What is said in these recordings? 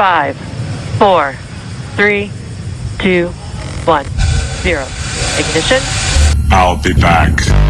Five, four, three, two, one, zero. Ignition. I'll be back.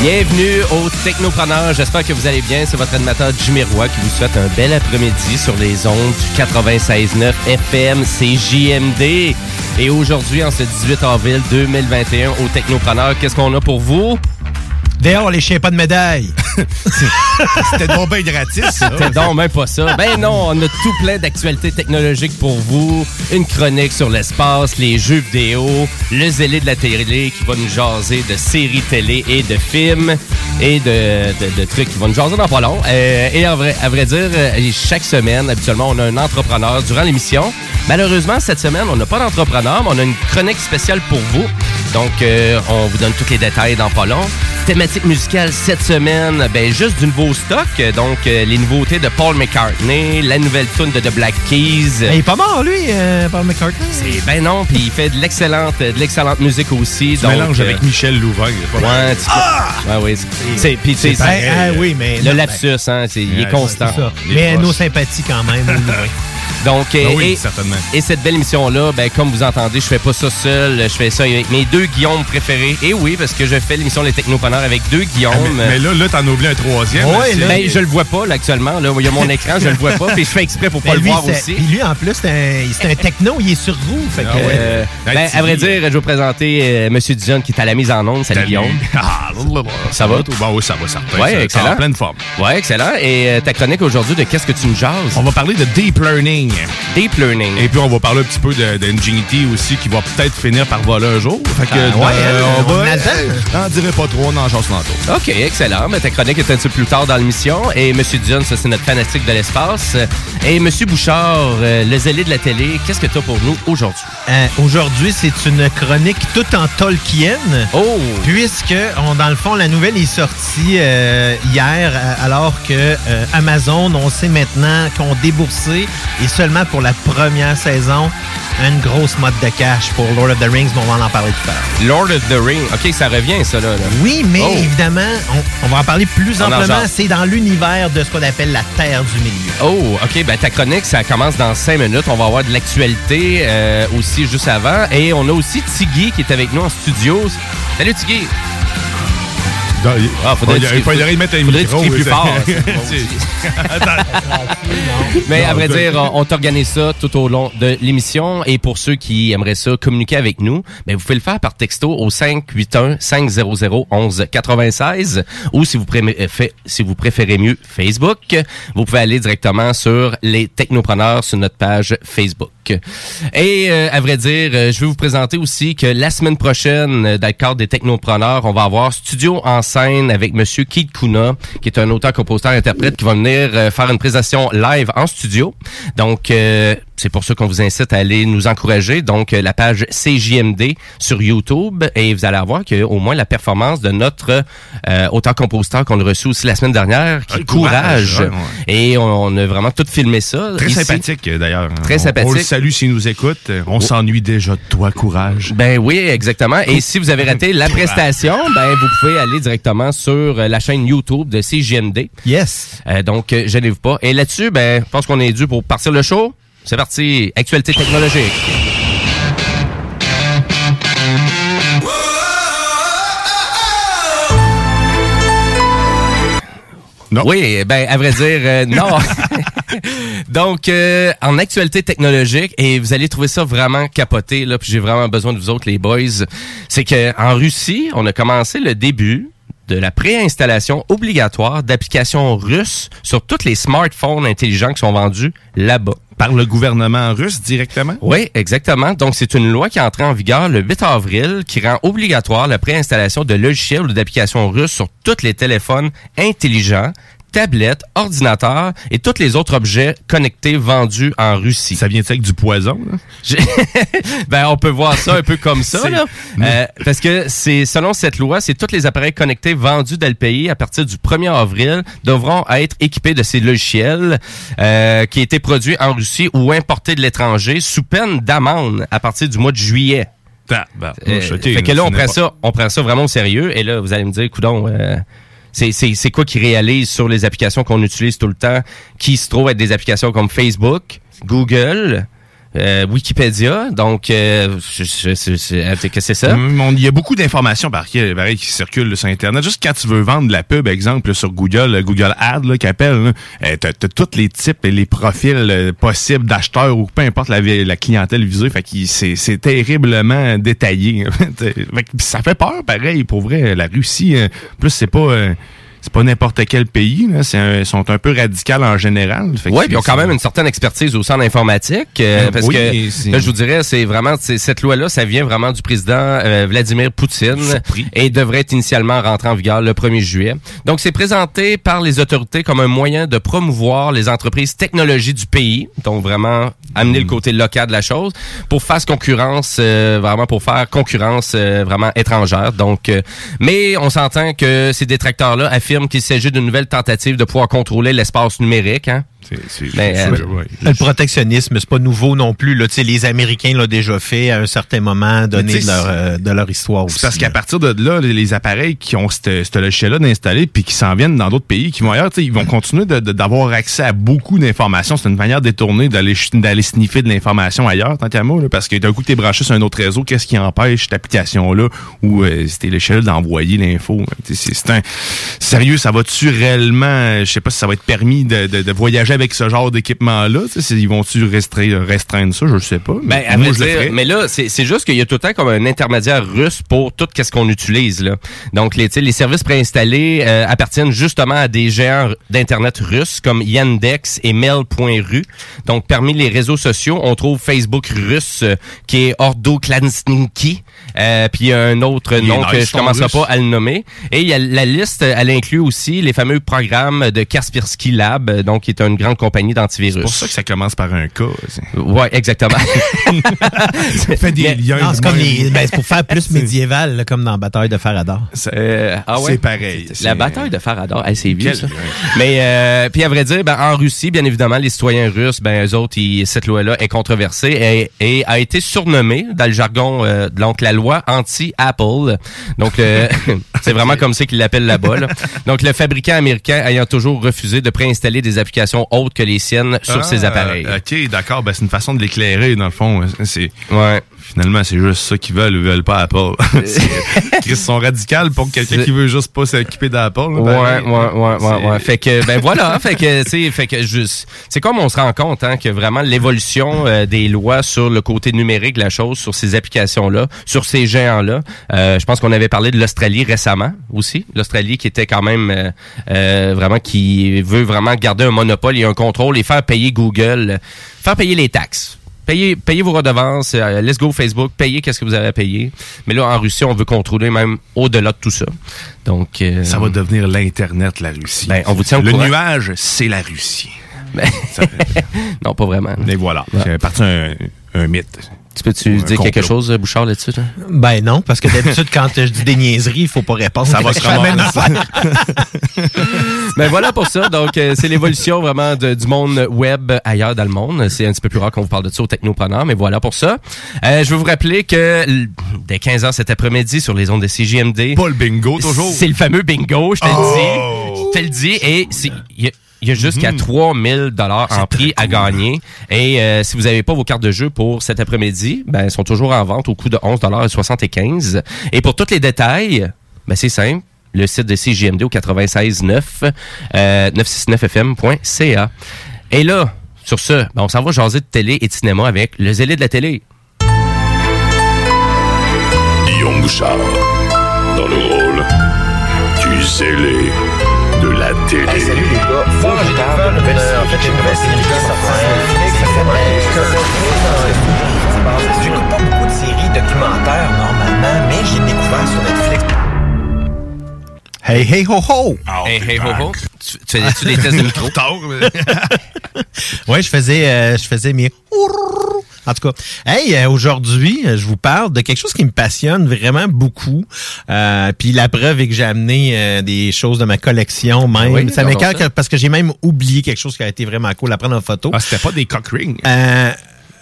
Bienvenue au Technopreneur. J'espère que vous allez bien. C'est votre animateur Jimmy Roy qui vous souhaite un bel après-midi sur les ondes du 96.9 FM CJMD. Et aujourd'hui, en ce 18 avril 2021, au Technopreneur, qu'est-ce qu'on a pour vous? D'ailleurs, les chiens pas de médaille. C'était donc bien gratis, ça. C'était donc même pas ça. Ben non, on a tout plein d'actualités technologiques pour vous. Une chronique sur l'espace, les jeux vidéo, le zélé de la télé qui va nous jaser de séries télé et de films et de, de- de trucs qui vont nous jaser dans pas long. Euh, et en vrai, à vrai dire, euh, chaque semaine, habituellement, on a un entrepreneur durant l'émission. Malheureusement, cette semaine, on n'a pas d'entrepreneur, mais on a une chronique spéciale pour vous. Donc, euh, on vous donne tous les détails dans pas long. Thématique musicale cette semaine, ben juste du nouveau stock. Donc, euh, les nouveautés de Paul McCartney, la nouvelle tune de The Black Keys. Mais il est pas mort, lui, euh, Paul McCartney. C'est ben non, puis il fait de l'excellente, de l'excellente musique aussi. Tu donc, mélanges euh, avec Michel Louvain. il est pas Ouais, tu ouais, oui. c'est- C'est puis tu sais, Ben, c'est- ah oui, mais. le non, lapsus, hein, c'est- il est Ouais, constant. c'est ça. Mais nos sympathies quand même. Oui, oui. Donc, Ah euh, oui, et, certainement. et cette belle émission-là, ben, comme vous entendez, je fais pas ça seul, je fais ça avec mes deux Guillaume préférés. Et oui, parce que je fais l'émission Les Technopreneurs avec deux Guillaume. Ah, mais, mais là, là t'en oublies un troisième. Ouais, c'est- là. Ben, je le vois pas, là, actuellement. Là, il y a mon écran, je le vois pas. Puis je fais exprès pour pas Ben, le lui, voir aussi. Puis lui, en plus, c'est un, techno, il est sur roue. Fait que, Ah ouais. Euh, ben, à vrai dire, je vais vous présenter euh, Monsieur Dion qui est à la mise en onde. Salut. Guillaume. Ah. Ça va? tout? Bon, oui, ça va, certain. Ça excellent. En pleine forme. Ouais, excellent. Et euh, ta chronique aujourd'hui de Qu'est-ce que tu me jases? On va parler de deep learning. Deep Learning. Et puis, on va parler un petit peu d'Ingenuity aussi, qui va peut-être finir par voler un jour. Fait que, Ah, ouais, euh, hein, on on va. On dirait pas trop, on en chasse tantôt. OK, excellent. Ben, ta chronique est un petit peu plus tard dans l'émission. Et Monsieur Dion, ça, c'est notre fanatique de l'espace. Et Monsieur Bouchard, euh, le zélé de la télé, qu'est-ce que tu as pour nous aujourd'hui? Euh, Aujourd'hui, c'est une chronique toute en Tolkien. Oh! Puisque, on, dans le fond, la nouvelle est sortie euh, hier, euh, alors que euh, Amazon, on sait maintenant qu'on déboursé, et seulement pour la première saison, une grosse mode de cash pour Lord of the Rings, mais on va en parler tout à l'heure. Lord of the Ring. OK, ça revient, ça, là. là. Oui, mais Oh. évidemment, on, on va en parler plus en amplement. C'est dans l'univers de ce qu'on appelle la Terre du Milieu. Oh, OK. Ben, ta chronique, ça commence dans cinq minutes. On va avoir de l'actualité euh, aussi juste avant. Et on a aussi Tiggy qui est avec nous en studio. Salut, Tiggy. Ah, faudrait il, tu- faudrait y mettre un faudrait micro. plus fort. Mais à Non, vrai dire, on t'organise ça tout au long de l'émission. Et pour ceux qui aimeraient ça communiquer avec nous, ben vous pouvez le faire par texto au 581-500-1196 ou si vous, pré- euh, si vous préférez mieux Facebook, vous pouvez aller directement sur les technopreneurs sur notre page Facebook. Et euh, à vrai dire, euh, je vais vous présenter aussi que la semaine prochaine, euh, dans le cadre des technopreneurs, on va avoir Studio en scène avec Monsieur Keith Kuna, qui est un auteur, compositeur, interprète, qui va venir euh, faire une présentation live en studio. Donc, c'est pour ça qu'on vous incite à aller nous encourager. Donc, euh, la page CJMD sur YouTube et vous allez avoir que au moins la performance de notre euh, auteur-compositeur qu'on a reçu aussi la semaine dernière, qui est Courage, Courage. ouais, ouais. Et on, on a vraiment tout filmé ça. Très ici. sympathique, d'ailleurs. Très On- sympathique. On le salue s'il nous écoute. On s'ennuie déjà de toi, courage. Ben oui, exactement. Et si vous avez raté la prestation, ben vous pouvez aller directement sur euh, la chaîne YouTube de CGMD. Yes. Euh, donc, euh, gênez-vous pas. Et là-dessus, ben, je pense qu'on est dû pour partir le show. C'est parti. Actualité technologique. Non. Oui, ben à vrai dire, euh, non. Donc, euh, en actualité technologique, et vous allez trouver ça vraiment capoté, là, puis j'ai vraiment besoin de vous autres, les boys, c'est que en Russie, on a commencé le début de la préinstallation obligatoire d'applications russes sur tous les smartphones intelligents qui sont vendus là-bas. Par le gouvernement russe directement? Oui, exactement. Donc, c'est une loi qui est entrée en vigueur le 8 avril qui rend obligatoire la préinstallation de logiciels ou d'applications russes sur tous les téléphones intelligents, tablettes, ordinateurs et tous les autres objets connectés vendus en Russie. Ça vient avec du poison? là? Ben, on peut voir ça un peu comme ça, là. Euh, parce que c'est selon cette loi, c'est tous les appareils connectés vendus dans le pays à partir du 1er avril devront être équipés de ces logiciels euh, qui étaient produits en Russie ou importés de l'étranger sous peine d'amende à partir du mois de juillet. Euh, ok, fait que là, on prend ça, on prend ça vraiment au sérieux. Et là, vous allez me dire, coudon, euh, c'est, quoi qui réalise sur les applications qu'on utilise tout le temps, qui se trouvent être des applications comme Facebook, Google, euh, Wikipédia. Donc, euh, qu'est-ce que c'est ça? Hum, Il y a beaucoup d'informations par qui, pareil, qui circulent sur Internet. Juste quand tu veux vendre de la pub, exemple, sur Google, euh, Google Ads, qui appelle, euh, t'as, t'as tous les types et les profils euh, possibles d'acheteurs ou peu importe la, la clientèle visée. Fait que c'est, terriblement détaillé. fait que ça fait peur, pareil, pour vrai. La Russie, euh, plus c'est pas... c'est pas n'importe quel pays, là. C'est un- sont un peu radicaux en général. Oui, puis ils ont quand même une certaine expertise au sein d'informatique. euh, Euh, parce oui, que, là, je vous dirais, c'est vraiment, cette loi-là, ça vient vraiment du président euh, Vladimir Poutine Surpris. et devrait être initialement rentré en vigueur le 1er juillet. Donc, c'est présenté par les autorités comme un moyen de promouvoir les entreprises technologies du pays. Donc, vraiment, amener le Mm. côté local de la chose pour faire concurrence, euh, vraiment pour faire concurrence euh, vraiment étrangère. Donc, euh, mais on s'entend que ces détracteurs-là affirment qu'il s'agit d'une nouvelle tentative de pouvoir contrôler l'espace numérique. Hein? Euh, Le protectionnisme, c'est pas nouveau non plus. Là. Les Américains l'ont déjà fait à un certain moment donné de leur, euh, de leur histoire aussi. C'est parce qu'à partir de là, les- les appareils qui ont ce logiciel-là d'installer puis qui s'en viennent dans d'autres pays, qui vont ailleurs, ils vont continuer d'avoir accès à beaucoup d'informations. C'est une manière détournée d'aller sniffer de l'information ailleurs, tant qu'à moi, là, parce que d'un coup, tu es branché sur un autre réseau, qu'est-ce qui empêche cette application-là ou euh, c'était l'échelle d'envoyer l'info? C'est un... Sérieux, ça va-tu réellement... euh, Je sais pas si ça va être permis de, de- de voyager avec ce genre d'équipement-là. Ils vont-tu restreindre, restreindre ça? Je sais pas. Ben, à moi, je dire, mais là, c'est juste qu'il y a tout le temps comme un intermédiaire russe pour tout ce qu'on utilise. Là. Donc, les, les services préinstallés euh, appartiennent justement à des géants d'Internet russes comme Yandex et Mail.ru. Donc, parmi les réseaux sociaux, on trouve Facebook russe euh, qui est Ordo Klansniki. Euh, puis il y a un autre Il nom que je commencerai pas à le nommer. Et il y a la liste, elle inclut aussi les fameux programmes de Kaspersky Lab, euh, donc qui est une grande compagnie d'antivirus. C'est pour ça que ça commence par un K. Ouais, exactement. fait des Mais- liens. Non, c'est comme les- ben, c'est pour faire plus médiéval, là, comme dans la bataille de Faradar. Euh, ah ouais? C'est pareil. La bataille de Faradar, hey, c'est vieux ça. Mais euh, puis à vrai dire, ben, en Russie, bien évidemment, les citoyens russes, ben eux autres, ils- cette loi-là est controversée et, et a été surnommée dans le jargon euh, donc la loi anti-Apple. Donc euh, c'est vraiment comme ça qu'ils l'appellent là-bas. là. Donc le fabricant américain ayant toujours refusé de préinstaller des applications autres que les siennes sur Ah, ses appareils. OK, d'accord. Ben, c'est une façon de l'éclairer, dans le fond. C'est, ouais. Finalement, c'est juste ça qu'ils veulent. Ils veulent pas Apple. Ils sont radicaux pour quelqu'un qui veut juste pas s'occuper d'Apple. ben, ouais, ouais, ouais, ouais. Fait que, ben voilà, fait que, tu sais, fait que juste, c'est comme on se rend compte, hein, que vraiment l'évolution euh, des lois sur le côté numérique de la chose, sur ces applications-là, sur ces géants-là. Euh, je pense qu'on avait parlé de l'Australie récemment aussi. L'Australie qui était quand même euh, euh, vraiment qui veut vraiment garder un monopole et un contrôle et faire payer Google, faire payer les taxes. Payez, payez vos redevances, euh, let's go Facebook, payez qu'est-ce que vous avez à payer. Mais là, en Russie, on veut contrôler même au-delà de tout ça. Donc, euh, Ça va devenir l'Internet, la Russie. Ben, on vous tient au Le courant. nuage, c'est la Russie. non, pas vraiment. Et voilà. C'est parti un, un mythe. Tu peux-tu dire quelque chose, Bouchard, là-dessus? là? Ben non, parce que d'habitude, quand je dis des niaiseries, il faut pas répondre. Ça va se ramasser. affaire. Ben voilà pour ça. Donc, euh, c'est l'évolution vraiment de- du monde web ailleurs dans le monde. C'est un petit peu plus rare qu'on vous parle de ça au Technopreneur, mais voilà pour ça. Euh, je veux vous rappeler que dès 15 h cet après-midi sur les ondes de CJMD... Pas le bingo, toujours. C'est le fameux bingo, je te Oh! le dis. Je te le dis. Et c'est- il y a- il y a jusqu'à 3000 dollars en prix à gagner. Et euh, si vous n'avez pas vos cartes de jeu pour cet après-midi, ben, elles sont toujours en vente au coût de 11 dollars 75. Et pour tous les détails, ben, c'est simple. Le site de CJMD au 96.9, euh, 969fm.ca. Et là, sur ce, ben, on s'en va jaser de télé et de cinéma avec le zélé de la télé. Guillaume Bouchard, dans le rôle du zélé la télé. salut les gars. En fait, j'ai une nouvelle série qui est sortie sur Netflix. J'écoute pas beaucoup de séries documentaires normalement, mais j'ai découvert sur Netflix. Hey, hey, ho, ho! Hey, hey, ho, ho. Tu, tu faisais-tu des tests de micro? Ouais, je faisais, euh, je faisais mes. En tout cas, hey, euh, aujourd'hui, euh, je vous parle de quelque chose qui me passionne vraiment beaucoup. Euh, puis la preuve est que j'ai amené euh, des choses de ma collection même. Oui, ça que- parce que j'ai même oublié quelque chose qui a été vraiment cool à prendre en photo. Ah, c'était pas des cock rings. Euh,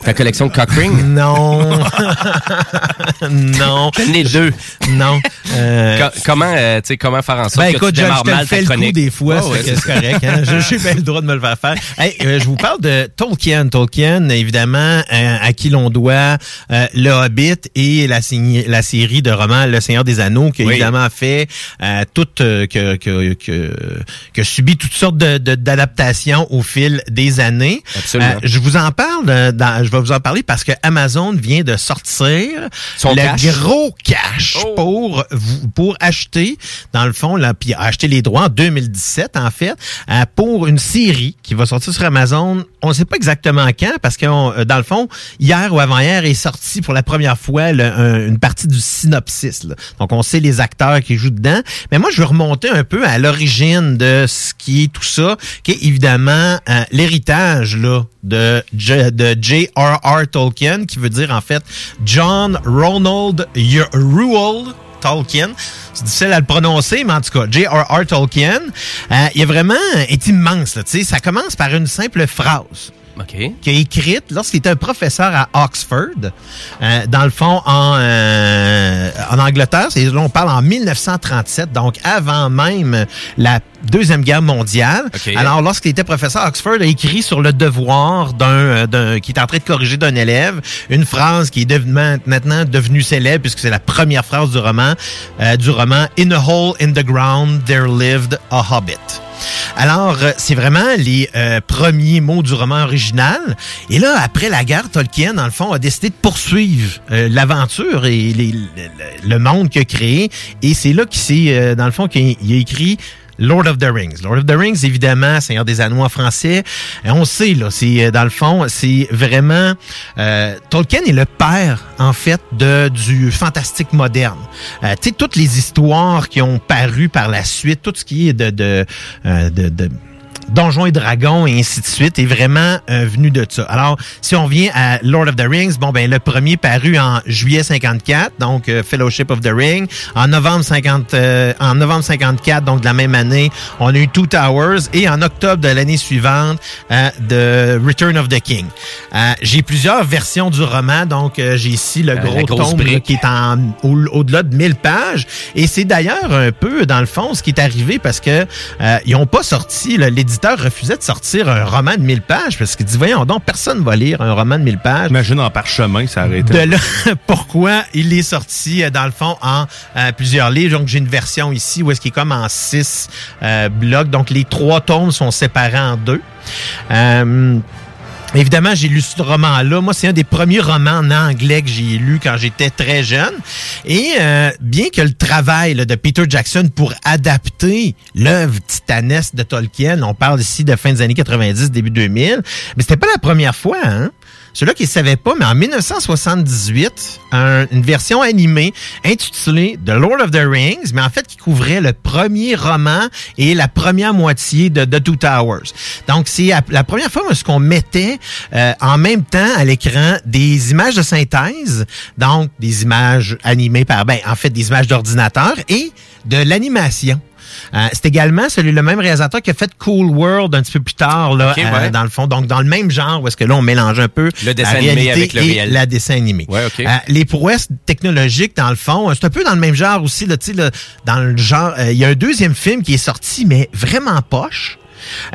Ta collection de cock ring? non. non. Les deux. Non. Euh, Co- comment, euh, tu sais, comment faire en sorte Ben que écoute, tu je, je démarres te le mal fais ta le coup chronique? des fois, ouais, c'est correct. Hein? Je- J'ai bien le droit de me le faire faire. Hey, euh, je vous parle de Tolkien. Tolkien, évidemment, euh, à qui l'on doit euh, Le Hobbit et la, série de romans Le Seigneur des Anneaux, qui a Oui. évidemment fait euh, toute, que, que, que, que subit toutes sortes de- de- d'adaptations au fil des années. Absolument. Je vous en parle, dans- je vais vous en parler parce que Amazon vient de sortir Son le cash. gros cash Oh. pour pour acheter dans le fond là puis acheter les droits en 2017 en fait euh, pour une série qui va sortir sur Amazon. On ne sait pas exactement quand parce que on- euh, dans le fond hier ou avant-hier est sorti pour la première fois le- un- une partie du synopsis. là. Donc on sait les acteurs qui jouent dedans. Mais moi je veux remonter un peu à l'origine de ce qui est tout ça, qui est évidemment euh, l'héritage là de J- de J.R.R. Tolkien qui veut dire en fait John Ronald Reuel Tolkien. C'est difficile à le prononcer, mais en tout cas, J.R.R. Tolkien, euh, il est vraiment est immense. Là, ça commence par une simple phrase OK. qui a écrite lorsqu'il était un professeur à Oxford, euh, dans le fond en, euh, en Angleterre. C'est, là, on parle en 1937, donc avant même la Deuxième Guerre mondiale. OK. Alors, lorsqu'il était professeur à Oxford, il a écrit sur le devoir d'un, euh, d'un qui est en train de corriger d'un élève une phrase qui est devenue- maintenant devenue célèbre puisque c'est la première phrase du roman, euh, du roman In a hole in the ground there lived a hobbit. Alors, euh, c'est vraiment les euh, premiers mots du roman original. Et là, après la guerre, Tolkien, dans le fond, a décidé de poursuivre euh, l'aventure et le, monde qu'il a créé. Et c'est là qu'il s'est, dans le fond, qu'il il a écrit Lord of the Rings. Lord of the Rings, évidemment, Seigneur des Anneaux en français. On sait, là, c'est euh, dans le fond, c'est vraiment euh, Tolkien est le père, en fait, de du fantastique moderne. Euh, tu sais, toutes les histoires qui ont paru par la suite, tout ce qui est de de, euh, de, de Donjons et Dragons et ainsi de suite est vraiment euh, venu de ça. Alors, si on vient à Lord of the Rings, bon ben le premier paru en juillet 54, donc euh, Fellowship of the Ring. En novembre 50, euh, en novembre 54, donc de la même année, on a eu Two Towers et en octobre de l'année suivante, euh, The Return of the King. Euh, j'ai plusieurs versions du roman, donc euh, j'ai ici le gros tome là, qui est en au- au-delà de 1000 pages et c'est d'ailleurs un peu dans le fond ce qui est arrivé parce que euh, ils ont pas sorti là, l'éditeur refusait de sortir un roman de 1000 pages parce qu'il dit voyons donc personne va lire un roman de 1000 pages. Imagine en parchemin, ça été. De là, pourquoi il est sorti, euh, dans le fond, en euh, plusieurs livres. Donc, j'ai une version ici où est-ce qu'il est comme en six euh, blocs. Donc, les trois tomes sont séparés en deux. Euh, Évidemment, j'ai lu ce roman-là. Moi, c'est un des premiers romans en anglais que j'ai lu quand j'étais très jeune. Et euh, bien que le travail de Peter Jackson pour adapter l'œuvre titanesque de Tolkien, on parle ici de fin des années 90, début 2000, mais c'était pas la première fois. Hein? Ceux-là qui ne savaient pas, mais en 1978, un- une version animée intitulée The Lord of the Rings, mais en fait qui couvrait le premier roman et la première moitié de The Two Towers. Donc, c'est la- première fois est-ce qu'on mettait euh, en même temps à l'écran des images de synthèse, donc des images animées par, ben, en fait, des images d'ordinateur et de l'animation. Euh, c'est également celui le même réalisateur qui a fait Cool World un petit peu plus tard là, euh, dans le fond donc dans le même genre où est-ce que là on mélange un peu Le dessin la animé avec le et réel. la dessin animé. Ouais. Euh, les prouesses technologiques dans le fond, euh, c'est un peu dans le même genre aussi là, tu sais là, dans le genre euh, il y a un deuxième film qui est sorti mais vraiment poche.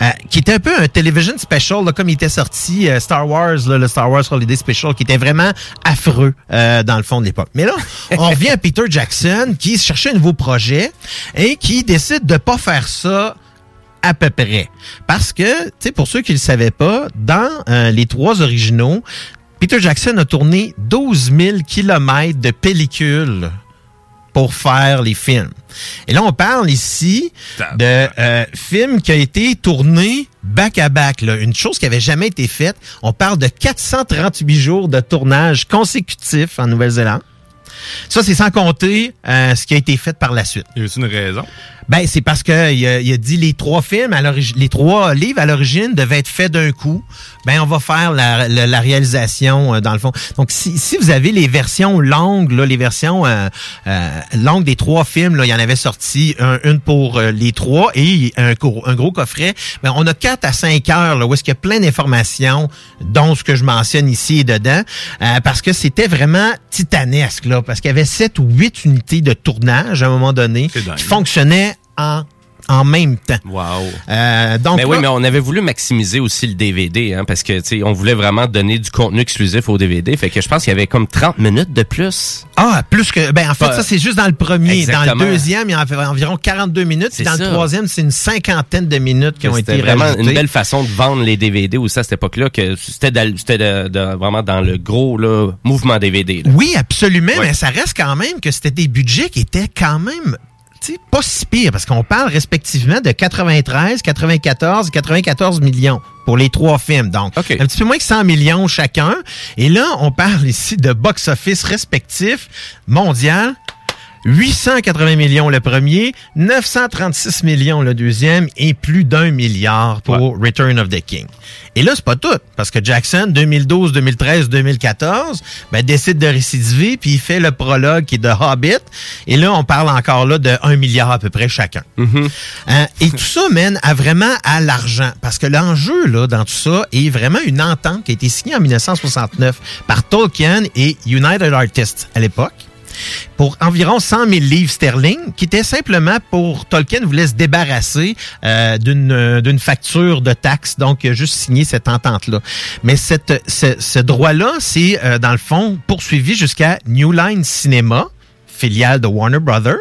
Euh, qui était un peu un television special, là, comme il était sorti euh, Star Wars, là, le Star Wars Holiday Special, qui était vraiment affreux euh, dans le fond de l'époque. Mais là, on revient à Peter Jackson qui cherchait un nouveau projet et qui décide de pas faire ça à peu près. Parce que, tu sais, pour ceux qui ne le savaient pas, dans les trois originaux, Peter Jackson a tourné 12 000 kilomètres de pellicule pour faire les films. Et là, on parle ici de euh, films qui a été tourné back à back. Là. Une chose qui avait jamais été faite. On parle de 438 jours de tournage consécutif en Nouvelle-Zélande. Ça, c'est sans compter euh, ce qui a été fait par la suite. Y a une raison? Ben, c'est parce que il a, il a dit les trois films, à l'origi- les trois livres à l'origine devaient être faits d'un coup. Ben, on va faire la, la- la réalisation euh, dans le fond. Donc, si, si vous avez les versions longues, là, les versions euh, euh, longues des trois films, là, il y en avait sorti un- une pour euh, les trois et un, gros- un gros coffret. Ben, on a quatre à cinq heures là, où est-ce qu'il y a plein d'informations, dont ce que je mentionne ici et dedans, euh, parce que c'était vraiment titanesque là, parce qu'il y avait sept ou huit unités de tournage à un moment donné qui fonctionnaient en en même temps. Wow. Euh, donc mais oui, là- mais on avait voulu maximiser aussi le DVD, hein, parce que tu on voulait vraiment donner du contenu exclusif au DVD. Fait que je pense qu'il y avait comme 30 minutes de plus. Ah, plus que. Ben, en fait, Pas- ça, c'est juste dans le premier. Dans le deuxième, il y en avait environ 42 minutes. Puis dans ça. le troisième, c'est une cinquantaine de minutes qui ont C'était été vraiment rajoutées. une belle façon de vendre les DVD aussi à cette époque-là, que c'était vraiment dans le gros là, mouvement DVD. là. Oui, absolument, Ouais. mais ça reste quand même que c'était des budgets qui étaient quand même sais, pas si pire, parce qu'on parle respectivement de 93, 94 et 94 millions pour les trois films. Donc, un petit peu moins que 100 millions chacun. Et là, on parle ici de box-office respectif mondial. 880 millions le premier, 936 millions le deuxième et plus d'un milliard pour Return of the King. Et là, c'est pas tout, parce que Jackson, 2012, 2013, 2014, ben, décide de récidiver, puis il fait le prologue qui est de Hobbit. Et là, on parle encore là de 1 milliard à peu près chacun. Hein, et tout ça mène à vraiment à l'argent. Parce que l'enjeu là dans tout ça est vraiment une entente qui a été signée en 1969 par Tolkien et United Artists à l'époque pour environ 100 000 livres sterling, qui était simplement pour Tolkien voulait se débarrasser euh, d'une euh, facture de taxes, donc juste signé cette entente-là. Mais cette, ce, droit-là, c'est euh, dans le fond poursuivi jusqu'à New Line Cinema filiale de Warner Brother.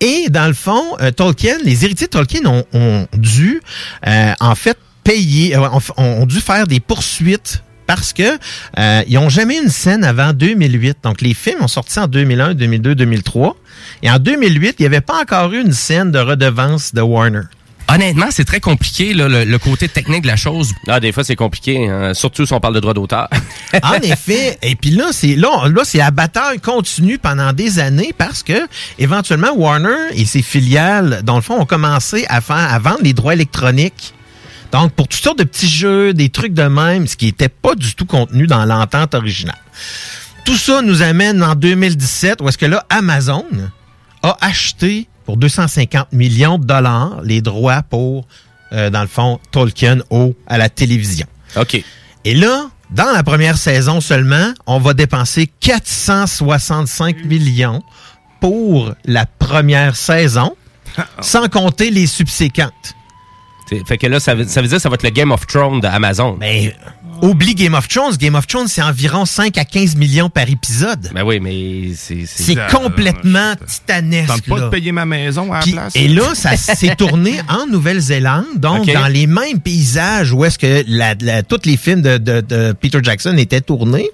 Et dans le fond, euh, Tolkien, les héritiers de Tolkien ont, dû, en fait, payer, ont dû faire des poursuites parce que euh, ils ont jamais eu une scène avant 2008. Donc les films ont sorti en 2001, 2002, 2003. Et en 2008, il n'y avait pas encore eu une scène de redevance de Warner. Honnêtement, c'est très compliqué, là, le, le côté technique de la chose. Ah, des fois, c'est compliqué, hein, surtout si on parle de droit d'auteur. en effet. Et puis là, c'est là, là c'est la bataille continue pendant des années parce que éventuellement Warner et ses filiales, dans le fond, ont commencé à faire à vendre les droits électroniques. Donc, pour toutes sortes de petits jeux, des trucs de même, ce qui n'était pas du tout contenu dans l'entente originale. Tout ça nous amène en 2017, où est-ce que là, Amazon a acheté pour 250 millions de dollars les droits pour, euh, dans le fond, Tolkien au, à la télévision. OK. Et là, dans la première saison seulement, on va dépenser 465 millions pour la première saison, sans compter les subséquentes. Fait que là, ça veut, ça veut dire que ça va être le Game of Thrones d'Amazon. Mais oublie Game of Thrones. Game of Thrones, c'est environ 5 à 15 millions par épisode. Ben oui, mais c'est... C'est complètement titanesque. Tente pas là. de payer ma maison à la place. et là, ça s'est tourné en Nouvelle-Zélande, donc dans les mêmes paysages où est-ce que la, la- tous les films de, de- de Peter Jackson étaient tournés.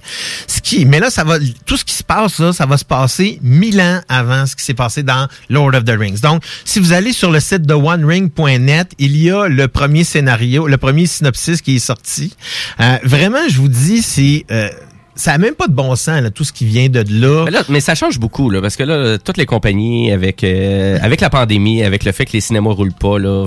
Ce qui, mais là, ça va, tout ce qui se passe là, ça va se passer mille ans avant ce qui s'est passé dans Lord of the Rings. Donc, si vous allez sur le site de OneRing.net, il y a le premier scénario, le premier synopsis qui est sorti. Euh, vraiment, je vous dis, c'est euh, ça a même pas de bon sens là, tout ce qui vient de là. Mais, là, mais ça change beaucoup, là, parce que là, toutes les compagnies, avec euh, avec la pandémie, avec le fait que les cinémas roulent pas, là,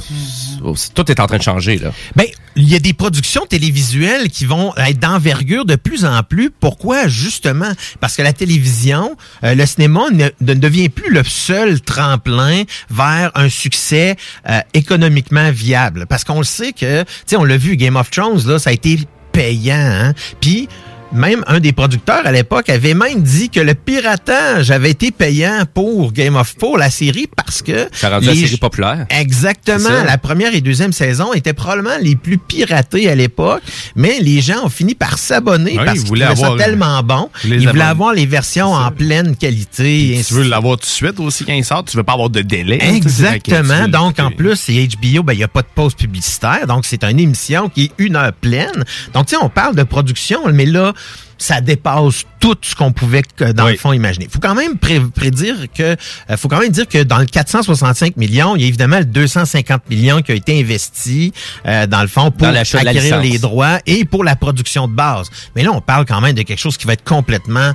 oh, tout est en train de changer, là. Ben, il y a des productions télévisuelles qui vont être d'envergure de plus en plus. Pourquoi? Justement, parce que la télévision, euh, le cinéma ne, ne devient plus le seul tremplin vers un succès euh, économiquement viable. Parce qu'on le sait que, tu sais, on l'a vu, Game of Thrones, là, ça a été payant. Hein? Puis, même un des producteurs à l'époque avait même dit que le piratage avait été payant pour Game of pour la série parce que Ça rendu la série populaire. Exactement. La première et deuxième saison étaient probablement les plus piratées à l'époque, mais les gens ont fini par s'abonner Oui, parce ils qu'ils voulaient ça tellement bon. Ils voulaient avoir les versions en pleine qualité. et tu veux l'avoir tout de suite aussi quand il sort, tu veux pas avoir de délai. hein, Exactement. Donc, en plus, c'est HBO, ben, il n'y a pas de pause publicitaire. Donc, c'est une émission qui est une heure pleine. Donc, tu sais, on parle de production, mais là, ça dépasse tout ce qu'on pouvait, dans le fond, imaginer. faut quand même pré- prédire que, euh, faut quand même dire que dans le 465 millions, il y a évidemment le 250 millions qui a été investi, euh, dans le fond, pour acquérir les droits et pour la production de base. Mais là, on parle quand même de quelque chose qui va être complètement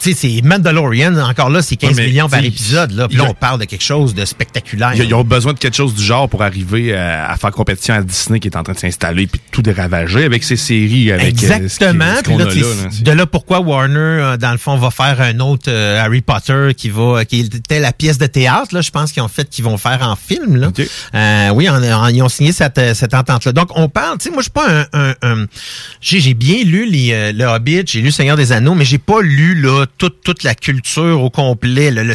tu sais, c'est Mandalorian, encore là, c'est 15 Ouais, mais, millions par épisode. Là. Puis là, on parle de quelque chose de spectaculaire. Ils, ont besoin de quelque chose du genre pour arriver à, à faire compétition à Disney qui est en train de s'installer puis tout déravager avec ses séries. Avec, euh, ce qui- Exactement. ce là, a de là pourquoi Warner, euh, dans le fond, va faire un autre euh, Harry Potter qui va, qui était la pièce de théâtre. Là, je pense qu'ils ont fait, qu'ils vont faire en film. Là. Euh, oui, en- en- ils ont signé cette, cette entente-là. Donc, on parle. Tu sais, moi, je suis pas un. un, un- j'ai, j'ai bien lu les, le Hobbit, j'ai lu Seigneur des Anneaux, mais j'ai pas lu là toute toute la culture au complet, le, le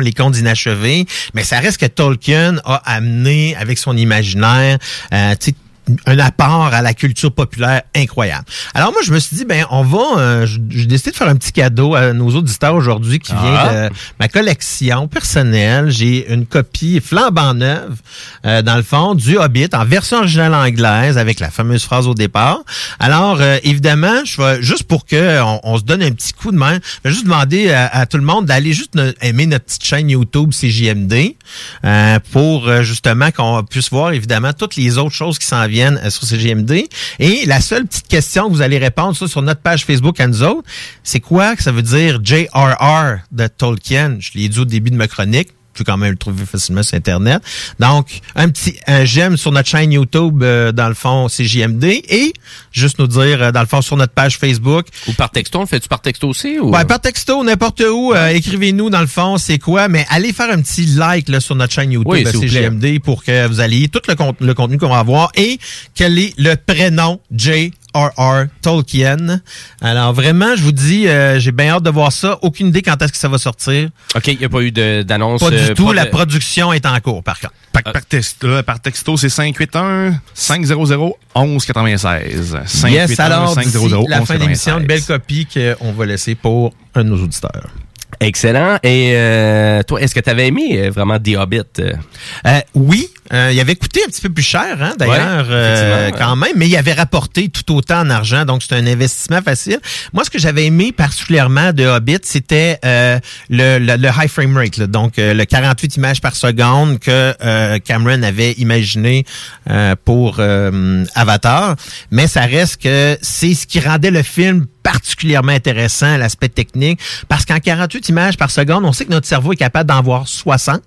les Contes inachevés. Mais ça reste que Tolkien a amené avec son imaginaire. Euh, un apport à la culture populaire incroyable. Alors moi, je me suis dit, ben on va, euh, je- j'ai décidé de faire un petit cadeau à nos auditeurs aujourd'hui qui vient Ah. de ma collection personnelle. J'ai une copie flambant neuve, euh, dans le fond, du Hobbit en version originale anglaise avec la fameuse phrase au départ. Alors, euh, évidemment, je vais, juste pour que on, on se donne un petit coup de main, je vais juste demander à, à tout le monde d'aller juste aimer notre petite chaîne YouTube CJMD euh, pour euh, justement qu'on puisse voir évidemment toutes les autres choses qui s'en viennent euh, sur CGMD. Et la seule petite question que vous allez répondre ça, sur notre page Facebook à nous autres, c'est quoi que ça veut dire J.R.R. de Tolkien? Je l'ai dit au début de ma chronique. Tu peux quand même le trouver facilement sur Internet. Donc, un petit un j'aime sur notre chaîne YouTube, euh, dans le fond, CJMD. Et juste nous dire, euh, dans le fond, sur notre page Facebook. Ou par texto, on le fait-tu par texto aussi? Ou... Ouais, par texto, n'importe où. euh, Écrivez-nous, dans le fond, c'est quoi. Mais allez faire un petit like là, sur notre chaîne YouTube Oui, plaît. CGMD pour que vous ayez tout le, con- le contenu qu'on va avoir. Et quel est le prénom J.R.R. Tolkien. Alors, vraiment, je vous dis, euh, j'ai bien hâte de voir ça. Aucune idée quand est-ce que ça va sortir. OK, il n'y a pas eu d'annonce. Pas euh, du tout. de- La production est en cours, par contre. Par, par texto, là, par texto, c'est 581 500 1196. 581 Yes, alors, 500 d'ici la fin de l'émission, une 1196. belle copie qu'on va laisser pour un de nos auditeurs. Excellent. Et euh, toi, est-ce que tu avais aimé euh, vraiment The Hobbit? euh? Euh, oui, euh, il avait coûté un petit peu plus cher, hein, d'ailleurs, Ouais, euh, quand même, mais il avait rapporté tout autant en argent, donc c'est un investissement facile. Moi, ce que j'avais aimé particulièrement de Hobbit, c'était euh, le, le, le high frame rate, là, donc euh, le 48 images par seconde que euh, Cameron avait imaginé euh, pour euh, Avatar, mais ça reste que c'est ce qui rendait le film particulièrement intéressant, l'aspect technique, parce qu'en 48 images par seconde, on sait que notre cerveau est capable d'en voir 60.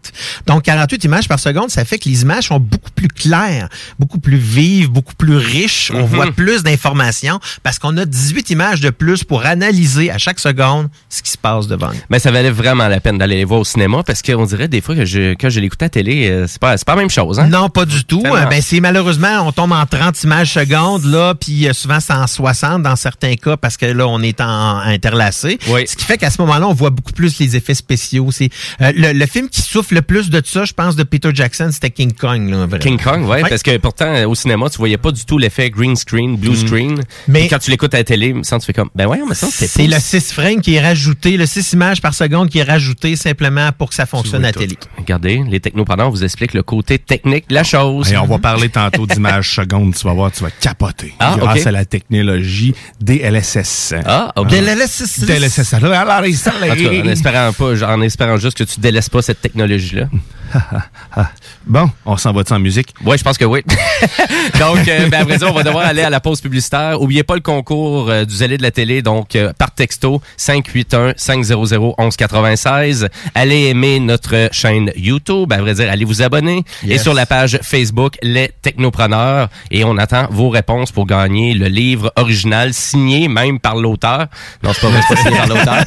Donc, 48 images par seconde, ça fait que les images sont beaucoup plus claires, beaucoup plus vives, beaucoup plus riches. On Mhm. voit plus d'informations parce qu'on a 18 images de plus pour analyser à chaque seconde ce qui se passe devant nous. Mais ça valait vraiment la peine d'aller les voir au cinéma parce qu'on dirait des fois que je, quand je l'écoutais à la télé, euh, c'est pas, c'est pas la même chose. Hein? Non, pas du tout. Tellement. Euh, Ben, c'est malheureusement, on tombe en 30 images secondes, là, puis euh, souvent c'est en 60 dans certains cas parce que là, on est en interlacé. Ce qui fait qu'à ce moment-là, on voit beaucoup plus les effets spéciaux. C'est euh, le, le film qui souffle le plus de ça, je pense, de Peter Jackson, c'était King Kong. Là, vraiment. King Kong, ouais, parce que pourtant, euh, au cinéma, tu voyais pas du tout l'effet green screen, blue Mm. screen. Mais- quand tu l'écoutes à la télé, que tu fais comme, ben ouais, mais ça, c'est C'est le 6 frames qui est rajouté, le 6 images par seconde qui est rajouté simplement pour que ça fonctionne à la télé. Regardez, les technopreneurs vous expliquent le côté technique de la chose. Et on va parler tantôt d'images secondes, tu vas voir, tu vas capoter. Ah, grâce à la technologie DLSS. Ah, ok. DLSS. DLSS. Alors, ça, En tout cas, en espérant pas, en espérant juste que tu délaisses pas cette technologie-là. Bon, on s'en va-tu en musique? Oui, je pense que oui. donc, euh, ben, après ça, on va devoir aller à la pause publicitaire. Oubliez pas le concours euh, du zélé de la télé, donc euh, par texto 581-500-1196. Allez aimer notre chaîne YouTube, à vrai dire, allez vous abonner. Et sur la page Facebook, Les Technopreneurs. Et on attend vos réponses pour gagner le livre original signé même par l'auteur. Non, c'est pas vrai, c'est pas signé par l'auteur.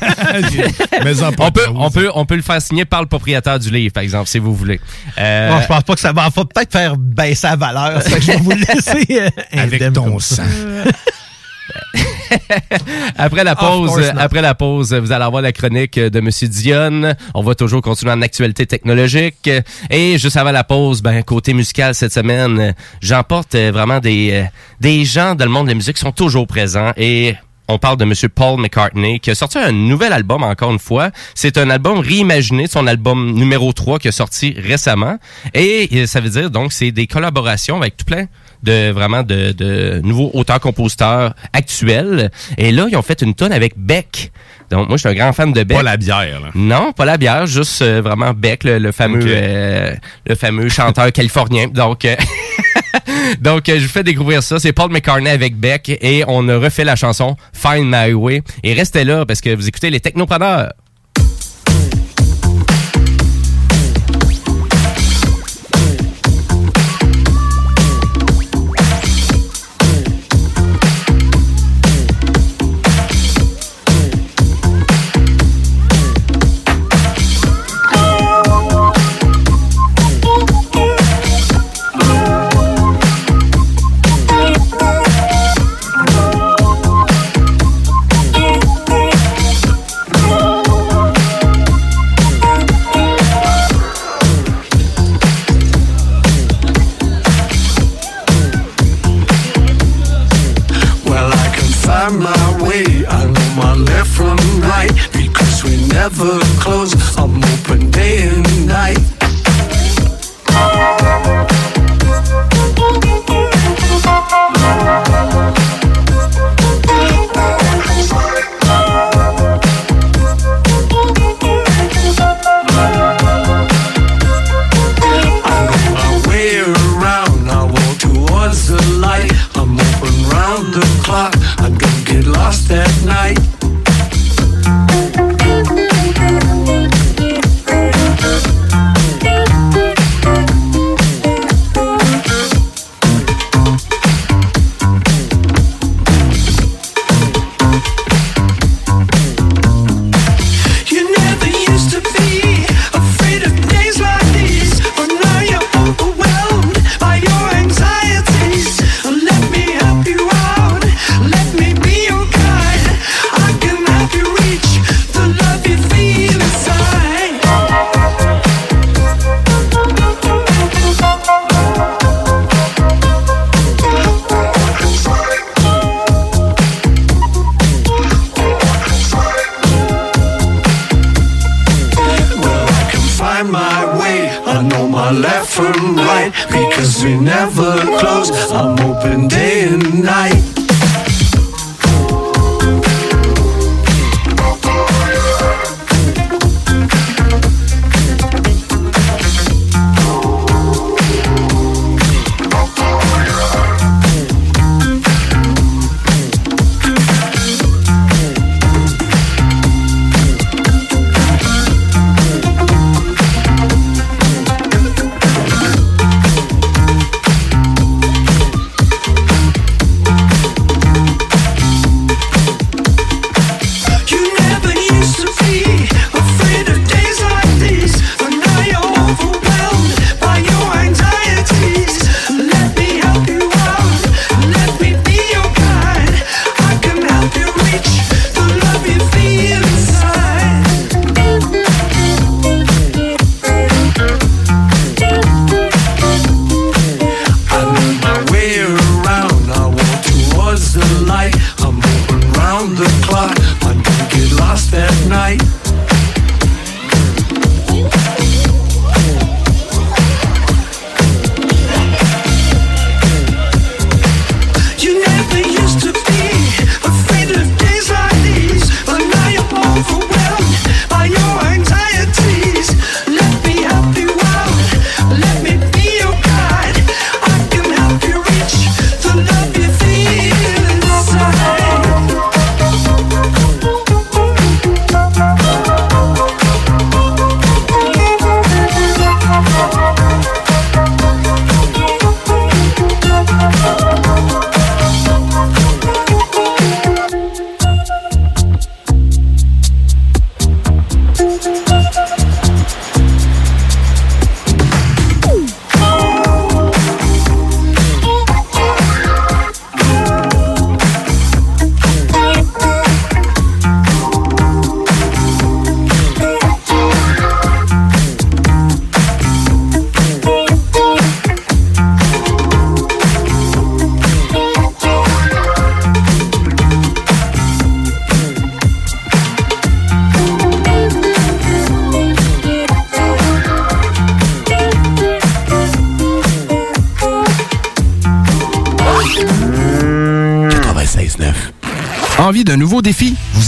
Mais en on peut, on peut, on peut le faire signer par le propriétaire du livre, par exemple, si vous voulez. Euh, Bon, je pense pas que ça va. Faut peut-être faire baisser la valeur. ça que je vais vous le laisser euh, Avec ton sang. Après la Of pause, après la pause, vous allez avoir la chronique de Monsieur Dion. On va toujours continuer en actualité technologique. Et juste avant la pause, ben côté musical cette semaine, j'emporte euh, vraiment des euh, des gens dans le monde de la musique qui sont toujours présents et on parle de Monsieur Paul McCartney qui a sorti un nouvel album encore une fois. C'est un album réimaginé de son album numéro 3 qui a sorti récemment. Et euh, ça veut dire donc c'est des collaborations avec tout plein de vraiment de, de nouveaux auteurs-compositeurs actuels. Et là, ils ont fait une tonne avec Beck. Donc moi, je suis un grand fan de Beck. Pas la bière, là. Non, pas la bière, juste euh, vraiment Beck, le, le fameux euh, le fameux chanteur californien. Donc euh, donc euh, je vous fais découvrir ça, c'est Paul McCartney avec Beck et on a refait la chanson Find My Way et restez là parce que vous écoutez les technopreneurs.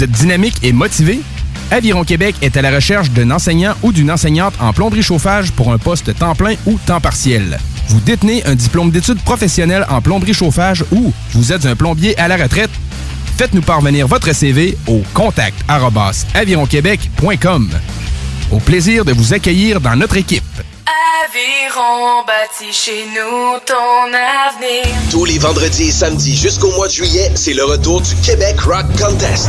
Vous êtes dynamique et motivé? Aviron Québec est à la recherche d'un enseignant ou d'une enseignante en plomberie chauffage pour un poste temps plein ou temps partiel. Vous détenez un diplôme d'études professionnelles en plomberie chauffage ou vous êtes un plombier à la retraite? Faites-nous parvenir votre CV au contact avironquebec.com. Au plaisir de vous accueillir dans notre équipe. Aviron bâti chez nous ton avenir. Tous les vendredis et samedis jusqu'au mois de juillet, c'est le retour du Québec Rock Contest.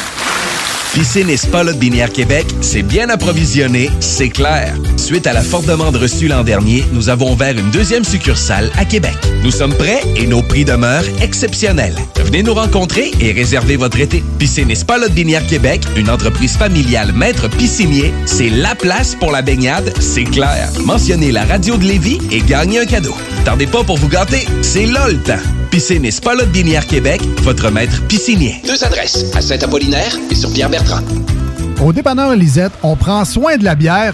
Piscine et Spa Lot Binière Québec, c'est bien approvisionné, c'est clair. Suite à la forte demande reçue l'an dernier, nous avons ouvert une deuxième succursale à Québec. Nous sommes prêts et nos prix demeurent exceptionnels. Venez nous rencontrer et réserver votre été. Piscine et Spa Lot Binière Québec, une entreprise familiale maître piscinier, c'est la place pour la baignade, c'est clair. Mentionnez la radio de Lévis et gagnez un cadeau. Tardez pas pour vous gâter, c'est là le temps. Piscine et Spa Lot Binière Québec, votre maître piscinier. Deux adresses, à Saint-Apollinaire et sur Pierre-Bertrand. Au dépanneur Lisette, on prend soin de la bière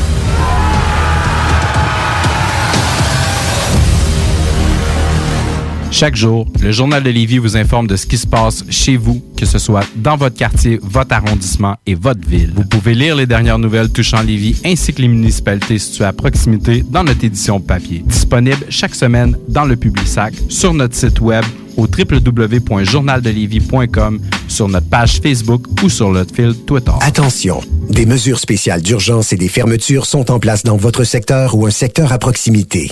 Chaque jour, le Journal de Lévis vous informe de ce qui se passe chez vous, que ce soit dans votre quartier, votre arrondissement et votre ville. Vous pouvez lire les dernières nouvelles touchant Lévis ainsi que les municipalités situées à proximité dans notre édition papier. Disponible chaque semaine dans le Publisac, sur notre site web au www.journaldelévis.com, sur notre page Facebook ou sur notre fil Twitter. Attention, des mesures spéciales d'urgence et des fermetures sont en place dans votre secteur ou un secteur à proximité.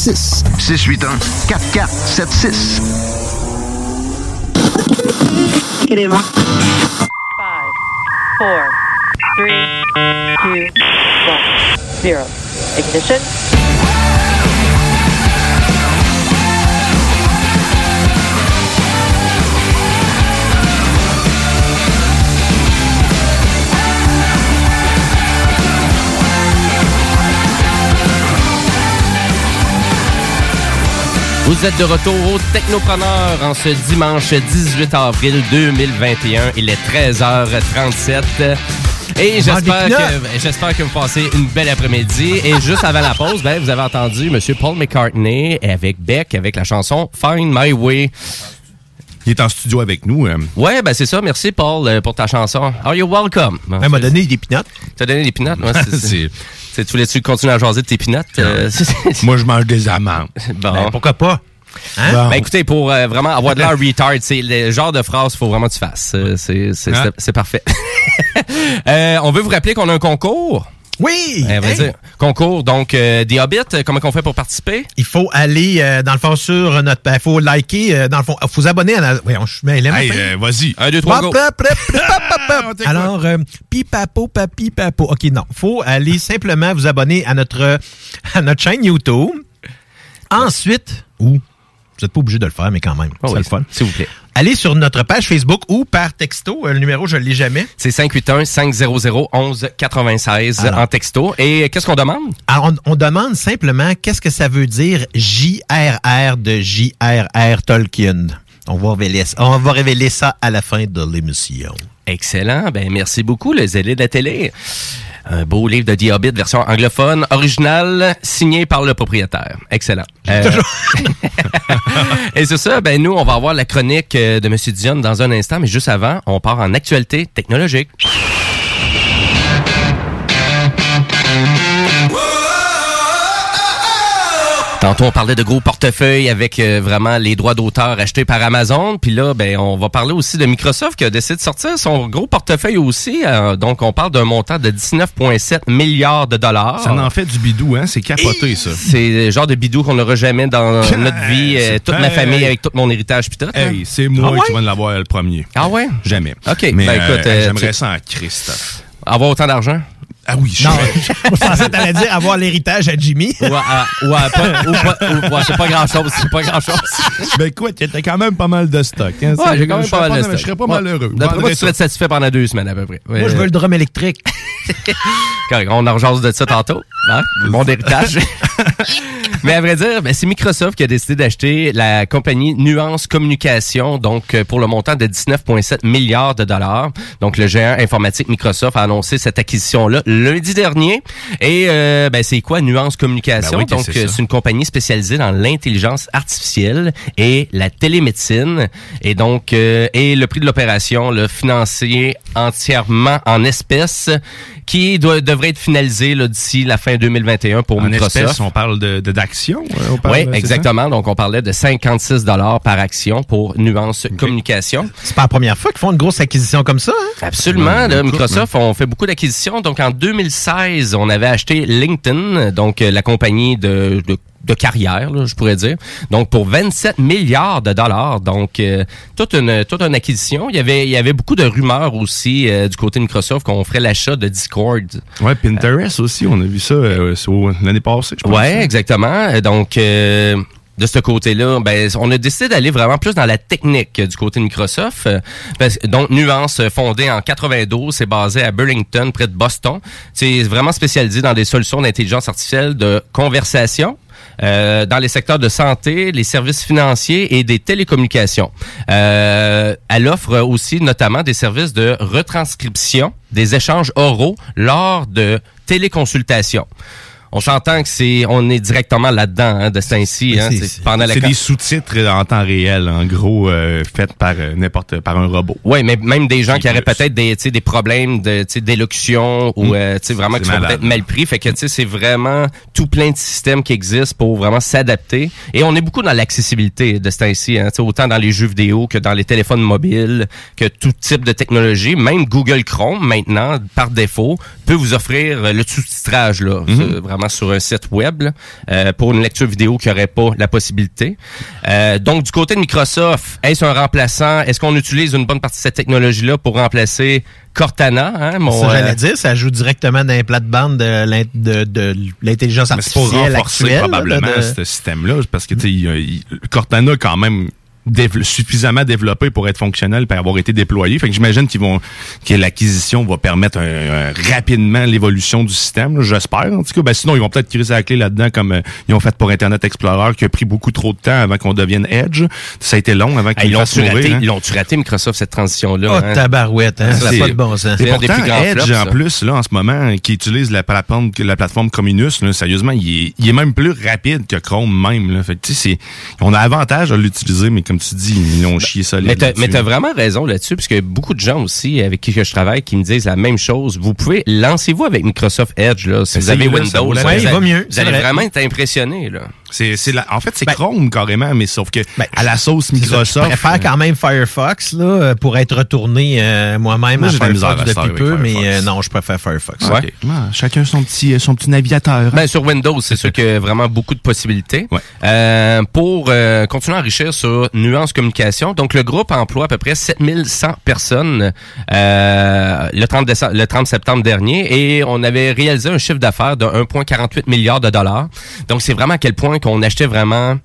681 4476 Five, four, three, two, one, zero. Ignition. Vous êtes de retour au Technopreneur en ce dimanche 18 avril 2021. Il est 13h37. Et j'espère que, j'espère que vous passez une belle après-midi. Et juste avant la pause, ben, vous avez entendu M. Paul McCartney avec Beck avec la chanson Find My Way. Il est en studio avec nous. euh. Ouais, ben c'est ça. Merci Paul euh, pour ta chanson. Are you welcome? Elle m'a donné des pinottes. T'as donné des pinottes? Ouais, c'est- tu voulais-tu continuer à jaser de tes pinottes? Euh, Moi, je mange des amandes. Bon. Ben, pourquoi pas? Hein? Ben écoutez, pour euh, vraiment avoir de l'air retard, c'est le genre de phrase qu'il faut vraiment que tu fasses. Euh, C'est Hein? c'est- parfait. On veut vous rappeler qu'on a un concours. Oui! Eh, vas-y. Hey! Concours, donc euh, des Hobbits, euh, comment on fait pour participer? Il faut aller, euh, dans le fond, sur notre... Il faut liker, euh, dans le fond, il faut vous abonner à la... Voyons, je mêlé, Hey, euh, vas-y. Un, deux, trois, go. Alors, euh, pipapo, papi, papo. OK, non. faut aller simplement vous abonner à notre, à notre chaîne YouTube. Ensuite, ou vous n'êtes pas obligé de le faire, mais quand même, Oh c'est oui, le fun. S'il vous plaît. Allez sur notre page Facebook ou par texto. Euh, Le numéro, je ne l'ai jamais. C'est 581-500-1196 Alors. en texto. Et qu'est-ce qu'on demande? Alors, on, on demande simplement qu'est-ce que ça veut dire JRR de JRR Tolkien. On va révéler, on va révéler ça à la fin de l'émission. Excellent. Ben, merci beaucoup, le zélé de la télé. Un beau livre de The Hobbit, version anglophone, original, signé par le propriétaire. Excellent. Euh, Et c'est ça, ben nous, on va avoir la chronique euh, de M. Dion dans un instant, mais juste avant, on part en actualité technologique. Tantôt, on parlait de gros portefeuilles avec euh, vraiment les droits d'auteur achetés par Amazon. Puis là, ben, on va parler aussi de Microsoft qui a décidé de sortir son gros portefeuille aussi. Euh, donc, on parle d'un montant de 19,7 milliards de dollars. Ça en fait du bidou, hein? C'est capoté, ça. C'est le genre de bidou qu'on n'aura jamais dans notre vie. euh, toute ma famille avec tout mon héritage puis tout. Hey, c'est moi Ah ouais? qui vais l'avoir le premier. Ah ouais? Jamais. OK. Mais ben, écoute, j'aimerais ça en Christ. Avoir autant d'argent? Ah oui, je Non, je pensais que t'allais dire avoir l'héritage à Jimmy. Ouais, ouais, pas- ou pas- ou- ouais, c'est pas grand-chose. C'est pas grand-chose. ben écoute, t'as quand même pas mal de stock. Hein, Ouais, j'ai quand même Je pas serais mal de Je stock. serais pas Ouais. malheureux. D'après moi, tu serais satisfait pendant deux semaines à peu près. Moi, je veux le drum électrique. Correct, on en rejase de ça tantôt. Hein? Mon héritage. Mais à vrai dire, ben, c'est Microsoft qui a décidé d'acheter la compagnie Nuance Communication, donc euh, pour le montant de 19,7 milliards de dollars. Donc le géant informatique Microsoft a annoncé cette acquisition-là lundi dernier. Et euh, ben, c'est quoi Nuance Communication? Ben oui, donc c'est euh, c'est une compagnie spécialisée dans l'intelligence artificielle et la télémédecine. Et donc, euh, et le prix de l'opération, le financé entièrement en espèces, qui doit, devrait être finalisé là, d'ici la fin 2021 pour En Microsoft. on parle de de- d'action. euh, on parle, Oui, exactement. Donc, on parlait de 56 dollars par action pour Nuance Communication. C'est pas la première fois qu'ils font une grosse acquisition comme ça. Hein? Absolument. Là, Microsoft, on fait beaucoup d'acquisitions. Donc, en 2016, on avait acheté LinkedIn, donc euh, la compagnie de, de de carrière, là, je pourrais dire. Donc, pour 27 milliards de dollars. Donc, euh, toute, une, toute une acquisition. Il y avait, il y avait beaucoup de rumeurs aussi euh, du côté de Microsoft qu'on ferait l'achat de Discord. Ouais, Pinterest aussi, on a vu ça euh, l'année passée, je pense. Ouais, exactement. Euh, Donc, euh, de ce côté-là, ben, on a décidé d'aller vraiment plus dans la technique euh, du côté de Microsoft. Euh, donc, Nuance, euh, fondée en 92, c'est basé à Burlington, près de Boston. C'est vraiment spécialisé dans des solutions d'intelligence artificielle de conversation. Euh, dans les secteurs de santé, les services financiers et des télécommunications. Euh, elle offre aussi notamment des services de retranscription des échanges oraux lors de téléconsultations. On s'entend que c'est, on est directement là-dedans hein, de ce temps-ci. Hein, C'est- pendant la C'est des sous-titres en temps réel, en gros, euh, faits par euh, n'importe par un robot. Oui, mais même des gens qui auraient peut-être des, tu sais, des problèmes de, tu sais, d'élocution ou Mm. euh, tu sais, vraiment qui sont peut-être mal pris. Fait que tu sais, c'est vraiment tout plein de systèmes qui existent pour vraiment s'adapter. Et on est beaucoup dans l'accessibilité de ce temps-ci, hein, tu sais, autant dans les jeux vidéo que dans les téléphones mobiles, que tout type de technologie. Même Google Chrome, maintenant, par défaut, peut vous offrir euh, le sous-titrage là, c'est sur un site web là, euh, pour une lecture vidéo qui n'aurait pas la possibilité. Euh, donc, du côté de Microsoft, est-ce un remplaçant? Est-ce qu'on utilise une bonne partie de cette technologie-là pour remplacer Cortana? Hein, mon, ça, j'allais euh, dire, ça joue directement dans les plates-bandes de de, de l'intelligence Mais c'est pour artificielle renforcer actuelle. probablement là, de- ce système-là, parce que tu Cortana quand même dév- suffisamment développé pour être fonctionnel pour avoir été déployé. Fait que j'imagine qu'ils vont que l'acquisition va permettre un- un- rapidement l'évolution du système. là, J'espère. En tout cas, ben, sinon ils vont peut-être criser la clé là-dedans comme euh, ils ont fait pour Internet Explorer, qui a pris beaucoup trop de temps avant qu'on devienne Edge. Ça a été long avant qu'ils l'ont raté, hein? ils l'ont tu raté Microsoft cette transition-là. Oh, hein? tabarouette, hein, ça n'a C'est- pas de bon sens. Et pourtant, Edge, flops, en plus, là, en ce moment, qui utilise la plateforme, la plateforme Communus, là, sérieusement, il est, il est même plus rapide que Chrome même. Là. Fait que, tu sais, c'est- on a avantage à l'utiliser, mais comme tu dis, ils l'ont chié solide. Mais t'as, là-dessus. mais t'as vraiment raison là-dessus, parce que beaucoup de gens aussi avec qui je travaille qui me disent la même chose. Vous pouvez, lancez-vous avec Microsoft Edge, là. Si vous avez ça Windows, Ouais, il va mieux, Vous allez vrai. vraiment être impressionné, là. C'est, c'est la, en fait, c'est Ben, Chrome carrément, mais sauf que à la sauce C'est ça, Microsoft. Je préfère quand même Firefox là, euh, pour être retourné euh, moi-même Moi, à Firefox depuis peu, mais euh, non, je préfère Firefox. Ok. Ouais, chacun son petit, son petit navigateur. Ben, sur Windows, c'est sûr qu'il y a vraiment beaucoup de possibilités. Euh, pour euh, continuer à enrichir sur Nuance Communication, donc le groupe emploie à peu près 7100 personnes euh, le, 30 décembre, le 30 septembre dernier et on avait réalisé un chiffre d'affaires de 1,48 milliard de dollars. Donc, c'est vraiment à quel point qu'on achetait vraiment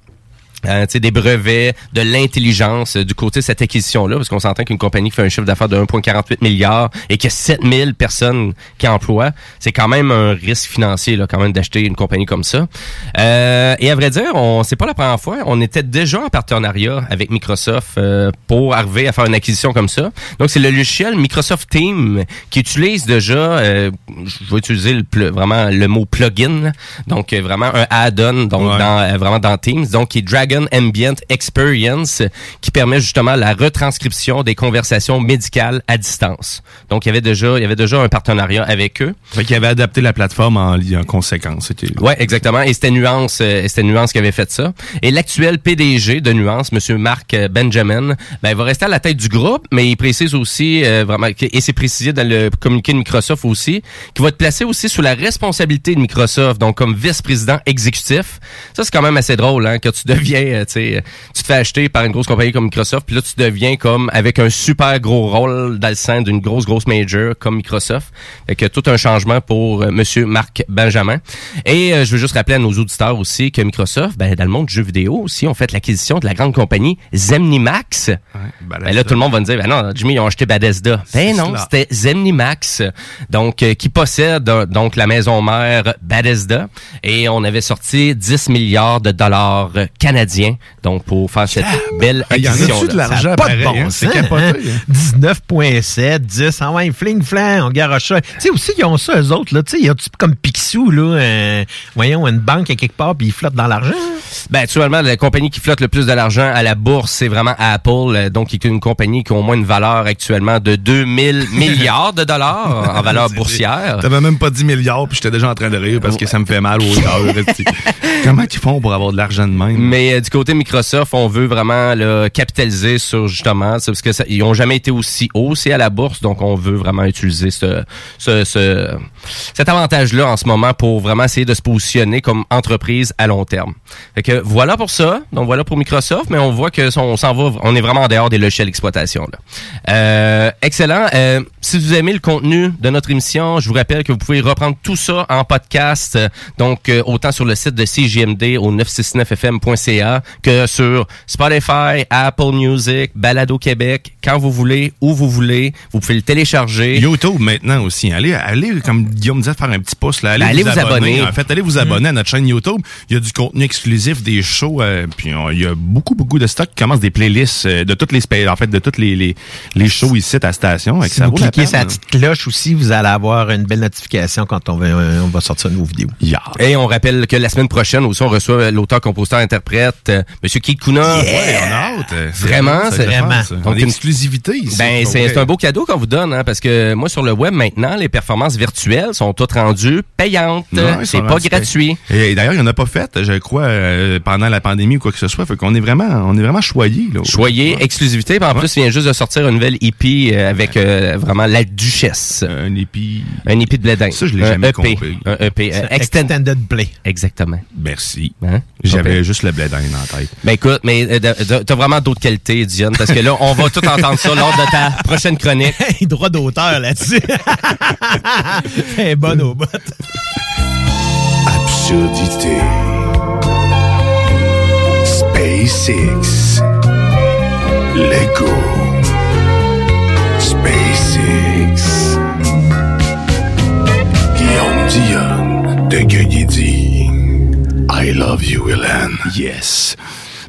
sais, des brevets, de l'intelligence euh, du côté de cette acquisition-là, parce qu'on s'entend qu'une compagnie qui fait un chiffre d'affaires de 1,48 milliards et qui a 7000 personnes qui emploient, c'est quand même un risque financier là, quand même d'acheter une compagnie comme ça. Euh, et à vrai dire, on c'est pas la première fois, on était déjà en partenariat avec Microsoft euh, pour arriver à faire une acquisition comme ça. Donc c'est le logiciel Microsoft Team qui utilise déjà, euh, je vais utiliser le vraiment le mot plugin, donc vraiment un add-on donc Ouais. dans vraiment dans Teams, donc qui est drag Dragon Ambient Experience qui permet justement la retranscription des conversations médicales à distance. Donc, il y avait déjà, il y avait déjà un partenariat avec eux. Fait qu'il avait adapté la plateforme en, en conséquence. Ouais, exactement. Et c'était Nuance, euh, c'était Nuance qui avait fait ça. Et l'actuel PDG de Nuance, Monsieur Marc euh, Benjamin, ben, il va rester à la tête du groupe, mais il précise aussi euh, vraiment, et c'est précisé dans le communiqué de Microsoft aussi, qu'il va être placé aussi sous la responsabilité de Microsoft, donc comme vice-président exécutif. Ça, c'est quand même assez drôle, hein, que tu deviens, euh, tu sais, tu te fais acheter par une grosse compagnie comme Microsoft, puis là, tu deviens comme avec un super gros rôle dans le sein d'une grosse, grosse major comme Microsoft. Fait que tout un changement pour euh, Monsieur Marc Benjamin. Et euh, je veux juste rappeler à nos auditeurs aussi que Microsoft, ben, dans le monde du jeu vidéo aussi, ont fait l'acquisition de la grande compagnie Zemnimax. Ben là, tout le monde va me dire, ben non, Jimmy, ils ont acheté Bethesda. Ben non, c'était Zemnimax, donc euh, qui possède euh, donc la maison mère Bethesda. Et on avait sorti 10 milliards de dollars euh, canadiens, donc pour faire cette belle Il y en de l'argent pas de bon hein? C'est sens, capoté, hein? hein? 19.7, 10, ah ouais, fling flang, on garoche ça. Tu sais, aussi, ils ont ça, eux autres, là. Tu sais, il y a comme Picsou, là, un- voyons, une banque à quelque part, puis ils flottent dans l'argent? Ben, actuellement, la compagnie qui flotte le plus de l'argent à la bourse, c'est vraiment Apple, euh, donc qui est une compagnie qui a au moins une valeur actuellement de 2000 milliards de dollars en valeur boursière. T'avais même pas 10 milliards, puis j'étais déjà en train de rire parce que ça me fait mal au cœur. tu sais. Comment ils font pour avoir de l'argent de même? Mais euh, du côté Microsoft, on veut vraiment capitaliser sur justement, parce que ça, ils ont jamais été aussi hauts, c'est à la bourse, donc on veut vraiment utiliser ce, ce, ce- cet avantage-là en ce moment pour vraiment essayer de se positionner comme entreprise à long terme. Fait que voilà pour ça, donc voilà pour Microsoft, mais on voit que on s'en va, on est vraiment en dehors des logiciels d'exploitation. Euh, excellent. Euh, si vous aimez le contenu de notre émission, je vous rappelle que vous pouvez reprendre tout ça en podcast, euh, donc autant sur le site de CJMD au 969fm.ca que sur Spotify, Apple Music, Balado Québec, quand vous voulez, où vous voulez. Vous pouvez le télécharger. YouTube maintenant aussi. Allez, allez comme Guillaume disait, faire un petit pouce. Là. Allez, Ben, allez vous abonner. En fait, allez vous abonner à notre chaîne YouTube. Il y a du contenu exclusif, des shows. euh, puis on- il y a beaucoup, beaucoup de stocks qui commencent des playlists euh, de toutes les en fait, de toutes les, les, les shows ici à la station. Si ça vous cliquez sur la petite cloche aussi, vous allez avoir une belle notification quand on va, on va sortir une nouvelle vidéo. Et on rappelle que la semaine prochaine aussi, on reçoit l'auteur, compositeur, interprète, euh, Monsieur Keith Kuna. Ouais, on a hâte. Vraiment, c'est. On a une exclusivité ici. Ben, c'est un beau cadeau qu'on vous donne, hein, parce que moi, sur le web, maintenant, les performances virtuelles sont toutes rendues payantes. C'est pas gratuit. Et d'ailleurs, il n'y en a pas fait, je crois, euh, pendant la pandémie ou quoi que ce soit. Fait qu'on est vraiment, on est vraiment choyés, là. Choyé, exclusivité. Puis en plus, il vient juste de sortir une nouvelle EP euh, avec euh, vraiment la duchesse. Un EP. Un EP de bledin. Ça, je l'ai Un jamais EP. compris. Un EP. Extended Play. Exactement. Merci. Hein? J'avais juste le blé d'Inde en tête. Ben écoute, mais euh, t'as- vraiment d'autres qualités, Dion, parce que là, on va tout entendre ça lors de ta prochaine chronique. Hey, droit d'auteur là-dessus. C'est bonne au bout. Absurdité. SpaceX. Lego. SpaceX. Guillaume Dion de Gueugui I love you, Hélène. Yes.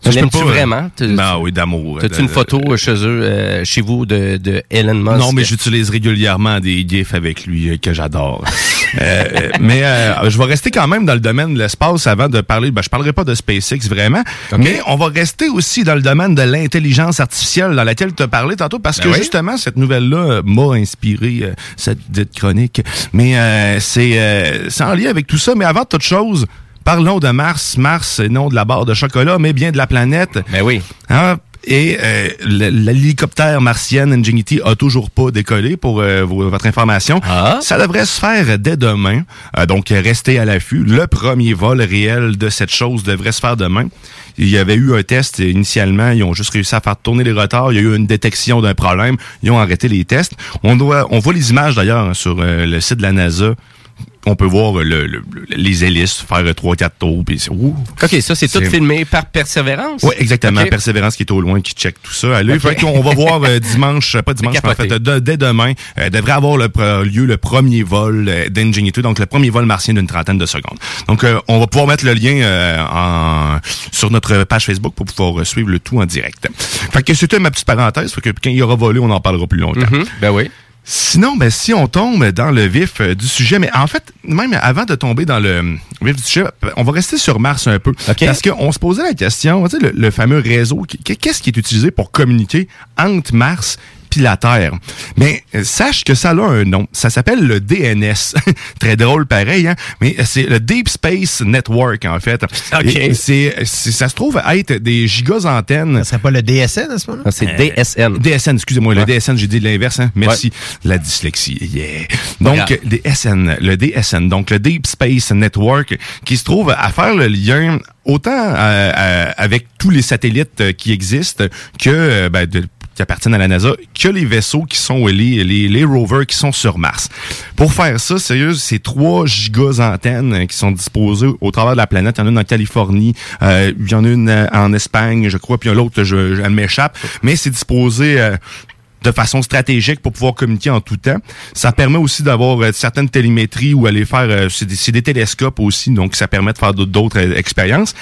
Tu Je peux l'aimes-tu pas- vraiment? Ben oui, d'amour. T'as-tu De- une photo chez eux, euh, chez vous, de, de Elon Musk? Non, mais j'utilise régulièrement des gifs avec lui euh, que j'adore. Euh, mais euh, je vais rester quand même dans le domaine de l'espace avant de parler. Ben, je parlerai pas de SpaceX vraiment, mais on va rester aussi dans le domaine de l'intelligence artificielle dans laquelle tu as parlé tantôt parce Ben que oui. justement cette nouvelle-là euh, m'a inspiré euh, cette dite chronique. Mais euh, c'est euh, c'est en lien avec tout ça. Mais avant toute chose. Parlons de Mars. Mars, et non de la barre de chocolat, mais bien de la planète. Ben oui. Hein? Et euh, l'hélicoptère martienne Ingenuity a toujours pas décollé pour euh, votre information. Ça devrait se faire dès demain. Euh, donc, restez à l'affût. Le premier vol réel de cette chose devrait se faire demain. Il y avait eu un test initialement. Ils ont juste réussi à faire tourner les retards. Il y a eu une détection d'un problème. Ils ont arrêté les tests. On doit, on voit les images d'ailleurs sur euh, le site de la NASA. On peut voir euh, le- le- les hélices faire 3-4 tours. Puis. OK, ça, c'est tout filmé par Persévérance? oui, exactement. Persévérance qui est au loin, qui check tout ça. Allez, Ok. fait qu'on va voir euh, dimanche, pas dimanche, mais en fait, de- dès demain, euh, devrait avoir le, lieu le premier vol euh, d'Ingenuity, donc le premier vol martien d'une trentaine de secondes. Donc, euh, on va pouvoir mettre le lien euh, en, sur notre page Facebook pour pouvoir euh, suivre le tout en direct. Fait que c'était ma petite parenthèse, fait que quand il aura volé, on en parlera plus longtemps. Mhm, Ben oui. Sinon, ben, si on tombe dans le vif euh, du sujet, mais en fait, même avant de tomber dans le euh, vif du sujet, on va rester sur Mars un peu. Parce qu'on se posait la question, tu sais, le, le fameux réseau, qu'est-ce qui est utilisé pour communiquer entre Mars Terre. Mais euh, sache que ça a un nom. Ça s'appelle le DNS. Très drôle pareil, hein? Mais c'est le Deep Space Network, en fait. Et c'est, c'est- ça se trouve à être des gigaantennes. Ça serait pas le DSN à ce moment-là? Ah, c'est DSN. DSN, excusez-moi. Le DSN, j'ai dit l'inverse, hein? Merci. La dyslexie, yeah. Donc, Regarde. DSN, le DSN, donc le Deep Space Network, qui se trouve à faire le lien autant euh, euh, avec tous les satellites euh, qui existent que euh, ben, de- qui appartiennent à la NASA, que les vaisseaux qui sont les, les, les rovers qui sont sur Mars. Pour faire ça, sérieux, c'est trois gigas antennes euh, qui sont disposées au travers de la planète. Il y en a une en Californie, euh, il y en a une euh, en Espagne, je crois, puis il y en a l'autre, je, je- elle m'échappe. Mais c'est disposé euh, de façon stratégique pour pouvoir communiquer en tout temps. Ça permet aussi d'avoir euh, certaines télémétries ou aller faire... euh, c'est des, des télescopes aussi, donc ça permet de faire d'autres- expériences.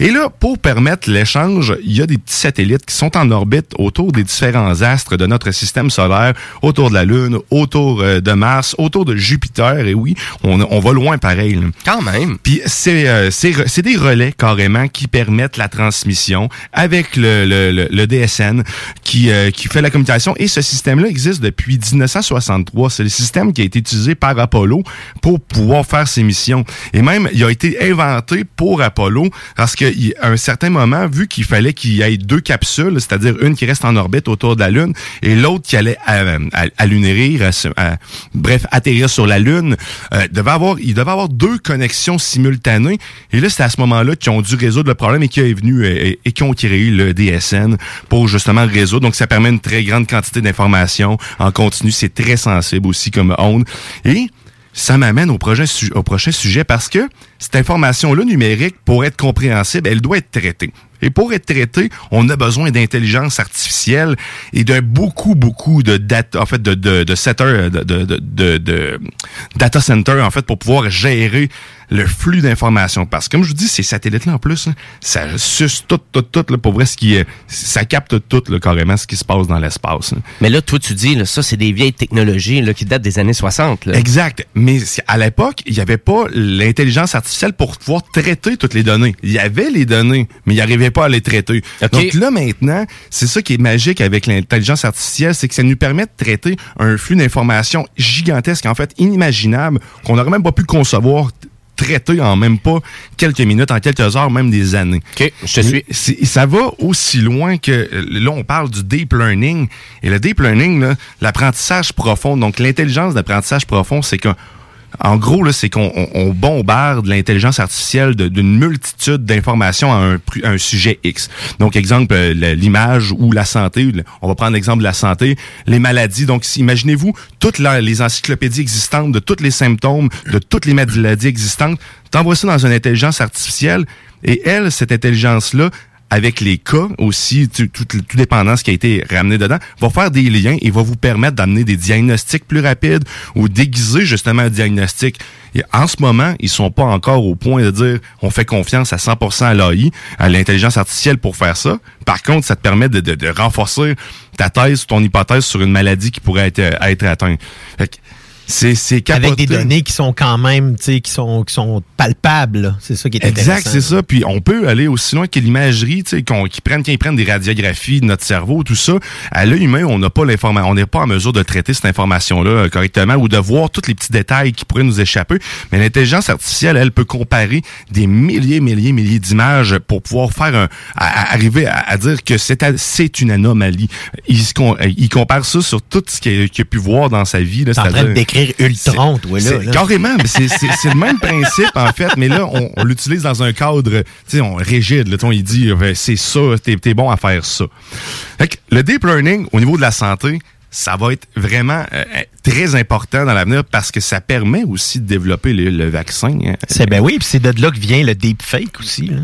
Et là, pour permettre l'échange, il y a des petits satellites qui sont en orbite autour des différents astres de notre système solaire, autour de la Lune, autour euh, de Mars, autour de Jupiter. Et oui, on, on va loin pareil. là. Quand même. Puis c'est euh, c'est des relais carrément qui permettent la transmission avec le, le, le, le DSN qui, euh, qui fait la communication. Et ce système-là existe depuis 1963. C'est le système qui a été utilisé par Apollo pour pouvoir faire ses missions. Et même, il a été inventé pour Apollo parce qu'à un certain moment, vu qu'il fallait qu'il y ait deux capsules, c'est-à-dire une qui reste en orbite autour de la Lune et l'autre qui allait euh, à, à, lunérir, à se- à- bref, atterrir sur la Lune, euh, devait avoir, il devait avoir deux connexions simultanées. Et là, c'est à ce moment-là qu'ils ont dû résoudre le problème et qui est venu euh, et, et qui ont créé le DSN pour justement résoudre. Donc, ça permet une très grande quantité d'informations en continu. C'est très sensible aussi comme onde. Et ça m'amène au, prochain sujet parce que cette information-là numérique, pour être compréhensible, elle doit être traitée. Et pour être traitée, on a besoin d'intelligence artificielle et de beaucoup, beaucoup de data, en fait, de, de, de de, de, de- de data center, en fait, pour pouvoir gérer le flux d'informations. Parce que, comme je vous dis, ces satellites-là, en plus, hein, ça suce tout, tout, tout, là, pour vrai, ce qui est, ça capte tout, là, carrément, ce qui se passe dans l'espace. Mais là, toi, tu dis, là, ça, c'est des vieilles technologies là, qui datent des années 60. là. Exact. Mais à l'époque, il n'y avait pas l'intelligence artificielle pour pouvoir traiter toutes les données. Il y avait les données, mais il n'arrivait pas à les traiter. Donc là, maintenant, c'est ça qui est magique avec l'intelligence artificielle, c'est que ça nous permet de traiter un flux d'informations gigantesque, en fait, inimaginable, qu'on n'aurait même pas pu concevoir traiter en même pas quelques minutes, en quelques heures, même des années. OK, je te suis. Ça va aussi loin que là, on parle du deep learning. Et le deep learning, là, l'apprentissage profond, donc l'intelligence d'apprentissage profond, c'est que en gros, là, c'est qu'on on- on bombarde l'intelligence artificielle d'une multitude d'informations à un, sujet X. Donc, exemple, euh, l'image ou la santé. On va prendre l'exemple de la santé. Les maladies. Donc, imaginez-vous toutes les encyclopédies existantes de tous les symptômes, de toutes les maladies existantes. T'envoies ça dans une intelligence artificielle et elle, cette intelligence-là, avec les cas aussi, tout, tout, tout ce qui a été ramené dedans, va faire des liens et va vous permettre d'amener des diagnostics plus rapides ou déguiser justement un diagnostic. Et en ce moment, ils sont pas encore au point de dire on fait confiance à 100% à l'AI, à l'intelligence artificielle pour faire ça. Par contre, ça te permet de, renforcer ta thèse, ton hypothèse sur une maladie qui pourrait être, atteinte. C'est, c'est Avec des données qui sont quand même, tu sais, qui sont, qui sont palpables. C'est ça qui est Exact, intéressant. c'est ça. Puis on peut aller aussi loin que l'imagerie, tu sais, qu'on, qu'ils prennent, quand ils prennent des radiographies de notre cerveau, tout ça. À l'œil humain, on n'a pas l'information, on n'est pas en mesure de traiter cette information-là euh, correctement ou de voir tous les petits détails qui pourraient nous échapper. Mais l'intelligence artificielle, elle peut comparer des milliers, milliers, milliers d'images pour pouvoir faire un, à- à- arriver à, à dire que c'est, c'est une anomalie. Il, il compare ça sur tout ce qu'il a, a pu voir dans sa vie. Là, Décrire Ultron, toi, là. Carrément, mais c'est, le même principe, en fait, mais là, on, on l'utilise dans un cadre, tu sais, on- rigide. Là, il dit, euh, c'est ça, t'es, t'es bon à faire ça. Fait que le deep learning, au niveau de la santé, ça va être vraiment euh, très important dans l'avenir parce que ça permet aussi de développer le, le vaccin. hein. C'est ben oui, puis c'est de là que vient le deepfake aussi. là.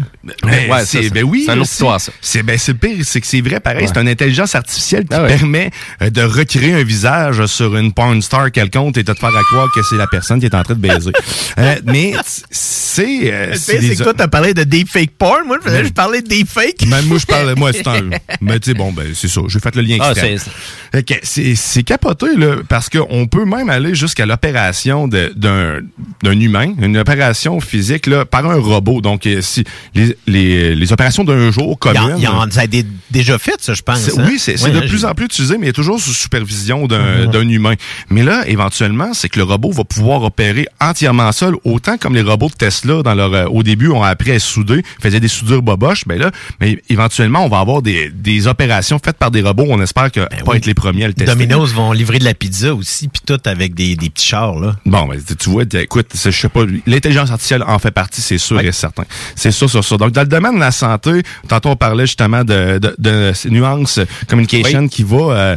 Ben, Ouais, c'est ça, ben oui, c'est une autre c'est- histoire, ça. C'est ben c'est le pire, c'est que c'est vrai pareil, Ouais. c'est une intelligence artificielle qui Ah ouais. permet euh, de recréer un visage sur une porn star quelconque et de te faire à croire que c'est la personne qui est en train de baiser. Euh, mais c'est euh, Le pire, c'est c'est des- que toi, t'as parlé de deepfake porn? Moi, je, parlais de deepfake. Même moi, je parle, moi, c'est un. Mais tu sais, bon, ben, c'est ça. J'ai fait le lien Ah, c'est- que C'est c'est capoté, là, parce qu'on peut même aller jusqu'à l'opération d'un d'un humain, une opération physique, là, par un robot. Donc, euh, si les, les, les opérations d'un jour Il y en- communes. il y en- ça a dé- déjà fait, ça, je pense. Hein? Oui, c'est de plus en plus utilisé, mais toujours sous supervision d'un d'un humain. Mais là, éventuellement, c'est que le robot va pouvoir opérer entièrement seul, autant comme les robots de Tesla, dans leur, euh, au début, ont appris à souder, faisaient des soudures boboches, ben là, mais éventuellement, on va avoir des, des opérations faites par des robots. On espère que Ben pas être les premiers à le tester. Domino's vont livrer de la pizza aussi, puis tout avec des, des petits chars, là. Bon, ben, tu vois, écoute, je sais pas, l'intelligence artificielle en fait partie, c'est sûr et certain. C'est sûr, sûr, sûr. Donc, dans le domaine de la santé, tantôt on parlait justement de, de, de ces nuances euh, communication qui va, euh,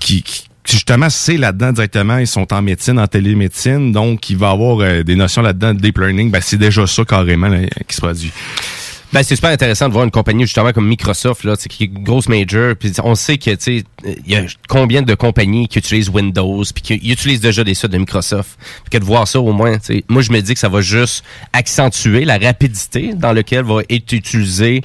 qui, qui qui, justement, c'est là-dedans directement. Ils sont en médecine, en télémédecine, donc il va y avoir euh, des notions là-dedans de deep learning. Ben, c'est déjà ça carrément là, qui se produit. Ben, c'est super intéressant de voir une compagnie justement comme Microsoft là, qui est grosse major, puis on sait que il y a combien de compagnies qui utilisent Windows puis qui utilisent déjà des sites de Microsoft. Puis que de voir ça au moins, moi je me dis que ça va juste accentuer la rapidité dans laquelle va être utilisé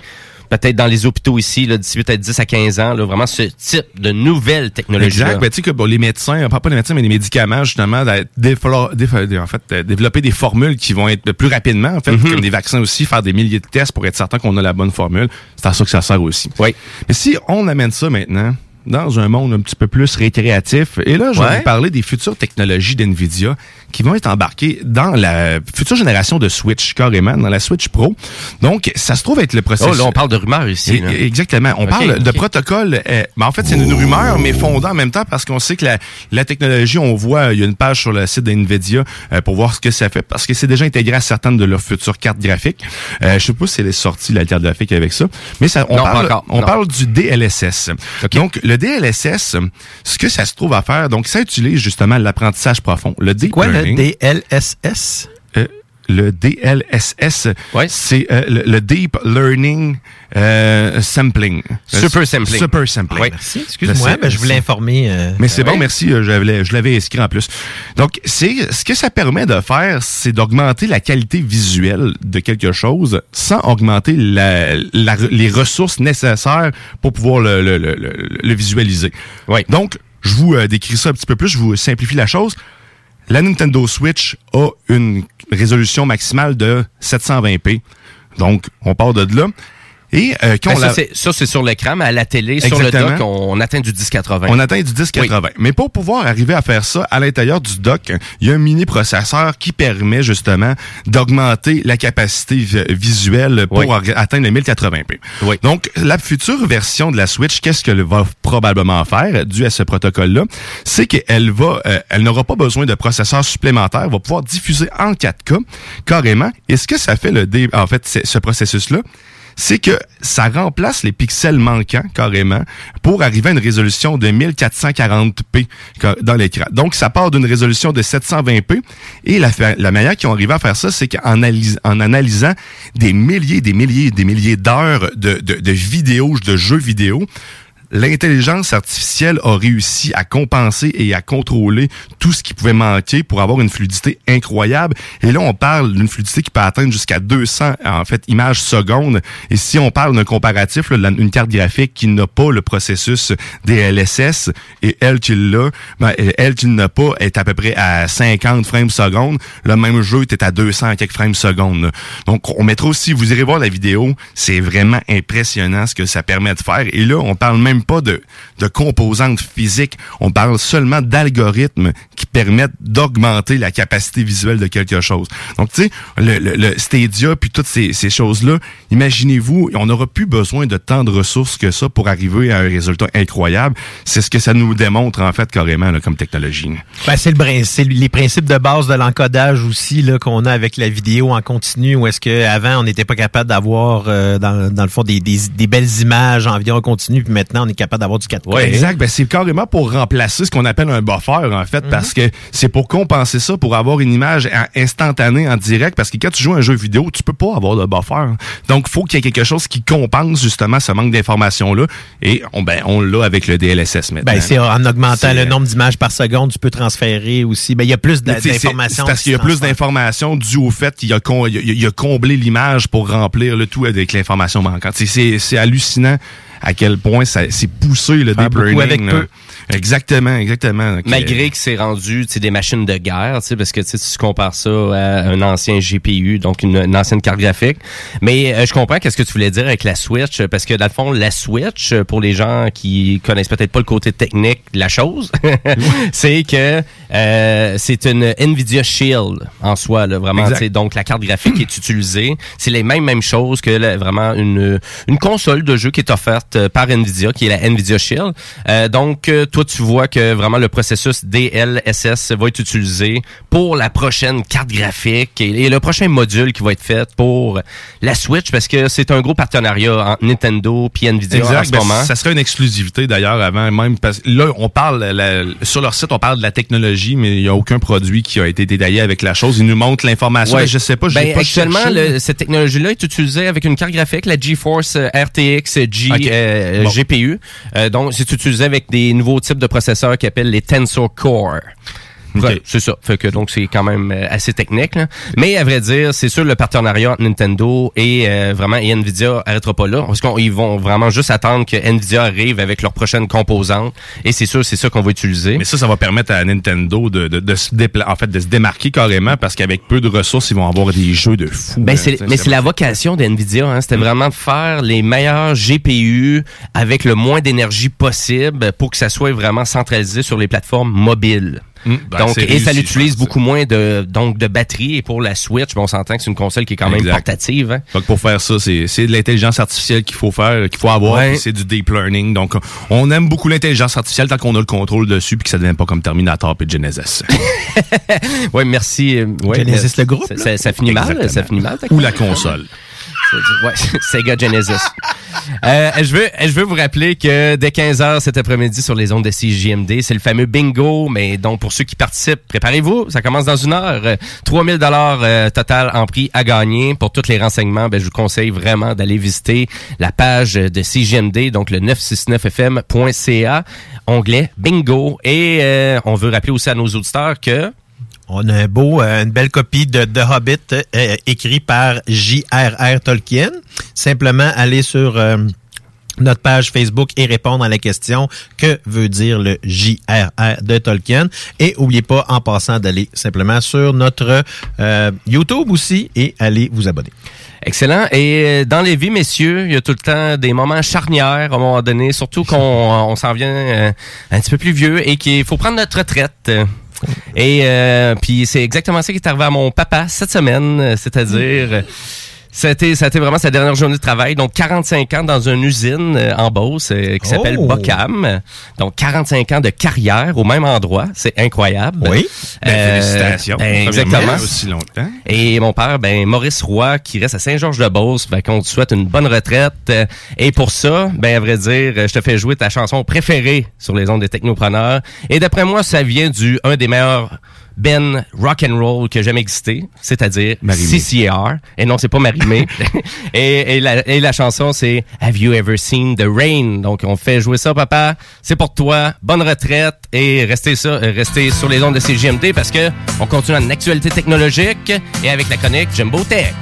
peut-être dans les hôpitaux ici là d'ici peut-être 10 à 15 ans là, vraiment ce type de nouvelles technologies. Exact. Ben, tu sais que bon, les médecins, on parle pas des médecins, mais les médicaments, justement, en fait, euh, développer des formules qui vont être plus rapidement, en fait, Mhm. comme des vaccins aussi, faire des milliers de tests pour être certain qu'on a la bonne formule. C'est à ça que ça sert aussi. Oui. Mais si on amène ça maintenant dans un monde un petit peu plus récréatif, et là, je vais vous parler des futures technologies d'NVIDIA qui vont être embarquées dans la future génération de Switch, carrément, dans la Switch Pro. Donc, ça se trouve être le processus. Oh là, on parle de rumeurs ici. Là. Exactement. On parle de protocole. euh, ben, en fait, c'est une rumeur, mais fondant en même temps parce qu'on sait que la, la technologie, on voit, il y a une page sur le site d'NVIDIA euh, pour voir ce que ça fait, parce que c'est déjà intégré à certaines de leurs futures cartes graphiques. Euh, je sais pas si elle est sortie, la carte graphique avec ça, mais ça, on, Non, parle, encore, on parle du DLSS. Donc, le DLSS, ce que ça se trouve à faire, donc ça utilise justement l'apprentissage profond. Le Quoi, le learning. DLSS? Euh, le DLSS, c'est euh, le, le Deep Learning euh, Sampling. Super sampling. Super sampling. Oui. Merci, excuse-moi, ben, je voulais informer. euh, mais c'est ouais. bon, merci. Je l'avais, je l'avais inscrit en plus. Donc, c'est ce que ça permet de faire, c'est d'augmenter la qualité visuelle de quelque chose sans augmenter la, la- les ressources nécessaires pour pouvoir le, le- le- le- le visualiser. Donc, je vous euh, décris ça un petit peu plus, je vous simplifie la chose. La Nintendo Switch a une résolution maximale de 720p. Donc, on part de là. Et euh, Ben, ça, la- c'est- ça, c'est sur l'écran, mais à la télé, sur le dock, on, on atteint du 1080. On atteint du 1080. Mais pour pouvoir arriver à faire ça, à l'intérieur du dock, il y a un mini processeur qui permet justement d'augmenter la capacité vi- visuelle pour Oui. atteindre le 1080p. Donc, la future version de la Switch, qu'est-ce qu'elle va probablement faire, dû à ce protocole-là, c'est qu'elle va, euh, elle n'aura pas besoin de processeur supplémentaire, elle va pouvoir diffuser en 4K carrément. Et ce que ça fait le dé- en fait, c'est- ce processus-là, c'est que ça remplace les pixels manquants carrément pour arriver à une résolution de 1440p ca- dans l'écran. Donc, ça part d'une résolution de 720p et la, la manière qu'ils ont arrivé à faire ça, c'est qu'en analys- en analysant des milliers, des milliers, des milliers d'heures de vidéos, de jeux vidéo, L'intelligence artificielle a réussi à compenser et à contrôler tout ce qui pouvait manquer pour avoir une fluidité incroyable. Et là, on parle d'une fluidité qui peut atteindre jusqu'à 200 en fait images secondes. Et si on parle d'un comparatif, là, une carte graphique qui n'a pas le processus DLSS et elle qui l'a, ben, elle qui n'a pas est à peu près à 50 frames secondes. Le même jeu est à 200 et quelques frames secondes. Donc, on mettra aussi, vous irez voir la vidéo, c'est vraiment impressionnant ce que ça permet de faire. Et là, on parle même pas de, de composantes physiques, on parle seulement d'algorithmes qui permettent d'augmenter la capacité visuelle de quelque chose. Donc, tu sais, le, le, le Stadia puis toutes ces, choses-là, imaginez-vous, on n'aura plus besoin de tant de ressources que ça pour arriver à un résultat incroyable. C'est ce que ça nous démontre, en fait, carrément, comme technologie. Ben, c'est le les principes de base de l'encodage aussi qu'on a avec la vidéo en continu où est-ce que avant on n'était pas capable d'avoir euh, dans, dans le fond des, des, des belles images en vidéo en continu puis maintenant on est capable d'avoir du 4K. Exact. Ben, c'est carrément pour remplacer ce qu'on appelle un buffer, en fait, Mhm. parce que c'est pour compenser ça, pour avoir une image instantanée en direct, parce que quand tu joues à un jeu vidéo, tu peux pas avoir de buffer. Donc, faut qu'il y ait quelque chose qui compense justement ce manque d'informations-là. Et on, ben, on l'a avec le DLSS maintenant. Ben, c'est en augmentant le nombre d'images par seconde, tu peux transférer aussi. Ben, il y a plus d'informations. c'est parce qu'il y a plus d'informations dues au fait qu'il a, con- il a, il a comblé l'image pour remplir le tout avec l'information manquante. C'est hallucinant à quel point ça c'est poussé le deep learning. avec peu. Exactement, exactement. Malgré que c'est rendu des machines de guerre, tu sais, parce que si tu compares ça à un ancien GPU, donc une, une ancienne carte graphique. Mais euh, je comprends qu'est-ce que tu voulais dire avec la Switch, parce que dans le fond, la Switch, euh, pour les gens qui connaissent peut-être pas le côté technique de la chose, c'est que euh, c'est une Nvidia Shield en soi, là, vraiment. Donc la carte graphique qui est utilisée, c'est les mêmes mêmes choses que vraiment une une console de jeu qui est offerte euh, par Nvidia, qui est la Nvidia Shield. Euh, donc euh, toi tu vois que vraiment le processus DLSS va être utilisé pour la prochaine carte graphique et, et le prochain module qui va être fait pour la Switch parce que c'est un gros partenariat entre Nintendo puis Nvidia en Exact. ce Ben, moment. ça serait une exclusivité d'ailleurs avant même parce là on parle la- sur leur site on parle de la technologie mais il y a aucun produit qui a été détaillé avec la chose. Ils nous montrent l'information. Ouais. Je sais pas. Ben, pas actuellement, le- cette technologie-là est utilisée avec une carte graphique, la GeForce euh, RTX G, Ok. euh, Bon. GPU. Euh, donc, c'est utilisé avec des nouveaux types de processeurs qui appellent les Tensor Core. Ouais, c'est ça. Fait que donc c'est quand même euh, assez technique. là. Mais à vrai dire, c'est sûr le partenariat entre Nintendo et euh, vraiment et Nvidia arrêtera pas là parce qu'ils vont vraiment juste attendre que Nvidia arrive avec leurs prochaines composantes et c'est sûr c'est ça qu'on va utiliser. Mais ça, ça va permettre à Nintendo de, de, de se dépla- en fait, de se démarquer carrément parce qu'avec peu de ressources, ils vont avoir des jeux de fou. Ben mais c'est la vocation d'NVIDIA. Hein. C'était vraiment de faire les meilleurs GPU avec le moins d'énergie possible pour que ça soit vraiment centralisé sur les plateformes mobiles. Ben, donc, et ça l'utilise beaucoup moins de donc de batterie. Et pour la Switch, ben, on s'entend que c'est une console qui est quand même Exact. portative. Hein. Donc pour faire ça, c'est c'est de l'intelligence artificielle qu'il faut faire, qu'il faut avoir, Ouais. c'est du deep learning. Donc on aime beaucoup l'intelligence artificielle tant qu'on a le contrôle dessus puis que ça devient pas comme Terminator et Genesis. ouais, merci. euh, ouais, Genesis, le groupe, Ça, là? ça- ça finit mal. Ça finit mal. Ou la console. Sega Genesis. Euh, je veux, je veux vous rappeler que dès 15h cet après-midi sur les ondes de CJMD, c'est le fameux bingo. Mais donc pour ceux qui participent, préparez-vous. Ça commence dans une heure. Euh, 3000 dollars euh, total en prix à gagner. Pour tous les renseignements, ben, je vous conseille vraiment d'aller visiter la page de CJMD, donc le 969fm.ca, onglet bingo. Et euh, on veut rappeler aussi à nos auditeurs que On a un beau, euh, une belle copie de The Hobbit euh, écrit par J.R.R. Tolkien. Simplement aller sur euh, notre page Facebook et répondre à la question que veut dire le J.R.R. de Tolkien? Et oubliez pas, en passant, d'aller simplement sur notre YouTube aussi et aller vous abonner. Excellent. Et dans les vies, messieurs, il y a tout le temps des moments charnières à un moment donné, surtout qu'on on s'en vient un petit peu plus vieux et qu'il faut prendre notre retraite. Et euh, puis c'est exactement ça qui est arrivé à mon papa cette semaine, c'est-à-dire c'était vraiment sa dernière journée de travail, donc 45 ans dans une usine euh, en Beauce euh, qui s'appelle Oh! Bocam. Donc 45 ans de carrière au même endroit, c'est incroyable. Oui. Ben, Euh, félicitations. ben, Premièrement, exactement. aussi longtemps. Et mon père, ben Maurice Roy, qui reste à Saint-Georges-de-Beauce, ben, qu'on te souhaite une bonne retraite. Euh, Et pour ça, ben à vrai dire, je te fais jouer ta chanson préférée sur les ondes des technopreneurs. Et d'après moi, ça vient du un des meilleurs ben rock and roll qui a jamais existé, c'est-à-dire. CCR. Et non, c'est pas Marimé. et, et, la, et la chanson, c'est Have You Ever Seen the Rain? Donc, on fait jouer ça, papa. C'est pour toi. Bonne retraite et restez ça, euh, restez sur les ondes de CGMD parce que on continue en actualité technologique et avec la chronique Jumbo Tech.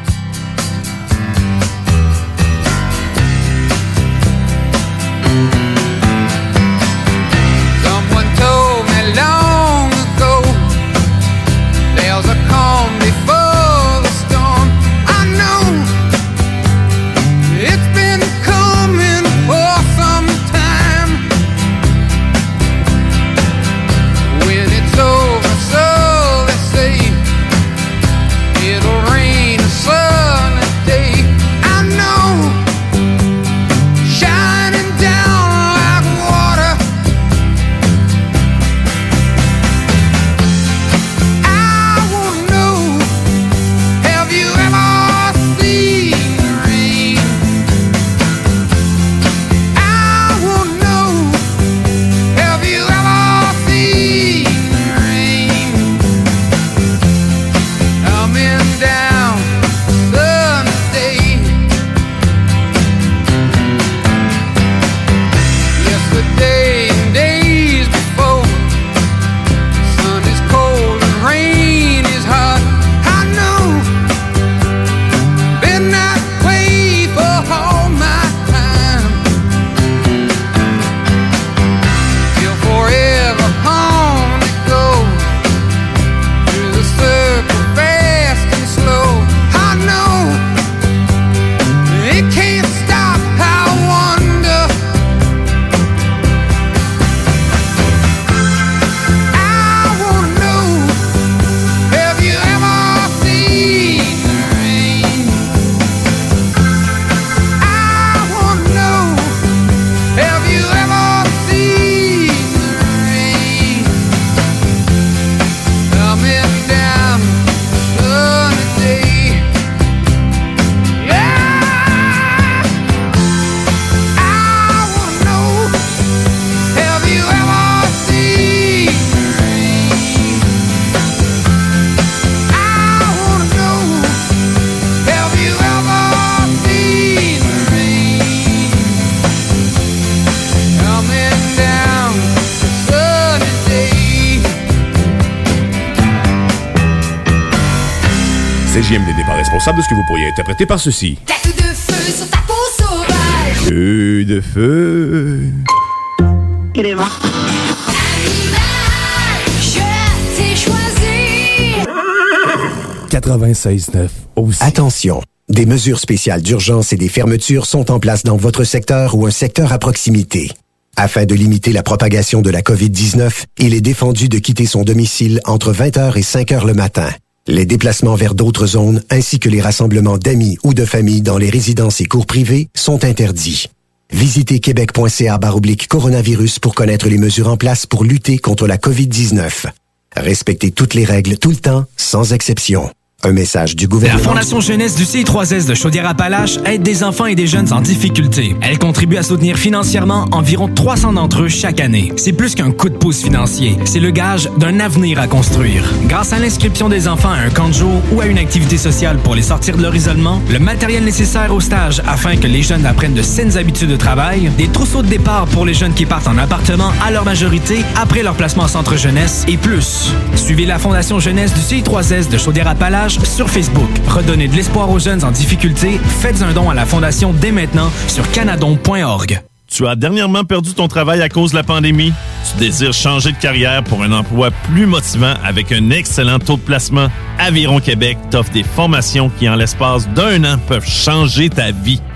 Responsable de ce que vous pourriez interpréter par ceci. T'as tout de feu sur ta peau sauvage. Feu de feu. Je t'ai choisi. 96.9 aussi. Attention, des mesures spéciales d'urgence et des fermetures sont en place dans votre secteur ou un secteur à proximité. Afin de limiter la propagation de la COVID-19, il est défendu de quitter son domicile entre 20h et 5h le matin. Les déplacements vers d'autres zones ainsi que les rassemblements d'amis ou de familles dans les résidences et cours privés sont interdits. Visitez québec.ca baroblique coronavirus pour connaître les mesures en place pour lutter contre la COVID-19. Respectez toutes les règles tout le temps, sans exception. Un message du La gouvernement. Fondation Jeunesse du CI3S de Chaudière-Appalaches aide des enfants et des jeunes en difficulté. Elle contribue à soutenir financièrement environ 300 d'entre eux chaque année. C'est plus qu'un coup de pouce financier, c'est le gage d'un avenir à construire. Grâce à l'inscription des enfants à un camp de jour ou à une activité sociale pour les sortir de leur isolement, le matériel nécessaire au stage afin que les jeunes apprennent de saines habitudes de travail, des trousseaux de départ pour les jeunes qui partent en appartement à leur majorité après leur placement en centre jeunesse et plus. Suivez la Fondation Jeunesse du CI3S de Chaudière-Appalaches sur Facebook. Redonnez de l'espoir aux jeunes en difficulté. Faites un don à la Fondation dès maintenant sur canadon.org. Tu as dernièrement perdu ton travail à cause de la pandémie? Tu désires changer de carrière pour un emploi plus motivant avec un excellent taux de placement? Aviron Québec t'offre des formations qui, en l'espace d'un an, peuvent changer ta vie.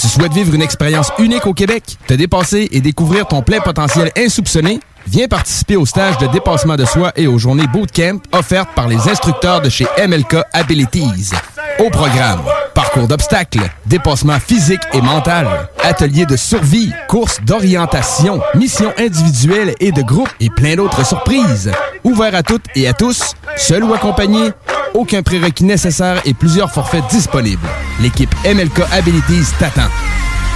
Tu souhaites vivre une expérience unique au Québec, te dépasser et découvrir ton plein potentiel insoupçonné? Viens participer au stage de dépassement de soi et aux journées bootcamp offertes par les instructeurs de chez MLK Abilities. Au programme, parcours d'obstacles, dépassement physique et mental, ateliers de survie, courses d'orientation, missions individuelles et de groupe et plein d'autres surprises. Ouvert à toutes et à tous, seul ou accompagné, aucun prérequis nécessaire et plusieurs forfaits disponibles. L'équipe MLK Abilities t'attend.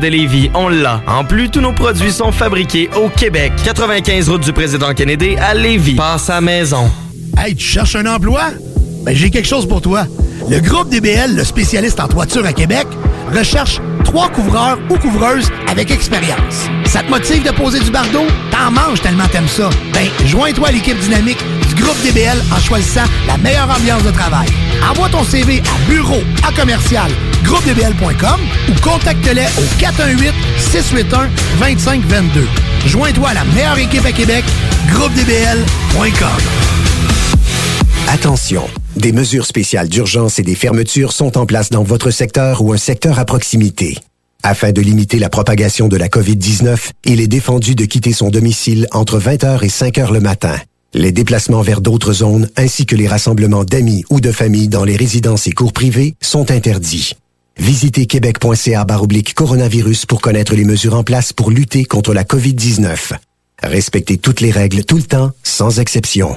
de Lévis, on l'a. En plus, tous nos produits sont fabriqués au Québec. 95 route du président Kennedy à Lévis. Passe à maison. Hey, tu cherches un emploi? Ben, j'ai quelque chose pour toi. Le groupe DBL, le spécialiste en toiture à Québec, recherche trois couvreurs ou couvreuses avec expérience. Ça te motive de poser du bardeau? T'en manges tellement t'aimes ça. Ben, joins-toi à l'équipe dynamique du groupe DBL en choisissant la meilleure ambiance de travail. Envoie ton CV à bureau à commercial groupedbl.com ou contacte-les au 418-681-2522. Joins-toi à la meilleure équipe à Québec, groupedbl.com. Attention, des mesures spéciales d'urgence et des fermetures sont en place dans votre secteur ou un secteur à proximité. Afin de limiter la propagation de la COVID-19, il est défendu de quitter son domicile entre 20h et 5h le matin. Les déplacements vers d'autres zones ainsi que les rassemblements d'amis ou de familles dans les résidences et cours privés sont interdits. Visitez québec.ca coronavirus pour connaître les mesures en place pour lutter contre la COVID-19. Respectez toutes les règles tout le temps, sans exception.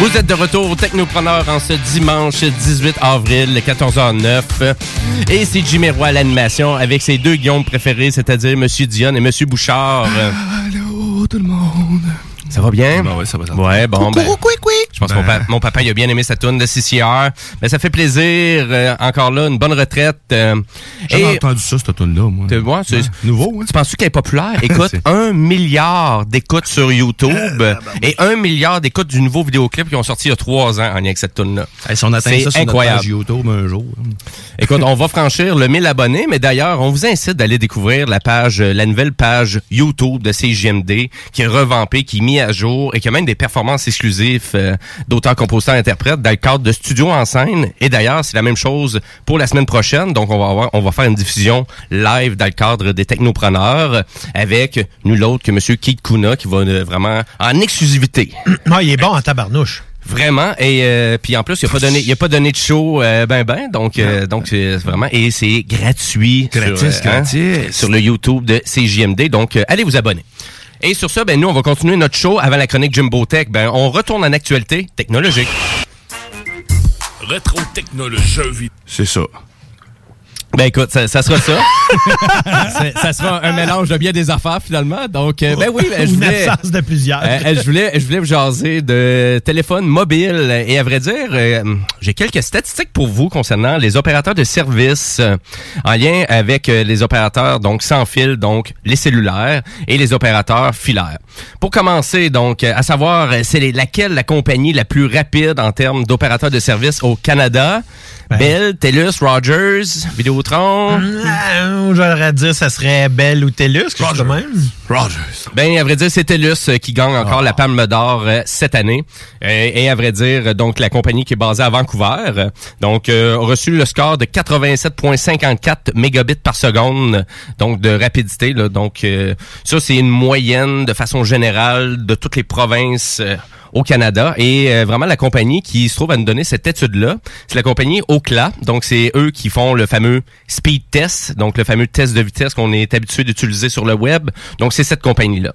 Vous êtes de retour au Technopreneur en ce dimanche 18 avril, 14h09. Et c'est Jimmy Roy à l'animation avec ses deux guillaumes préférés, c'est-à-dire Monsieur Dion et Monsieur Bouchard. Allô, tout le monde. Ça va bien? ouais, ça va. Ça Ouais, bon, ben, oui. je pense que mon, pa- mon papa il a bien aimé sa tune de CCR. Mais ça fait plaisir. euh, encore là, une bonne retraite. euh, J'avais et- entendu ça, cette tune-là, moi. Tu vois, c'est nouveau. Tu penses qu'elle est populaire? Écoute, un milliard d'écoutes sur YouTube et un milliard d'écoutes du nouveau vidéoclip qui ont sorti il y a trois ans en lien avec cette tune là si on atteint ça sur notre incroyable. page YouTube un jour. Écoute, on va franchir le 1000 abonnés, mais d'ailleurs, on vous incite d'aller découvrir la page, la nouvelle page YouTube de CJMD, qui est revampée, qui est mise à jour et qui a même des performances exclusives euh, d'auteurs, compositeurs, interprètes dans le cadre de studio en scène. Et d'ailleurs, c'est la même chose pour la semaine prochaine. Donc, on va avoir, on va faire une diffusion live dans le cadre des technopreneurs avec nul autre que Monsieur Keith Kuna qui va euh, vraiment en exclusivité. Ah, il est bon en tabarnouche. Vraiment et euh, puis en plus il a pas donné il a pas donné de show euh, ben ben donc euh, donc c'est vraiment et c'est gratuit Gratis, sur, euh, gratis. sur le YouTube de CJMD donc allez vous abonner. Et sur ça ben nous on va continuer notre show avant la chronique Jimbo Tech ben on retourne en actualité technologique. Rétro technologie. C'est ça. Ben écoute, ça, ça sera ça. Ça sera un mélange de bien des affaires finalement. Donc euh, ben oui, ben, je voulais absence de plusieurs. Euh, euh, je voulais, je voulais vous jaser de téléphone mobile. Et à vrai dire, euh, j'ai quelques statistiques pour vous concernant les opérateurs de services en lien avec les opérateurs donc sans fil, donc les cellulaires et les opérateurs filaires. Pour commencer, donc, à savoir, c'est laquelle la compagnie la plus rapide en termes d'opérateurs de services au Canada? Bell, TELUS, Rogers, Vidéotron. Euh, J'aurais dire ça serait Bell ou chose de même. Rogers. Ben, à vrai dire, c'est TELUS euh, qui gagne encore la Palme d'Or euh, cette année. Euh, et à vrai dire, donc la compagnie qui est basée à Vancouver, euh, donc euh, a reçu le score de 87,54 mégabits par seconde, donc de rapidité. Là. Donc euh, ça, c'est une moyenne de façon générale de toutes les provinces. au Canada et euh, vraiment la compagnie qui se trouve à nous donner cette étude-là, c'est la compagnie Ocla. Donc c'est eux qui font le fameux speed test, donc le fameux test de vitesse qu'on est habitué d'utiliser sur le web. Donc c'est cette compagnie-là.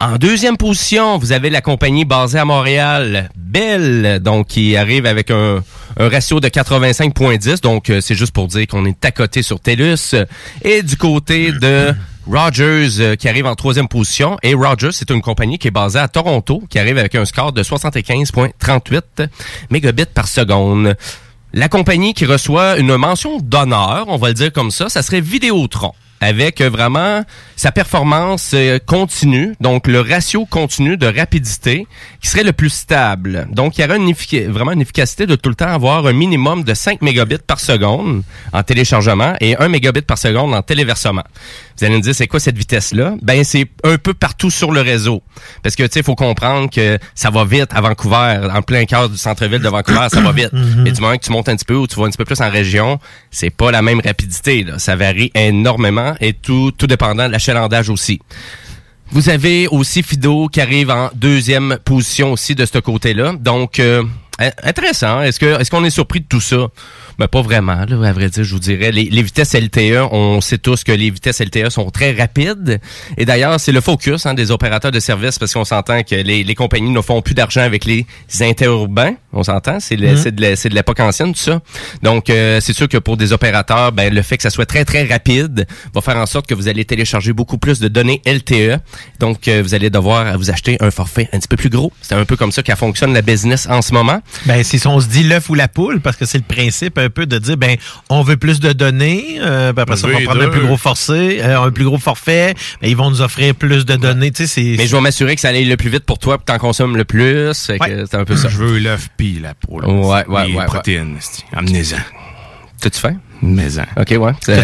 En deuxième position, vous avez la compagnie basée à Montréal, Bell, donc qui arrive avec un, un ratio de 85.10. Donc euh, c'est juste pour dire qu'on est à côté sur TELUS. Et du côté de Rogers euh, qui arrive en troisième position. Et Rogers, c'est une compagnie qui est basée à Toronto, qui arrive avec un score de 75.38 mégabits par seconde. La compagnie qui reçoit une mention d'honneur, on va le dire comme ça, ça serait Vidéotron avec euh, vraiment sa performance euh, continue, donc le ratio continu de rapidité qui serait le plus stable. Donc, il y aurait une vraiment une efficacité de tout le temps avoir un minimum de 5 mégabits par seconde en téléchargement et 1 mégabit par seconde en téléversement. Vous allez me dire, c'est quoi cette vitesse-là? Ben, c'est un peu partout sur le réseau. Parce que, tu sais, il faut comprendre que ça va vite à Vancouver, en plein cœur du centre-ville de Vancouver, ça va vite. Mais du moment que tu montes un petit peu ou tu vas un petit peu plus en région, c'est pas la même rapidité. Là. Ça varie énormément et tout, tout dépendant de l'achalandage aussi. Vous avez aussi Fido qui arrive en deuxième position aussi de ce côté-là. Donc, euh, in- intéressant. Est-ce que est-ce qu'on est surpris de tout ça? Ben, pas vraiment, là, à vrai dire, je vous dirais. Les, les vitesses LTE, on sait tous que les vitesses LTE sont très rapides. Et d'ailleurs, c'est le focus hein, des opérateurs de services parce qu'on s'entend que les, les compagnies ne font plus d'argent avec les interurbains. On s'entend, c'est le- Mhm. c'est de la- c'est de l'époque ancienne, tout ça. Donc, euh, c'est sûr que pour des opérateurs, ben, le fait que ça soit très, très rapide va faire en sorte que vous allez télécharger beaucoup plus de données LTE. Donc, euh, vous allez devoir vous acheter un forfait un petit peu plus gros. C'est un peu comme ça qu'elle fonctionne la business en ce moment. Ben, c'est si on se dit l'œuf ou la poule, parce que c'est le principe un peu de dire, ben, on veut plus de données, euh, ben, après ça, on va prendre un plus gros forfait, euh, un plus gros forfait, ben, ils vont nous offrir plus de données, tu sais. Mais je vais m'assurer que ça aille le plus vite pour toi, que t'en consommes le plus. Fait que C'est un peu ça. Je veux l'œuf pis la poule. Ouais, ouais, Les ouais, protéines, c'est- Amenez-en. T'as-tu faim? Mais-en. OK, ouais.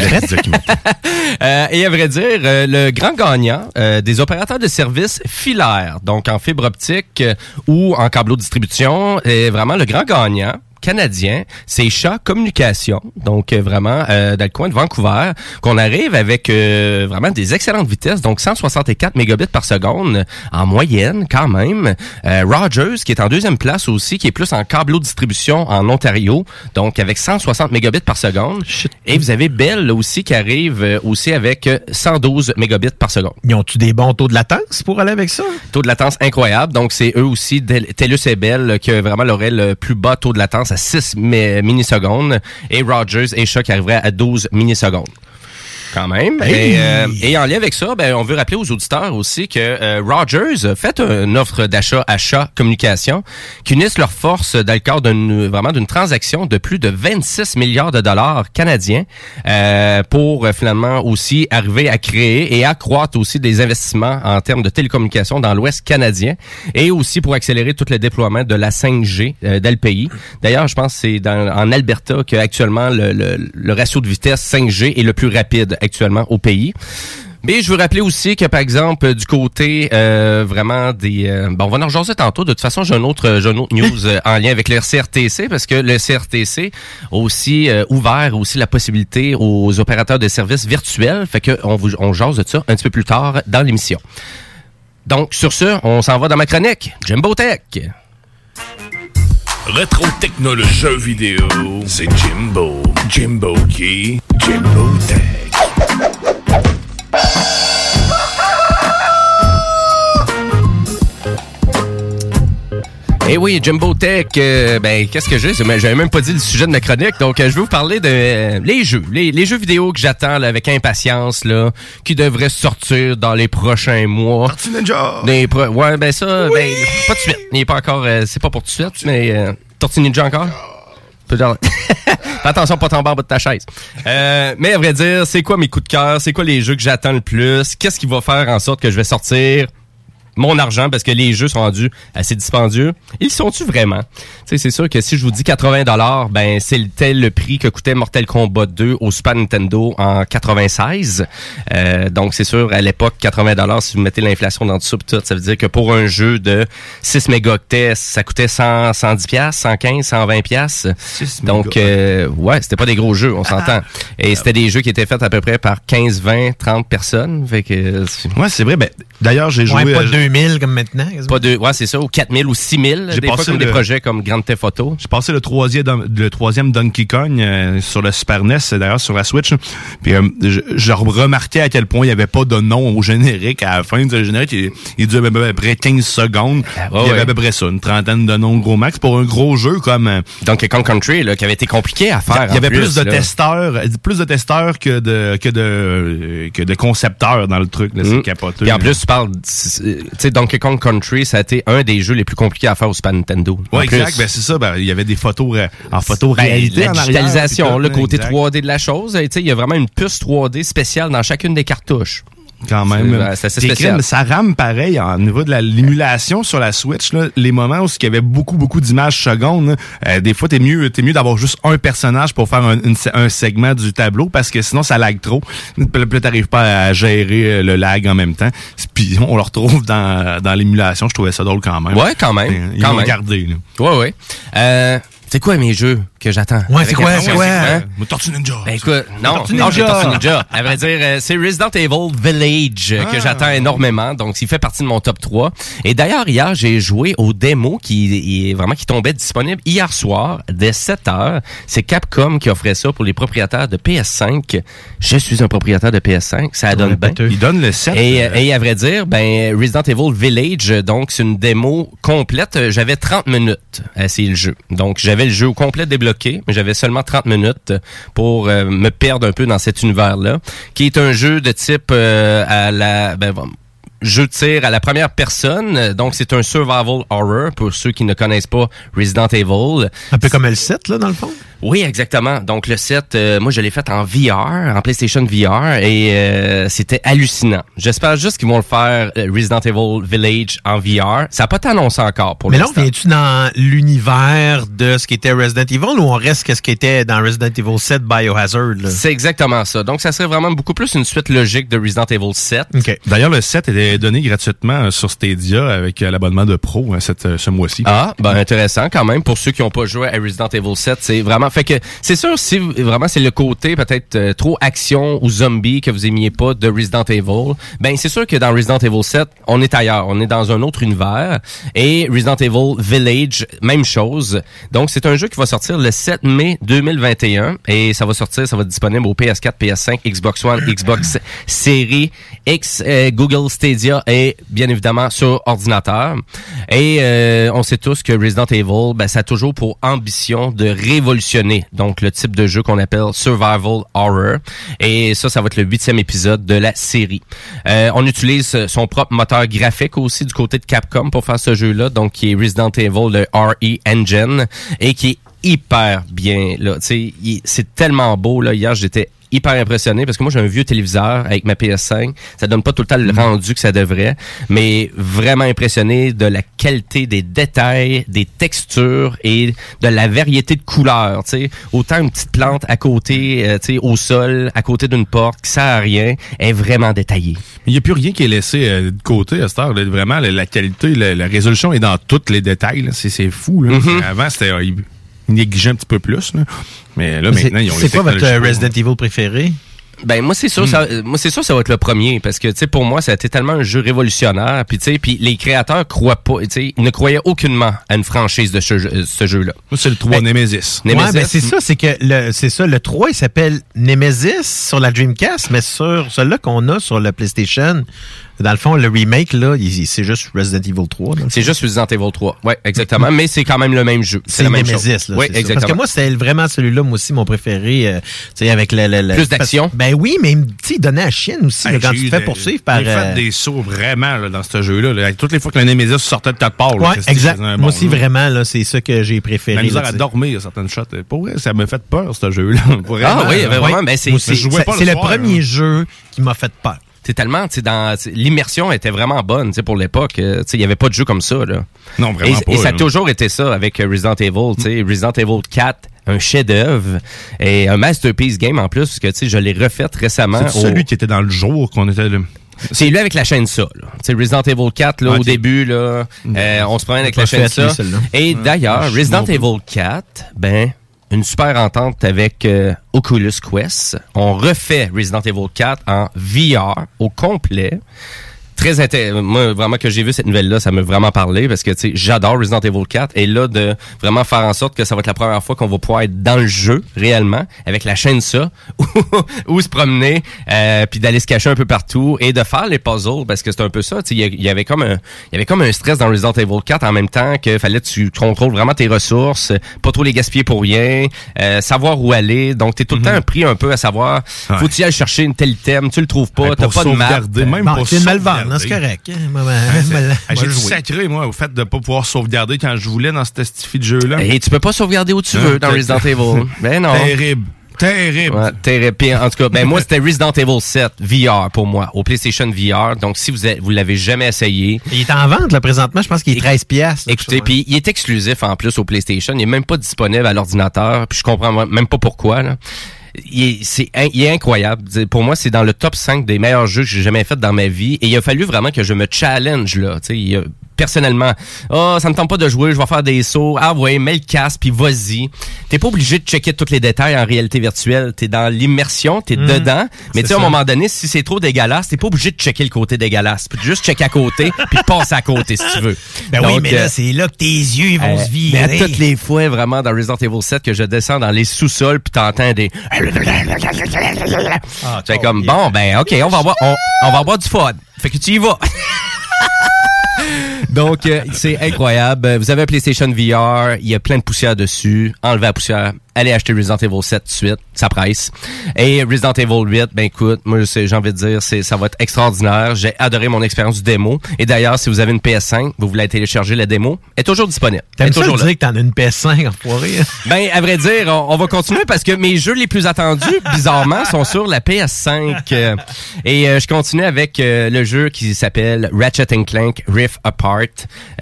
Euh, et à vrai dire, euh, le grand gagnant euh, des opérateurs de services filaires, donc en fibre optique euh, ou en câbleau distribution, est vraiment le grand gagnant canadien. C'est Chat Communication, donc euh, vraiment euh, dans le coin de Vancouver, qu'on arrive avec euh, vraiment des excellentes vitesses, donc 164 mégabits par seconde en moyenne quand même. Euh, Rogers qui est en deuxième place aussi, qui est plus en câbleau distribution en Ontario, donc avec 160 mégabits par seconde. Et vous avez Bell aussi qui arrive euh, aussi avec euh, 112 mégabits par seconde. Ils ont-tu des bons taux de latence pour aller avec ça? Taux de latence incroyable. Donc, c'est eux aussi, TELUS et Bell, euh, qui vraiment aurait le plus bas taux de latence à 6 mi- millisecondes. Et Rogers et Shaw qui arriveraient à 12 millisecondes. Quand même. Hey! Et, euh, et en lien avec ça, ben, on veut rappeler aux auditeurs aussi que euh, Rogers a fait une offre d'achat à Chat Communication qui unissent leurs forces dans le cadre d'une vraiment d'une transaction de plus de 26 milliards de dollars canadiens euh, pour euh, finalement aussi arriver à créer et accroître aussi des investissements en termes de télécommunications dans l'Ouest canadien et aussi pour accélérer tout le déploiement de la 5G euh, dans le pays. D'ailleurs, je pense que c'est dans- en Alberta qu'actuellement le, le, le ratio de vitesse 5G est le plus rapide actuellement au pays. Mais je veux rappeler aussi que, par exemple, du côté euh, vraiment des... euh, bon, on va en rejaser tantôt. De toute façon, j'ai un autre, j'ai une autre news euh, en lien avec le CRTC, parce que le CRTC a aussi euh, ouvert aussi la possibilité aux opérateurs de services virtuels. Fait que on, vous, on jase de ça un petit peu plus tard dans l'émission. Donc, sur ce, on s'en va dans ma chronique. Jimbo Tech. Rétro technologie jeux vidéo, c'est Jimbo. Jimbo qui? Jimbo Tech. Eh oui, Jumbo Tech, euh, ben qu'est-ce que j'ai? J'avais même pas dit le sujet de ma chronique, donc euh, je vais vous parler de euh, les jeux, les, les jeux vidéo que j'attends avec impatience, là, qui devraient sortir dans les prochains mois. Tortue Ninja! Pro- ouais, ben ça, ben, pas de suite. Il est pas encore, c'est pas pour tout de suite, mais Tortue Ninja encore? Attention, pas tomber en bas de ta chaise. Euh, mais à vrai dire, c'est quoi mes coups de cœur? C'est quoi les jeux que j'attends le plus? Qu'est-ce qui va faire en sorte que je vais sortir? Mon argent parce que les jeux sont rendus assez dispendieux. Ils sont-tu vraiment? Tu sais, c'est sûr que si je vous dis 80 dollars, ben c'est le tel le prix que coûtait Mortal Kombat 2 au Super Nintendo en 96. Euh, donc c'est sûr à l'époque 80 dollars si vous mettez l'inflation dans tout, ça veut dire que pour un jeu de 6 mégaoctets, ça coûtait 100 110 pièces, 115, 120 pièces. Donc euh, ouais, c'était pas des gros jeux, on s'entend. Et c'était des jeux qui étaient faits à peu près par 15, 20, 30 personnes. Fait que Ouais, c'est vrai. Ben, d'ailleurs, j'ai joué. Ouais, pas euh, 2000 comme maintenant. pas de, ouais, c'est ça, ou 4000 ou 6000. J'ai Des fois, passé comme des le- projets comme Grand Theft Auto. J'ai passé le troisième, le troisième Donkey Kong euh, sur le Super NES, d'ailleurs sur la Switch. Puis euh, je, je remarquais à quel point il n'y avait pas de nom au générique à la fin. Le générique, il, il durait à peu près 15 secondes. il y avait à peu près ça, une trentaine de noms gros max. Pour un gros jeu comme... euh, Donkey Kong Country, là, qui avait été compliqué à faire. il y avait plus, de là. testeurs, plus de testeurs que de que de que de concepteurs dans le truc. là, C'est Mm. capoté. Puis en plus, tu parles, sais, Donkey Kong Country, ça a été un des jeux les plus compliqués à faire au Super Nintendo. Plus. exact. Ben, c'est ça. Ben, il y avait des photos euh, en photo Ben, réalité la en digitalisation, le côté exact. 3D de la chose, tu sais, il y a vraiment une puce 3D spéciale dans chacune des cartouches. Quand même. C'est- spécial. ça rame pareil en niveau de la- l'émulation sur la Switch. Là, les moments où il y avait beaucoup, beaucoup d'images secondes, euh, des fois, t'es mieux, t'es mieux d'avoir juste un personnage pour faire un, une- un segment du tableau parce que sinon, ça lag trop. Puis t'arrives pas à gérer euh, le lag en même temps. Puis on le retrouve dans, dans l'émulation. Je trouvais ça drôle quand même. Ouais, quand même. Ils quand même. gardé. Là. Ouais, ouais. Euh, c'est quoi mes jeux? Que j'attends? Ouais, c'est quoi, c'est quoi? hein? Tortue Ninja. Ben écoute, non, Tortue non, j'ai. Tortue Ninja. À vrai dire, euh, c'est Resident Evil Village euh, que Ah. j'attends énormément. Donc, il fait partie de mon top 3. Et d'ailleurs, hier, j'ai joué au démo qui est vraiment qui tombait disponible hier soir dès 7 heures. C'est Capcom qui offrait ça pour les propriétaires de PS5. Je suis un propriétaire de PS5. Ça donne bien. Il donne le 7. Et, euh, et à vrai dire, ben Resident Evil Village, donc c'est une démo complète. J'avais 30 minutes à essayer le jeu. Donc j'avais le jeu au complet débloqué, mais j'avais seulement 30 minutes pour euh, me perdre un peu dans cet univers-là, qui est un jeu de type euh, à la ben, jeu de tir à la première personne. Donc c'est un survival horror pour ceux qui ne connaissent pas Resident Evil. Un peu comme le 7, là, dans le fond? Oui, exactement. Donc le set, euh, moi je l'ai fait en VR, en PlayStation VR, et euh, c'était hallucinant. J'espère juste qu'ils vont le faire euh, Resident Evil Village en VR. Ça n'a pas été annoncé encore pour Mais là, viens-tu dans l'univers de ce qui était Resident Evil ou on reste ce qui était dans Resident Evil 7 Biohazard? là? C'est exactement ça. Donc ça serait vraiment beaucoup plus une suite logique de Resident Evil 7. D'ailleurs, le set donné gratuitement sur Stadia avec euh, l'abonnement de pro hein, euh, ce mois-ci. Ah, ben intéressant quand même pour ceux qui n'ont pas joué à Resident Evil 7, c'est vraiment fait que c'est sûr si vraiment c'est le côté peut-être euh, trop action ou zombie que vous aimiez pas de Resident Evil, ben c'est sûr que dans Resident Evil 7, on est ailleurs, on est dans un autre univers et Resident Evil Village même chose. Donc c'est un jeu qui va sortir le 7 mai 2021 et ça va sortir, ça va être disponible au PS4, PS5, Xbox One, Xbox Series X, euh, Google Stadia et bien évidemment sur ordinateur. Et euh, on sait tous que Resident Evil, ben, ça a toujours pour ambition de révolutionner donc le type de jeu qu'on appelle survival horror. Et ça, ça va être le huitième épisode de la série. Euh, on utilise son propre moteur graphique aussi du côté de Capcom pour faire ce jeu-là, donc qui est Resident Evil, le RE Engine, et qui est hyper bien là. C'est tellement beau là. Hier, j'étais hyper impressionné parce que moi j'ai un vieux téléviseur avec ma PS5, ça donne pas tout le temps le rendu que ça devrait, mais vraiment impressionné de la qualité des détails, des textures et de la variété de couleurs, tu sais, autant une petite plante à côté, euh, tu sais, au sol, à côté d'une porte qui sert à rien, est vraiment détaillée. Il n'y a plus rien qui est laissé euh, de côté à cette heure. là. Vraiment, la, la qualité, la, la résolution est dans tous les détails. C'est fou. Là. Mhm. Avant, c'était euh, négligeaient un petit peu plus. là. Mais là, C'est- maintenant, ils ont les C'est quoi votre euh, Resident Evil préféré? Ben moi c'est sûr, Hmm. ça, euh, moi c'est sûr ça va être le premier parce que tu sais pour moi ça a été tellement un jeu révolutionnaire puis tu sais puis les créateurs croient pas, tu sais ils ne croyaient aucunement à une franchise de ce, jeu- euh. Moi c'est le 3 Nemesis. Ouais, ben c'est ça, c'est que le, c'est ça, le 3, il s'appelle Nemesis sur la Dreamcast, mais sur celui-là qu'on a sur la PlayStation, dans le fond, le remake, là, il- c'est juste Resident Evil 3. dans le C'est juste Resident Evil 3. Ouais, exactement, mais c'est quand même le même jeu. C'est la même Nemesis, chose. là. Oui, c'est exactement. Parce que moi, c'était vraiment celui-là, moi aussi, mon préféré. euh, tu sais, avec le, le- le- Plus d'action? Ben oui, mais tu sais, il donnait à la chienne aussi, là, quand tu te fais des- poursuivre par. J'ai euh, fait des sauts vraiment là, dans ce jeu-là. là. Toutes les fois que le Nemesis sortait de là, Ouais, Christy exact. Moi bon aussi, jeu. vraiment, là, c'est ça que j'ai préféré. La misère à dormir, certaines shots. Pour vrai, ça m'a fait peur, ce jeu-là. Ah oui, là. vraiment, ben c'est c'est- C'est le premier jeu qui m'a fait peur. C'est tellement, tu dans l'immersion était vraiment bonne, tu sais, pour l'époque. euh, Tu sais, il y avait pas de jeu comme ça, là. Non, vraiment et, pas, Et ça a toujours été ça avec euh, Resident Evil, tu sais, Resident Evil 4, un chef-d'œuvre et un masterpiece game en plus, parce que tu sais, je l'ai refait récemment. C'est au- celui qui était dans le jour qu'on était là. C'est lui avec la chaîne ça. Sais, Resident Evil 4, là, au début, là, euh, on se promène avec la chaîne ça. Et d'ailleurs, Ah, Resident Evil 4, ben, une super entente avec euh, Oculus Quest. On refait Resident Evil 4 en VR au complet. Très intéressant. Moi, vraiment, que j'ai vu cette nouvelle-là, ça m'a vraiment parlé parce que, tu sais, j'adore Resident Evil 4. Et là, de vraiment faire en sorte que ça va être la première fois qu'on va pouvoir être dans le jeu, réellement, avec la chaîne ça, ou se promener, euh, puis d'aller se cacher un peu partout et de faire les puzzles parce que c'est un peu ça. Tu sais, il y avait comme un, il y avait comme un stress dans Resident Evil 4 en même temps que fallait que tu contrôles vraiment tes ressources, pas trop les gaspiller pour rien, euh, savoir où aller. Donc, t'es tout le temps pris un peu à savoir, faut tu y aller chercher une telle item, tu le trouves pas, t'as pas de map. même pour c'est correct. J'ai sacré, moi, au fait de pas pouvoir sauvegarder quand je voulais dans ce stifi de jeu-là. Et tu peux pas sauvegarder où tu Hein, veux dans Resident Evil. Ben non. Terrible. Terrible. Ouais, terrible. En tout cas, ben moi, c'était Resident Evil 7 VR pour moi, au PlayStation VR. Donc, si vous êtes- vous l'avez jamais essayé, Il est en vente, là, présentement. Je pense qu'il est 13 piastres. là, Écoutez, puis il est exclusif en plus au PlayStation. Il est même pas disponible à l'ordinateur. Puis je comprends même pas pourquoi. Là. Il est, il est incroyable. Pour moi, c'est dans le top 5 des meilleurs jeux que j'ai jamais fait dans ma vie. Et il a fallu vraiment que je me challenge là. Il a- personnellement, oh, ça me tente pas de jouer, je vais faire des sauts. Ah ouais, mets le casque puis vas-y. T'es pas obligé de checker tous les détails en réalité virtuelle. T'es dans l'immersion, t'es Mhm. dedans. Mais tu sais, à un moment donné, si c'est trop dégueulasse, t'es pas obligé de checker le côté dégueulasse. Tu peux juste checker à côté puis passer à côté si tu veux. Ben oui, mais là, euh, c'est là que tes yeux ils vont euh, se mais à virer. toutes les fois, vraiment, dans Resident Evil 7, que je descends dans les sous-sols, puis t'entends des... Ah, C'est comme, bon, ben, OK, on va avoir, on, on va avoir du fun. Fait que tu y vas. Donc, euh, c'est incroyable. Vous avez un PlayStation VR, il y a plein de poussière dessus. Enlevez la poussière, allez acheter Resident Evil 7 tout de suite, ça presse. Et Resident Evil 8, ben écoute, moi j'ai envie de dire, c'est ça va être extraordinaire. J'ai adoré mon expérience du démo. Et d'ailleurs, si vous avez une PS5, vous voulez télécharger la démo, elle est toujours disponible. T'aimes toujours dire que t'en as une PS5 enfoiré? Ben, à vrai dire, on, on va continuer parce que mes jeux les plus attendus, bizarrement, sont sur la PS5. Euh, Et euh, je continue avec euh, le jeu qui s'appelle Ratchet Clank Rift Apart.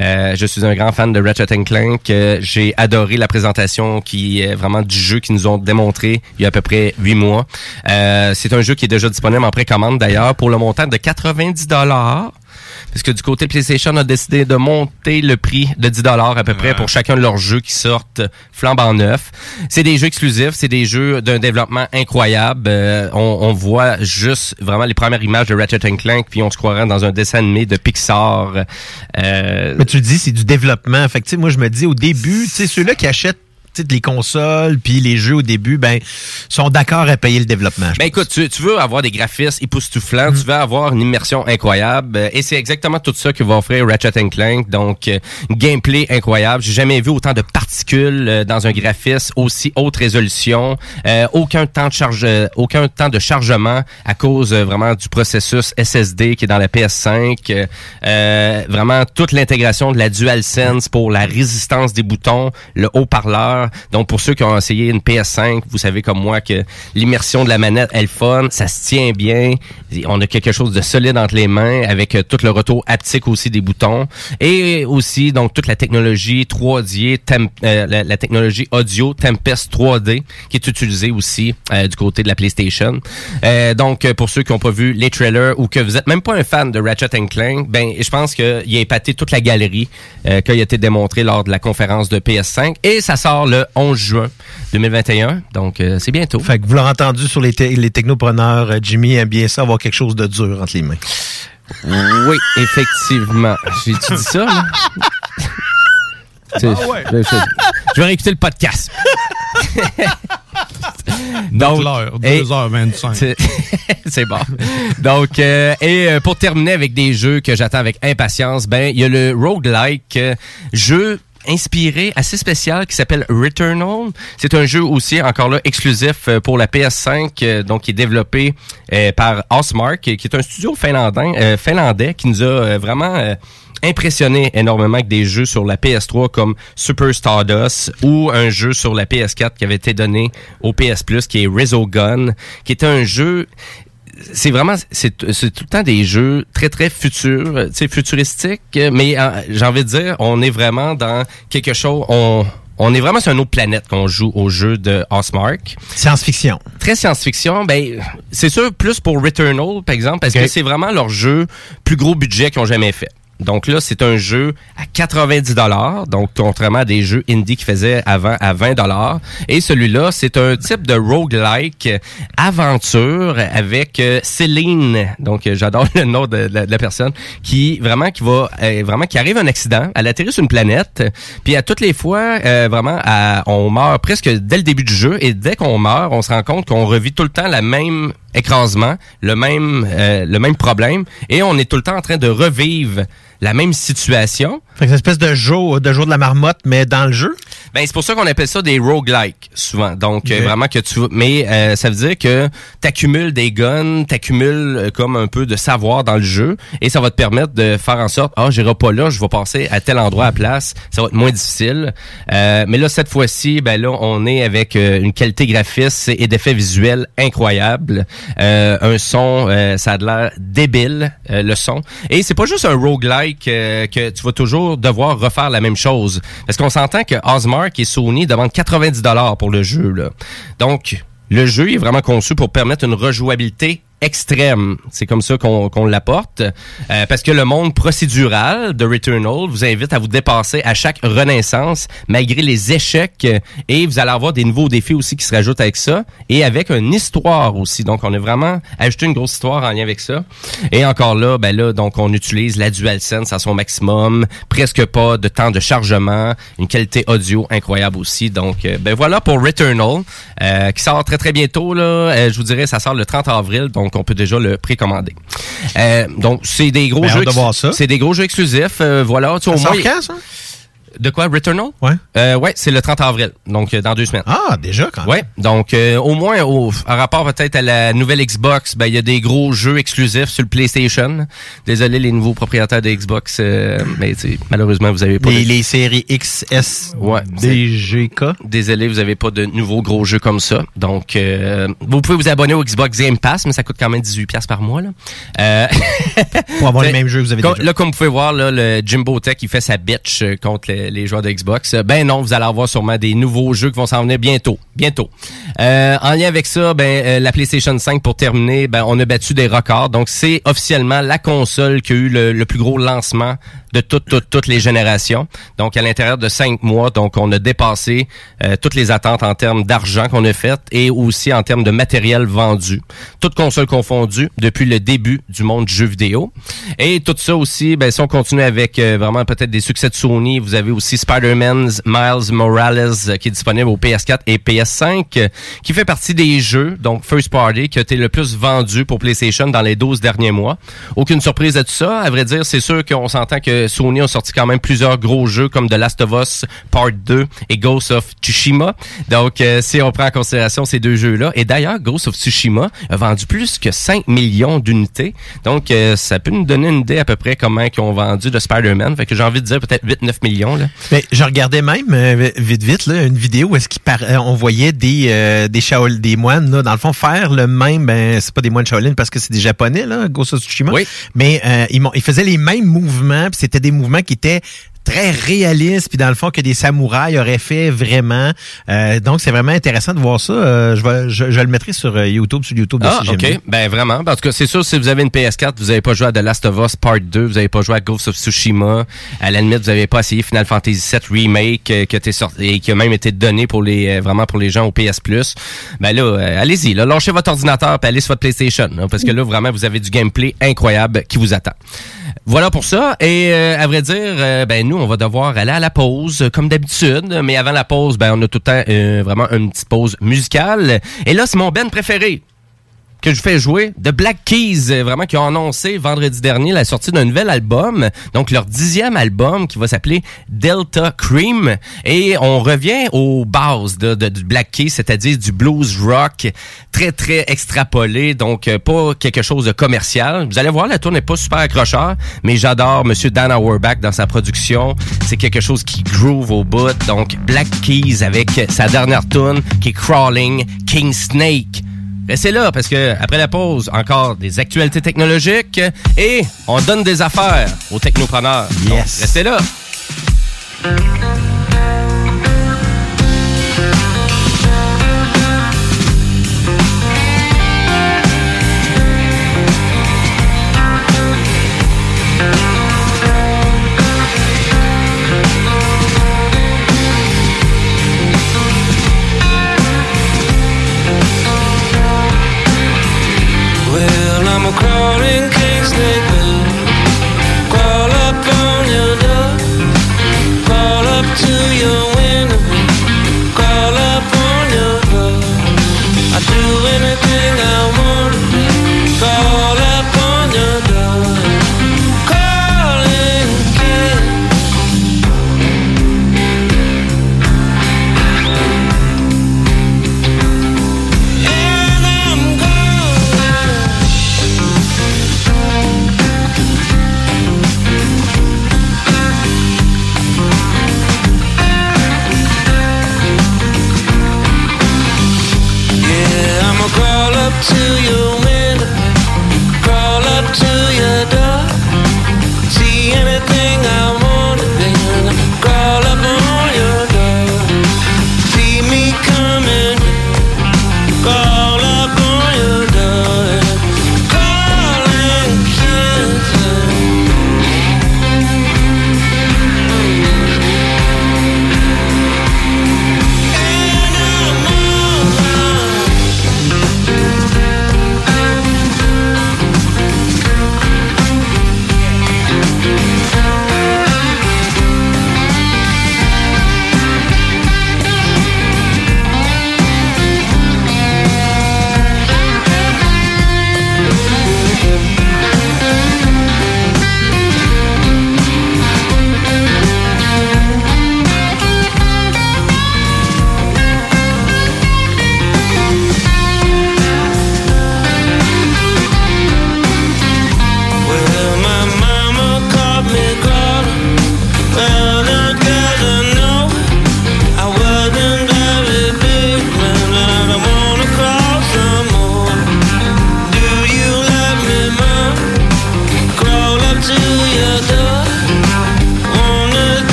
Euh, je suis un grand fan de Ratchet Clank. Euh, J'ai adoré la présentation qui est vraiment du jeu qu'ils nous ont démontré il y a à peu près huit mois. Euh, C'est un jeu qui est déjà disponible en précommande d'ailleurs pour le montant de 90 dollars. Parce que du côté PlayStation, on a décidé de monter le prix de 10 à peu près pour chacun de leurs jeux qui sortent flambant neuf. C'est des jeux exclusifs, c'est des jeux d'un développement incroyable. Euh, on, on voit juste vraiment les premières images de Ratchet Clank, puis on se croirait dans un dessin animé de Pixar. Euh, Mais tu dis, c'est du développement. Fait que, tu sais, moi, je me dis, au début, tu sais, ceux-là qui achètent les consoles puis les jeux au début, ben, sont d'accord à payer le développement. Ben écoute, tu, tu veux avoir des graphismes époustouflants, tu veux avoir une immersion incroyable, euh, et c'est exactement tout ça que va offrir Ratchet Clank. Donc, euh, gameplay incroyable. J'ai jamais vu autant de particules euh, dans un graphisme aussi haute résolution, euh, aucun temps de charge, aucun temps de chargement à cause vraiment du processus SSD qui est dans la PS5. euh, euh, vraiment toute l'intégration de la DualSense pour la résistance des boutons, le haut-parleur. Donc pour ceux qui ont essayé une PS5, vous savez comme moi que l'immersion de la manette est le fun, ça se tient bien, on a quelque chose de solide entre les mains avec euh, tout le retour haptique aussi des boutons. Et aussi donc toute la technologie 3D, tem- euh, la, technologie audio Tempest 3D qui est utilisée aussi euh, du côté de la PlayStation. Donc pour ceux qui n'ont pas vu les trailers ou que vous êtes même pas un fan de Ratchet Clank, ben je pense qu'il a épaté toute la galerie qui a été démontrée lors de la conférence de PS5 et ça sort le 11 juin 2021. Donc euh, c'est bientôt. Fait que vous l'aurez entendu sur les, te- les technopreneurs, euh, Jimmy aime bien ça, avoir quelque chose de dur entre les mains. Oui, effectivement. J'ai-tu dit ça? là? Ah ouais. je, je- je vais réécouter le podcast. Donc, l'heure, et- 2h25. C'est- C'est bon. Donc, euh, et pour terminer avec des jeux que j'attends avec impatience, ben il y a le roguelike euh, jeu inspiré assez spécial qui s'appelle Returnal. C'est un jeu aussi encore là exclusif euh, pour la PS5 euh, donc qui est développé euh, par Osmark qui est un studio finlandais finlandais qui nous a vraiment euh, impressionné énormément avec des jeux sur la PS3 comme Super Stardust ou un jeu sur la PS4 qui avait été donné au PS Plus qui est Resogun qui était un jeu c'est vraiment c'est c'est tout le temps des jeux très très futurs, tu sais futuristiques, mais euh, j'ai envie de dire on est vraiment dans quelque chose on on est vraiment sur une autre planète qu'on joue au jeu de Osmark. Science-fiction. Très science-fiction. Ben, c'est sûr, plus pour Returnal, par exemple, parce que c'est vraiment leur jeu plus gros budget qu'ils ont jamais fait. Donc là, c'est un jeu à 90 dollars, donc contrairement à des jeux indie qui faisaient avant à 20 dollars. Et celui-là, c'est un type de roguelike aventure avec euh, Céline. Donc euh, j'adore le nom de, la, personne qui vraiment qui va euh, vraiment qui arrive un accident, elle atterrit sur une planète, puis à toutes les fois vraiment à- on meurt presque dès le début du jeu. Et dès qu'on meurt, on se rend compte qu'on revit tout le temps la même écrasement, le même le même problème. Et on est tout le temps en train de revivre la même situation. Fait que c'est une espèce de jour, de jour de la marmotte, mais dans le jeu? Ben c'est pour ça qu'on appelle ça des roguelikes souvent. Donc euh, vraiment que tu mais euh, ça veut dire que tu accumules des guns, tu accumules comme un peu de savoir dans le jeu et ça va te permettre de faire en sorte ah, j'irai pas là, je vais passer à tel endroit à place, ça va être moins difficile. Euh, mais là cette fois-ci, ben là on est avec euh, une qualité graphiste et d'effets visuels incroyables. Euh, un son euh, ça a de l'air débile euh, le son et c'est pas juste un roguelike euh, que tu vas toujours devoir refaire la même chose parce qu'on s'entend que Osmark et Sony demandent 90 dollars pour le jeu. Donc le jeu est vraiment conçu pour permettre une rejouabilité extrême. C'est comme ça qu'on qu'on l'apporte. Euh, parce que le monde procédural de Returnal vous invite à vous dépasser à chaque renaissance, malgré les échecs. euh, Et vous allez avoir des nouveaux défis aussi qui se rajoutent avec ça. Et avec une histoire aussi. Donc, on a vraiment ajouté une grosse histoire en lien avec ça. Et encore là, ben là, donc, on utilise la DualSense à son maximum. Presque pas de temps de chargement. Une qualité audio incroyable aussi. Donc, euh, ben voilà pour Returnal, euh, qui sort très, très bientôt. Là. Euh, je vous dirais, ça sort le 30 avril. Donc, on peut déjà le précommander. Euh, donc, c'est des gros Ben, jeux. hâte de voir ça. C'est des gros jeux exclusifs. euh, voilà. Tu sais, au moins, quand, ça? De quoi, Returnal? Ouais. Euh, ouais, c'est le 30 avril, donc euh, dans deux semaines. Ah, déjà quand même. Ouais, donc euh, au moins, au, en rapport peut-être à la nouvelle Xbox, ben il y a des gros jeux exclusifs sur le PlayStation. Désolé les nouveaux propriétaires de Xbox, euh, mais tu sais, malheureusement vous avez pas Les, de- les séries XS, Ouais, DGK. Désolé, vous avez pas de nouveaux gros jeux comme ça. Donc, euh, vous pouvez vous abonner au Xbox Game Pass, mais ça coûte quand même 18 pièces par mois. Là. Euh, Pour avoir les mêmes jeux que vous avez déjà. Là, comme vous pouvez voir, là, le Jimbo Tech, il fait sa bitch contre les, les joueurs de Xbox. Euh, Ben non, vous allez avoir sûrement des nouveaux jeux qui vont s'en venir bientôt. Bientôt. Euh, en lien avec ça, ben euh, la PlayStation 5, pour terminer, ben on a battu des records. Donc, c'est officiellement la console qui a eu le, le plus gros lancement de toutes, toutes, toutes les générations. Donc, à l'intérieur de cinq mois, donc on a dépassé euh, toutes les attentes en termes d'argent qu'on a fait et aussi en termes de matériel vendu. Toutes consoles confondues depuis le début du monde jeu vidéo. Et tout ça aussi, ben, si on continue avec euh, vraiment peut-être des succès de Sony, vous avez aussi Spider-Man's Miles Morales euh, qui est disponible au PS4 et PS5, euh, qui fait partie des jeux, donc First Party, qui a été le plus vendu pour PlayStation dans les 12 derniers mois. Aucune surprise à tout ça. À vrai dire, c'est sûr qu'on s'entend que Sony a sorti quand même plusieurs gros jeux comme The Last of Us Part 2 et Ghost of Tsushima. Donc, euh, si on prend en considération ces deux jeux-là, et d'ailleurs, Ghost of Tsushima a vendu plus que 5 millions d'unités. Donc, ça peut nous donner une idée à peu près comment ils ont vendu de Spider-Man. Fait que j'ai envie de dire peut-être 8-9 millions. Là. Mais je regardais même euh, vite vite là, une vidéo où est-ce par- euh, on voyait des euh, des Shaol- des moines là, dans le fond faire le même ben c'est pas des moines Shaolin parce que c'est des japonais là Ghost of Tsushima mais euh, ils, ils faisaient les mêmes mouvements c'était des mouvements qui étaient très réalistes puis dans le fond que des samouraïs auraient fait vraiment Euh, donc c'est vraiment intéressant de voir ça Euh, je vais je, je le mettrai sur euh, YouTube sur YouTube de Ah, ok. Ben vraiment. En tout cas, c'est sûr, si vous avez une PS4, vous n'avez pas joué à The Last of Us Part 2, vous n'avez pas joué à Ghost of Tsushima, à la limite, vous n'avez pas essayé Final Fantasy VII Remake euh, qui, a été sorti, et qui a même été donné pour les euh, vraiment pour les gens au PS Plus. Ben là, euh, allez-y, là, lâchez votre ordinateur et allez sur votre PlayStation. hein, parce que là, vraiment, vous avez du gameplay incroyable qui vous attend. Voilà pour ça. Et euh, à vrai dire, euh, ben nous, on va devoir aller à la pause, comme d'habitude. Mais avant la pause, ben on a tout le temps euh, vraiment une petite pause musicale. Et là, c'est mon Ben préféré que je fais jouer de Black Keys, euh, vraiment qui ont annoncé vendredi dernier la sortie d'un nouvel album, donc leur dixième album qui va s'appeler Delta Cream, et on revient aux bases de, Black Keys, c'est-à-dire du blues rock très très extrapolé, donc euh, pas quelque chose de commercial. Vous allez voir, la tourne n'est pas super accrocheur, mais j'adore Monsieur Dan Auerbach dans sa production. C'est quelque chose qui groove au bout, donc Black Keys avec sa dernière tune qui est Crawling King Snake. Restez là parce que après la pause, encore des actualités technologiques et on donne des affaires aux technopreneurs. Donc, restez là.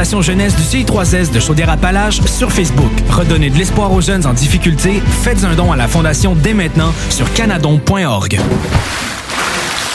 Jeunesse du CI3S de Chaudière-Appalaches sur Facebook. Redonnez de l'espoir aux jeunes en difficulté. Faites un don à la Fondation dès maintenant sur canadon.org.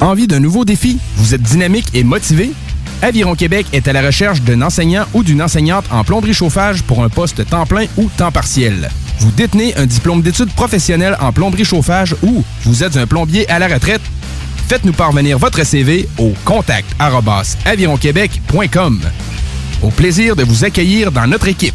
Envie d'un nouveau défi? Vous êtes dynamique et motivé? Aviron Québec est à la recherche d'un enseignant ou d'une enseignante en plomberie chauffage pour un poste temps plein ou temps partiel. Vous détenez un diplôme d'études professionnelles en plomberie chauffage ou vous êtes un plombier à la retraite? Faites-nous parvenir votre CV au contact avironquebec.com. Au plaisir de vous accueillir dans notre équipe.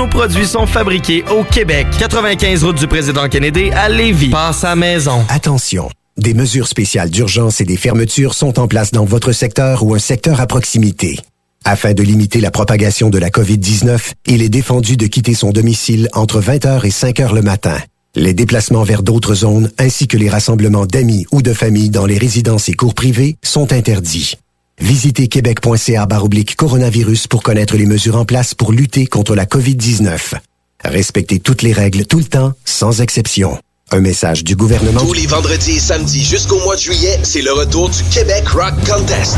Nos produits sont fabriqués au Québec. 95 route du président Kennedy à Lévis. Passe à maison. Attention, des mesures spéciales d'urgence et des fermetures sont en place dans votre secteur ou un secteur à proximité. Afin de limiter la propagation de la COVID-19, il est défendu de quitter son domicile entre 20h et 5h le matin. Les déplacements vers d'autres zones ainsi que les rassemblements d'amis ou de familles dans les résidences et cours privés sont interdits. Visitez québec.ca baroblique coronavirus pour connaître les mesures en place pour lutter contre la COVID-19. Respectez toutes les règles tout le temps, sans exception. Un message du gouvernement. Tous les vendredis et samedis jusqu'au mois de juillet, c'est le retour du Québec Rock Contest.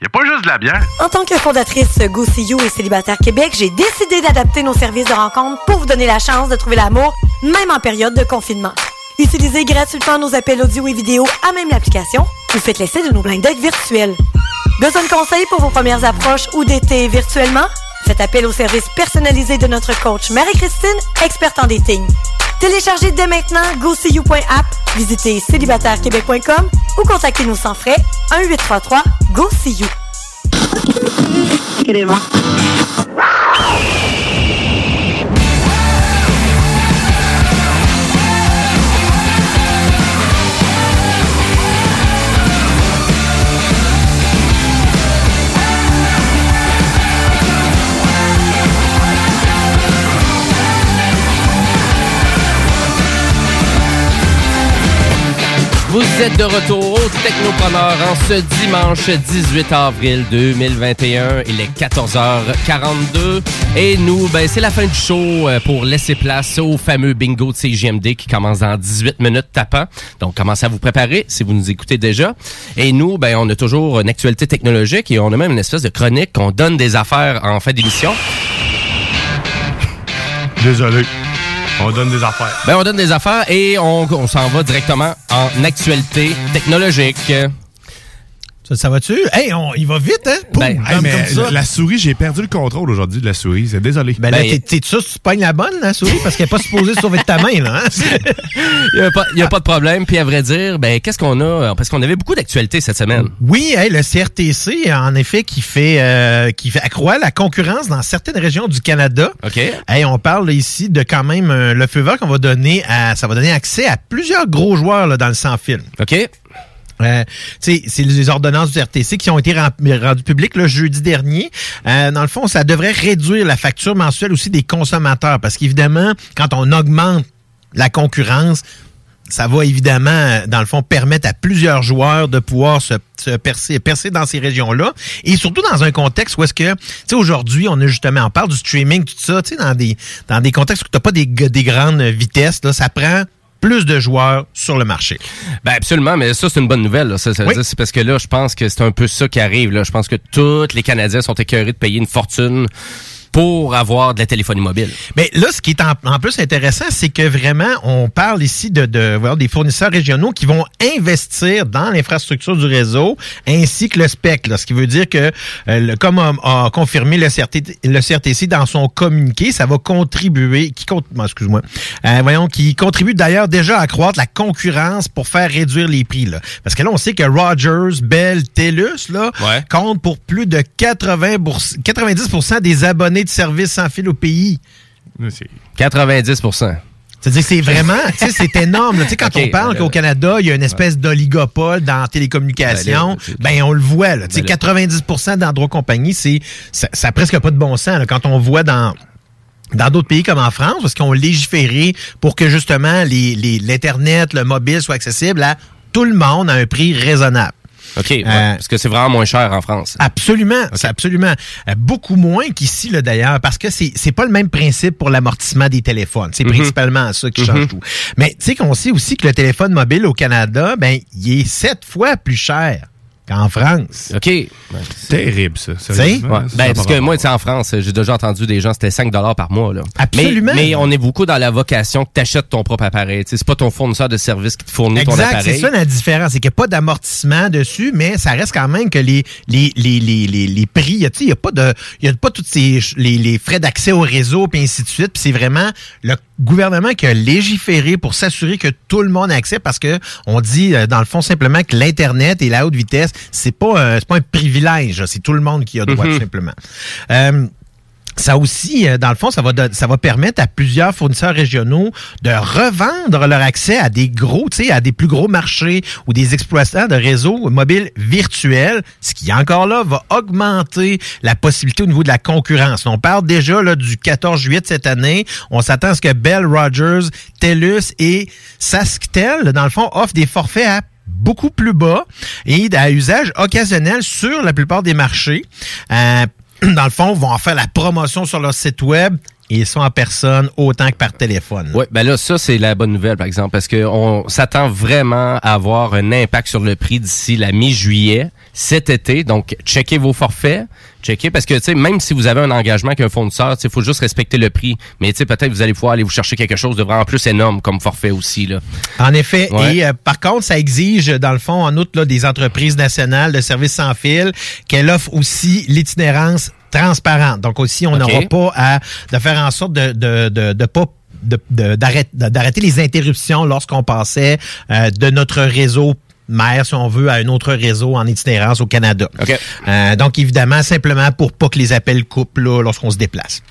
y a pas juste de la bière. En tant que fondatrice Go See You et Célibataire Québec, j'ai décidé d'adapter nos services de rencontre pour vous donner la chance de trouver l'amour, même en période de confinement. Utilisez gratuitement nos appels audio et vidéo à même l'application ou faites l'essai de nos blind dates virtuels. Besoin de conseils pour vos premières approches ou d'été virtuellement? Faites appel au service personnalisé de notre coach Marie-Christine, experte en dating. Téléchargez dès maintenant GoSeeYou.app, visitez célibatairequebec.com ou contactez-nous sans frais 1-833-GO-SEE-YOU. Vous Vous êtes de retour au Technopreneur en ce dimanche 18 avril 2021. Il est 14h42 et nous, ben, c'est la fin du show euh, pour laisser place au fameux bingo de CGMD qui commence dans 18 minutes tapant. Donc, commencez à vous préparer si vous nous écoutez déjà. Et nous, ben, on a toujours une actualité technologique et on a même une espèce de chronique qu'on donne des affaires en fin d'émission. Désolé. On donne des affaires. Ben, on donne des affaires et on, on s'en va directement en actualité technologique. Ça, ça va-tu? Hey, on, il va vite, hein? Poum, Hey, comme, mais comme ça. la souris, j'ai perdu le contrôle aujourd'hui de la souris. C'est désolé. Ben, là, t'es- sûr que tu pognes la bonne, la souris? Parce qu'elle n'est pas supposée sauver de ta main, là. Hein? Il n'y a, pas- y a pas de problème. Puis à vrai dire, ben qu'est-ce qu'on a? Parce qu'on avait beaucoup d'actualités cette semaine. Oui, hey, le CRTC, en effet, qui fait euh, qui fait accroît la concurrence dans certaines régions du Canada. OK. Hey, on parle ici de quand même euh, le feu vert qu'on va donner à. Ça va donner accès à plusieurs gros joueurs là, dans le sans-fil. OK. Euh, c'est les ordonnances du RTC qui ont été ren- rendues publiques le jeudi dernier. Euh, dans le fond, ça devrait réduire la facture mensuelle aussi des consommateurs parce qu'évidemment, quand on augmente la concurrence, ça va évidemment, euh, dans le fond, permettre à plusieurs joueurs de pouvoir se, se percer, percer dans ces régions-là. Et surtout dans un contexte où est-ce que, tu sais, aujourd'hui, on a justement, on parle du streaming, tout ça, tu sais, dans des, dans des contextes où tu n'as pas des, des grandes vitesses, là, ça prend plus de joueurs sur le marché. Ben absolument, mais ça c'est une bonne nouvelle. là. Ça, ça veut Oui. dire, c'est parce que là, je pense que c'est un peu ça qui arrive. Là. Je pense que tous les Canadiens sont écœurés de payer une fortune pour avoir de la téléphonie mobile. Mais là, ce qui est en, en plus intéressant, c'est que vraiment, on parle ici de, de voilà, des fournisseurs régionaux qui vont investir dans l'infrastructure du réseau ainsi que le spec. Là, ce qui veut dire que, euh, le- comme a, a confirmé le, CRT, le CRTC dans son communiqué, ça va contribuer, qui compte, excuse-moi, euh, voyons, qui contribue d'ailleurs déjà à accroître la concurrence pour faire réduire les prix. Là. Parce que là, on sait que Rogers, Bell, TELUS là, Ouais. comptent pour plus de 80 90% des abonnés de services sans fil au pays. 90 C'est-à-dire que c'est vraiment, tu sais, c'est énorme. là. Tu sais, quand on parle ben qu'au Canada, il y a une espèce d'oligopole dans la télécommunication, Ben ben, on le voit. Là. Tu sais, Ben là- 90% d'endroits compagnie, c'est ça, ça a presque pas de bon sens. là. Quand on voit dans dans d'autres pays comme en France, parce qu'on légiféré pour que justement les- les- l'Internet, le mobile soit accessible à tout le monde à un prix raisonnable. OK, ouais, parce que c'est vraiment moins cher en France. Absolument, c'est absolument. Euh, beaucoup moins qu'ici, là, d'ailleurs, parce que c'est, c'est pas le même principe pour l'amortissement des téléphones. C'est Mhm. principalement ça qui Mhm. change tout. Mais tu sais qu'on sait aussi que le téléphone mobile au Canada, ben, il est sept fois plus cher qu'en France. OK. Terrible, ça. Tu sais? sérieusement, Ouais. Ben, parce que moi, tu sais, en France, j'ai déjà entendu des gens, c'était 5 par mois. Là. Absolument. Mais, mais on est beaucoup dans la vocation que tu achètes ton propre appareil. C'est pas ton fournisseur de services qui te fournit ton Exact, c'est appareil. ça la différence. C'est qu'il n'y a pas d'amortissement dessus, mais ça reste quand même que les, les, les, les, les, les prix, il y a- tu sais, il n'y a pas de, il y a pas tous ces, les, les frais d'accès au réseau, puis ainsi de suite. Puis c'est vraiment le gouvernement qui a légiféré pour s'assurer que tout le monde a accès parce que on dit, euh, dans le fond, simplement que l'Internet et la haute vitesse, c'est pas, euh, c'est pas un privilège. C'est tout le monde qui a droit, Mhm. tout simplement. Euh, ça aussi, euh, dans le fond, ça va, ça va permettre à plusieurs fournisseurs régionaux de revendre leur accès à des gros, tu sais, à des plus gros marchés ou des exploitants de réseaux mobiles virtuels, ce qui encore là va augmenter la possibilité au niveau de la concurrence. On parle déjà là, du 14 juillet de cette année. On s'attend à ce que Bell, Rogers, TELUS et Sasktel, dans le fond, offrent des forfaits à beaucoup plus bas et à usage occasionnel sur la plupart des marchés. Euh, dans le fond, vont en faire la promotion sur leur site web et ils sont en personne autant que par téléphone. Oui, ben là, ça, c'est la bonne nouvelle, par exemple, parce qu'on s'attend vraiment à avoir un impact sur le prix d'ici la mi-juillet, cet été. Donc, checkez vos forfaits, checkez, parce que, tu sais, même si vous avez un engagement avec un fournisseur, tu sais, il faut juste respecter le prix. Mais, tu sais, peut-être vous allez pouvoir aller vous chercher quelque chose de vraiment plus énorme comme forfait aussi, là. En effet. Ouais. Et euh, par contre, ça exige, dans le fond, en outre, là, des entreprises nationales de services sans fil, qu'elles offrent aussi l'itinérance transparente. Donc aussi, on n'aura pas à de faire en sorte de de, de, de pas d'arrêter d'arrêter les interruptions lorsqu'on passait euh, de notre réseau mère, si on veut, à un autre réseau en itinérance au Canada. Euh, donc, évidemment, simplement pour pas que les appels coupent là, lorsqu'on se déplace.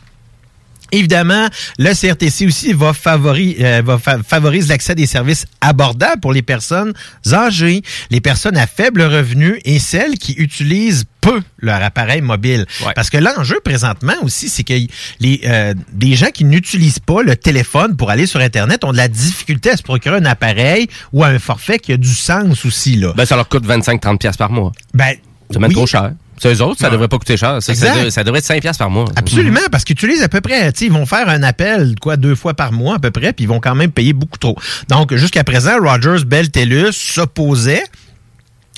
Évidemment, le CRTC aussi va, favori, euh, va fa- favorise l'accès à des services abordables pour les personnes âgées, les personnes à faible revenu et celles qui utilisent peu leur appareil mobile. Parce que l'enjeu présentement aussi, c'est que les euh, des gens qui n'utilisent pas le téléphone pour aller sur Internet ont de la difficulté à se procurer un appareil ou un forfait qui a du sens aussi. Là. Ben, ça leur coûte 25-30$ piastres par mois. Ben, Ça oui. trop cher. C'est eux autres, ça Ouais. devrait pas coûter cher. Ça, devrait- ça devrait être 5$ piastres par mois. Absolument, parce qu'ils utilisent à peu près, tu sais, ils vont faire un appel, quoi, deux fois par mois à peu près, puis ils vont quand même payer beaucoup trop. Donc, jusqu'à présent, Rogers Bell TELUS s'opposait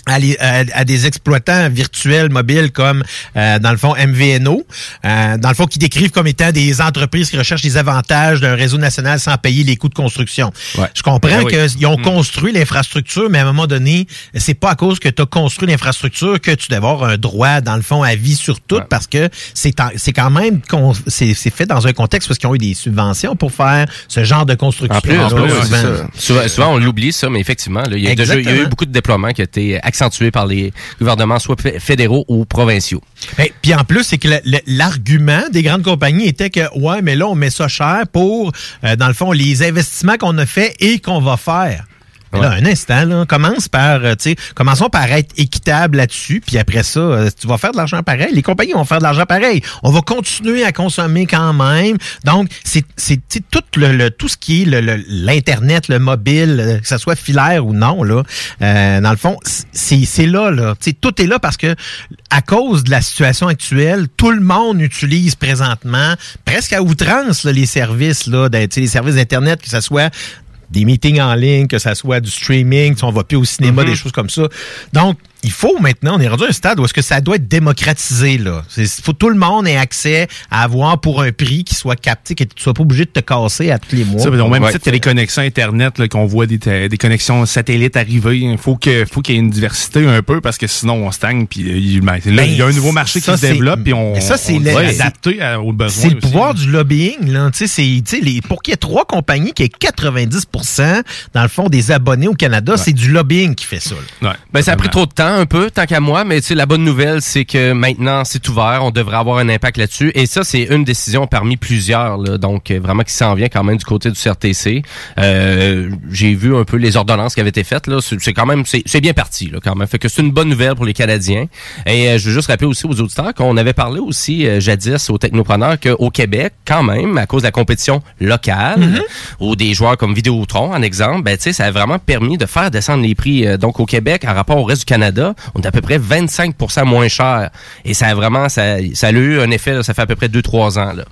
à, les- à- à des exploitants virtuels mobiles comme, euh, dans le fond, MVNO, euh, dans le fond, qui décrivent comme étant des entreprises qui recherchent les avantages d'un réseau national sans payer les coûts de construction. Je comprends Ben oui. qu'ils ont construit l'infrastructure, mais à un moment donné, c'est pas à cause que tu as construit l'infrastructure que tu dois avoir un droit, dans le fond, à vie sur tout, parce que c'est c'est quand même, c'est c'est fait dans un contexte parce qu'ils ont eu des subventions pour faire ce genre de construction. En plus, en plus, souvent. Souvent, souvent, on l'oublie, ça, mais effectivement, il, y y a eu beaucoup de déploiements qui ont été accentués par les gouvernements, soit fé- fédéraux ou provinciaux. Ben, Puis en plus, c'est que l'argument des grandes compagnies était que, ouais, mais là, on met ça cher pour, euh, dans le fond, les investissements qu'on a fait et qu'on va faire. Mais Là, un instant, là, commence par, euh, tu sais, commençons par être équitable là-dessus, puis après ça, euh, tu vas faire de l'argent pareil. Les compagnies vont faire de l'argent pareil. On va continuer à consommer quand même. Donc, c'est, tout le, le- tout ce qui est le- le- l'internet, le, mobile, euh, que ça soit filaire ou non, là, euh, dans le fond, c'est, là, là. Tu sais, tout est là parce que à cause de la situation actuelle, tout le monde utilise présentement, presque à outrance, là, les services, là, de- tu sais, les services d'internet, que ce soit des meetings en ligne, que ça soit du streaming, on va plus au cinéma, Mhm. des choses comme ça. Donc, il faut maintenant, on est rendu à un stade où est-ce que ça doit être démocratisé, là. Il faut que tout le monde ait accès à avoir pour un prix qui soit capté, que tu sois pas obligé de te casser à tous les mois. Ça, même Ouais. titre que les connexions Internet, là, qu'on voit des, des connexions satellites arriver, il faut que faut qu'il y ait une diversité un peu parce que sinon on stagne. Puis euh, il ben, là, il y a un nouveau marché ça, qui se développe puis on, mais ça, c'est on le- doit c'est- adapter à- aux besoins. C'est le aussi. pouvoir du lobbying, là. Tu tu les, pour qu'il y ait trois compagnies qui aient 90% dans le fond, des abonnés au Canada, c'est du lobbying qui fait ça. là. Ben, ça a pris trop de temps, un peu, tant qu'à moi, mais la bonne nouvelle, c'est que maintenant, c'est ouvert, on devrait avoir un impact là-dessus. Et ça, c'est une décision parmi plusieurs, là, donc euh, vraiment qui s'en vient quand même du côté du CRTC. Euh, J'ai vu un peu les ordonnances qui avaient été faites, là. C'est quand même, c'est bien parti, là, quand même. Fait que c'est une bonne nouvelle pour les Canadiens. Et euh, je veux juste rappeler aussi aux auditeurs qu'on avait parlé aussi euh, jadis aux technopreneurs qu'au Québec, quand même, à cause de la compétition locale, Mm-hmm. ou des joueurs comme Vidéotron, en exemple, ben, tu sais, ça a vraiment permis de faire descendre les prix. Donc, au Québec, en rapport au reste du Canada, on est à peu près 25% moins cher. Et ça a vraiment, ça, ça a eu un effet, là, ça fait à peu près 2-3 ans. Là.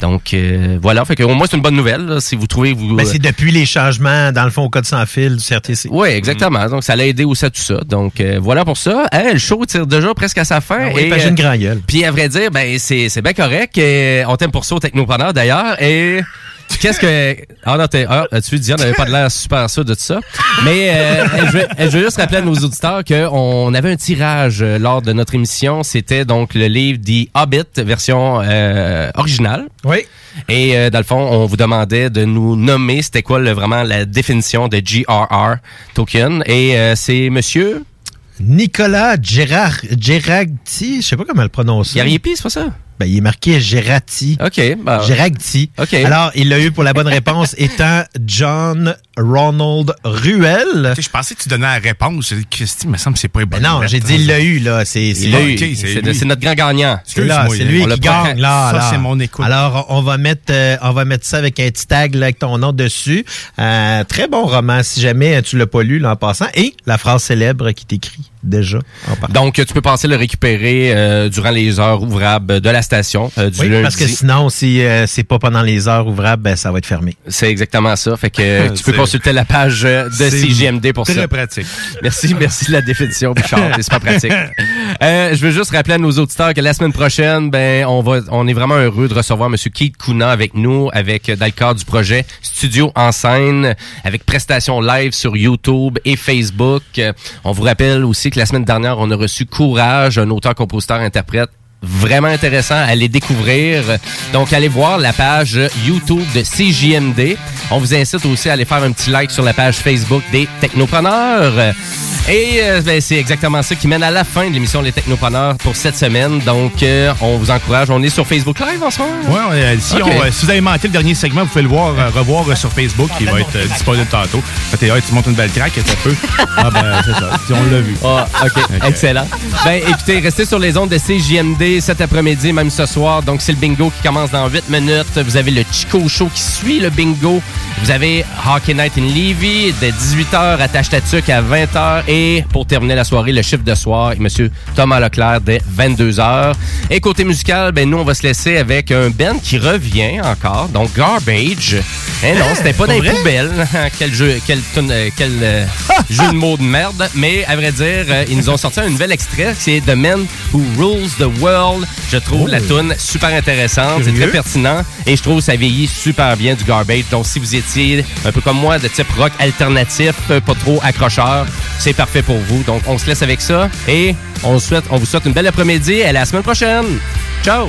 Donc, euh, voilà. Fait que, au moins, c'est une bonne nouvelle, là, si vous trouvez... Vous, Ben, c'est depuis les changements, dans le fond, au code sans fil du CRTC. oui, exactement. Donc, ça l'a aidé aussi à tout ça. Donc, euh, voilà pour ça. Hey, le show tire déjà presque à sa fin. Ah oui, j'ai une grand gueule. Puis, à vrai dire, ben, c'est, c'est bien correct. Et on t'aime pour ça au Technopreneur, d'ailleurs. Et qu'est-ce que... Ah non, t'es... Ah, tu Diane n'avait pas de l'air super sûr de tout ça. Mais euh, je, veux, je veux juste rappeler à nos auditeurs qu'on avait un tirage euh, lors de notre émission. C'était donc le livre The Hobbit, version euh, originale. Oui. Et euh, dans le fond, on vous demandait de nous nommer c'était quoi le, vraiment la définition de GRR token. Et euh, c'est monsieur... Nicolas Gérard, Géragti, je sais pas comment le prononcer. Gariepi, c'est pas ça? Ben, il est marqué Gérati. OK. Géragti. OK. Alors, il l'a eu pour la bonne réponse étant John Ronald Ruel. Je pensais que tu donnais la réponse. Christy, il me semble que c'est pas une bonne Ben non, j'ai dit il l'a eu, là. C'est, Il l'a eu. ok, c'est C'est lui. c'est notre grand gagnant. C'est lui qui gagne là. Ça, là. c'est mon écoute. Alors, on va mettre, euh, on va mettre ça avec un petit tag là, avec ton nom dessus. Euh, très bon roman, si jamais tu l'as pas lu là, en passant. Et la phrase célèbre qui t'écrit déjà. Donc, tu peux penser le récupérer euh, durant les heures ouvrables de la station euh, du Oui, lundi. parce que sinon, si euh, c'est pas pendant les heures ouvrables, ben, ça va être fermé. C'est exactement ça. Fait que tu peux consulter la page euh, de CJMD pour très ça. pratique. Merci, merci de la définition, Bouchard. C'est super pratique. Euh, je veux juste rappeler à nos auditeurs que la semaine prochaine, ben, on va, on est vraiment heureux de recevoir Monsieur Keith Kuna avec nous, avec euh, dans le cadre du projet Studio en scène, avec prestations live sur YouTube et Facebook. Euh, On vous rappelle aussi que la semaine dernière, on a reçu Courage, un auteur, compositeur, interprète vraiment intéressant à les découvrir. Donc, allez voir la page YouTube de CJMD. On vous incite aussi à aller faire un petit like sur la page Facebook des Technopreneurs. Et euh, ben, c'est exactement ça qui mène à la fin de l'émission Les Technopreneurs pour cette semaine. Donc, euh, on vous encourage. On est sur Facebook Live en ce moment? Ouais, euh, si, Ok. on, euh, si vous avez manqué le dernier segment, vous pouvez le voir, revoir sur Facebook, qui va être disponible tantôt. Fait, hey, tu montes une belle craque, un peu. Ah ben, c'est ça. On l'a vu. Ah, OK. Excellent. Ben, écoutez, restez sur les ondes de CJMD cet après-midi, même ce soir. Donc, c'est le bingo qui commence dans 8 minutes. Vous avez le Chico Show qui suit le bingo. Vous avez Hockey Night in Levy de 18h à Tachetatuk à 20h. Et pour terminer la soirée, le chiffre de soir, Monsieur Thomas Leclerc dès 22h. Et côté musical, ben, nous, on va se laisser avec un band qui revient encore. Donc, Garbage. Eh non, c'était pas dans les vrai? poubelles. quel jeu, quel, euh, quel euh, jeu de mots de merde. Mais à vrai dire, euh, ils nous ont sorti un nouvel extrait. C'est The Man Who Rules the World. Je trouve la tune super intéressante. C'est très pertinent. Et je trouve que ça vieillit super bien du garbage. Donc, si vous étiez un peu comme moi, de type rock alternatif, euh, pas trop accrocheur, c'est parfait pour vous. Donc, on se laisse avec ça. Et on, souhaite, on vous souhaite une belle après-midi. Et à la semaine prochaine. Ciao!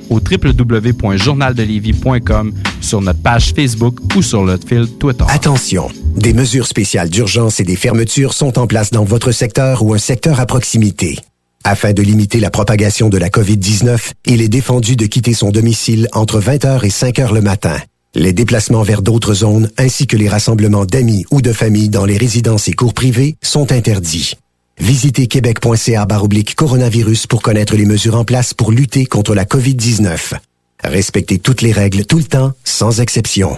au www.journaldelévis.com, sur notre page Facebook ou sur notre fil Twitter. Attention, des mesures spéciales d'urgence et des fermetures sont en place dans votre secteur ou un secteur à proximité. Afin de limiter la propagation de la COVID-19, il est défendu de quitter son domicile entre 20h et 5h le matin. Les déplacements vers d'autres zones ainsi que les rassemblements d'amis ou de familles dans les résidences et cours privés sont interdits. Visitez québec.ca baroblique coronavirus pour connaître les mesures en place pour lutter contre la COVID-19. Respectez toutes les règles tout le temps, sans exception.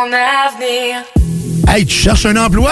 Hey, tu cherches un emploi?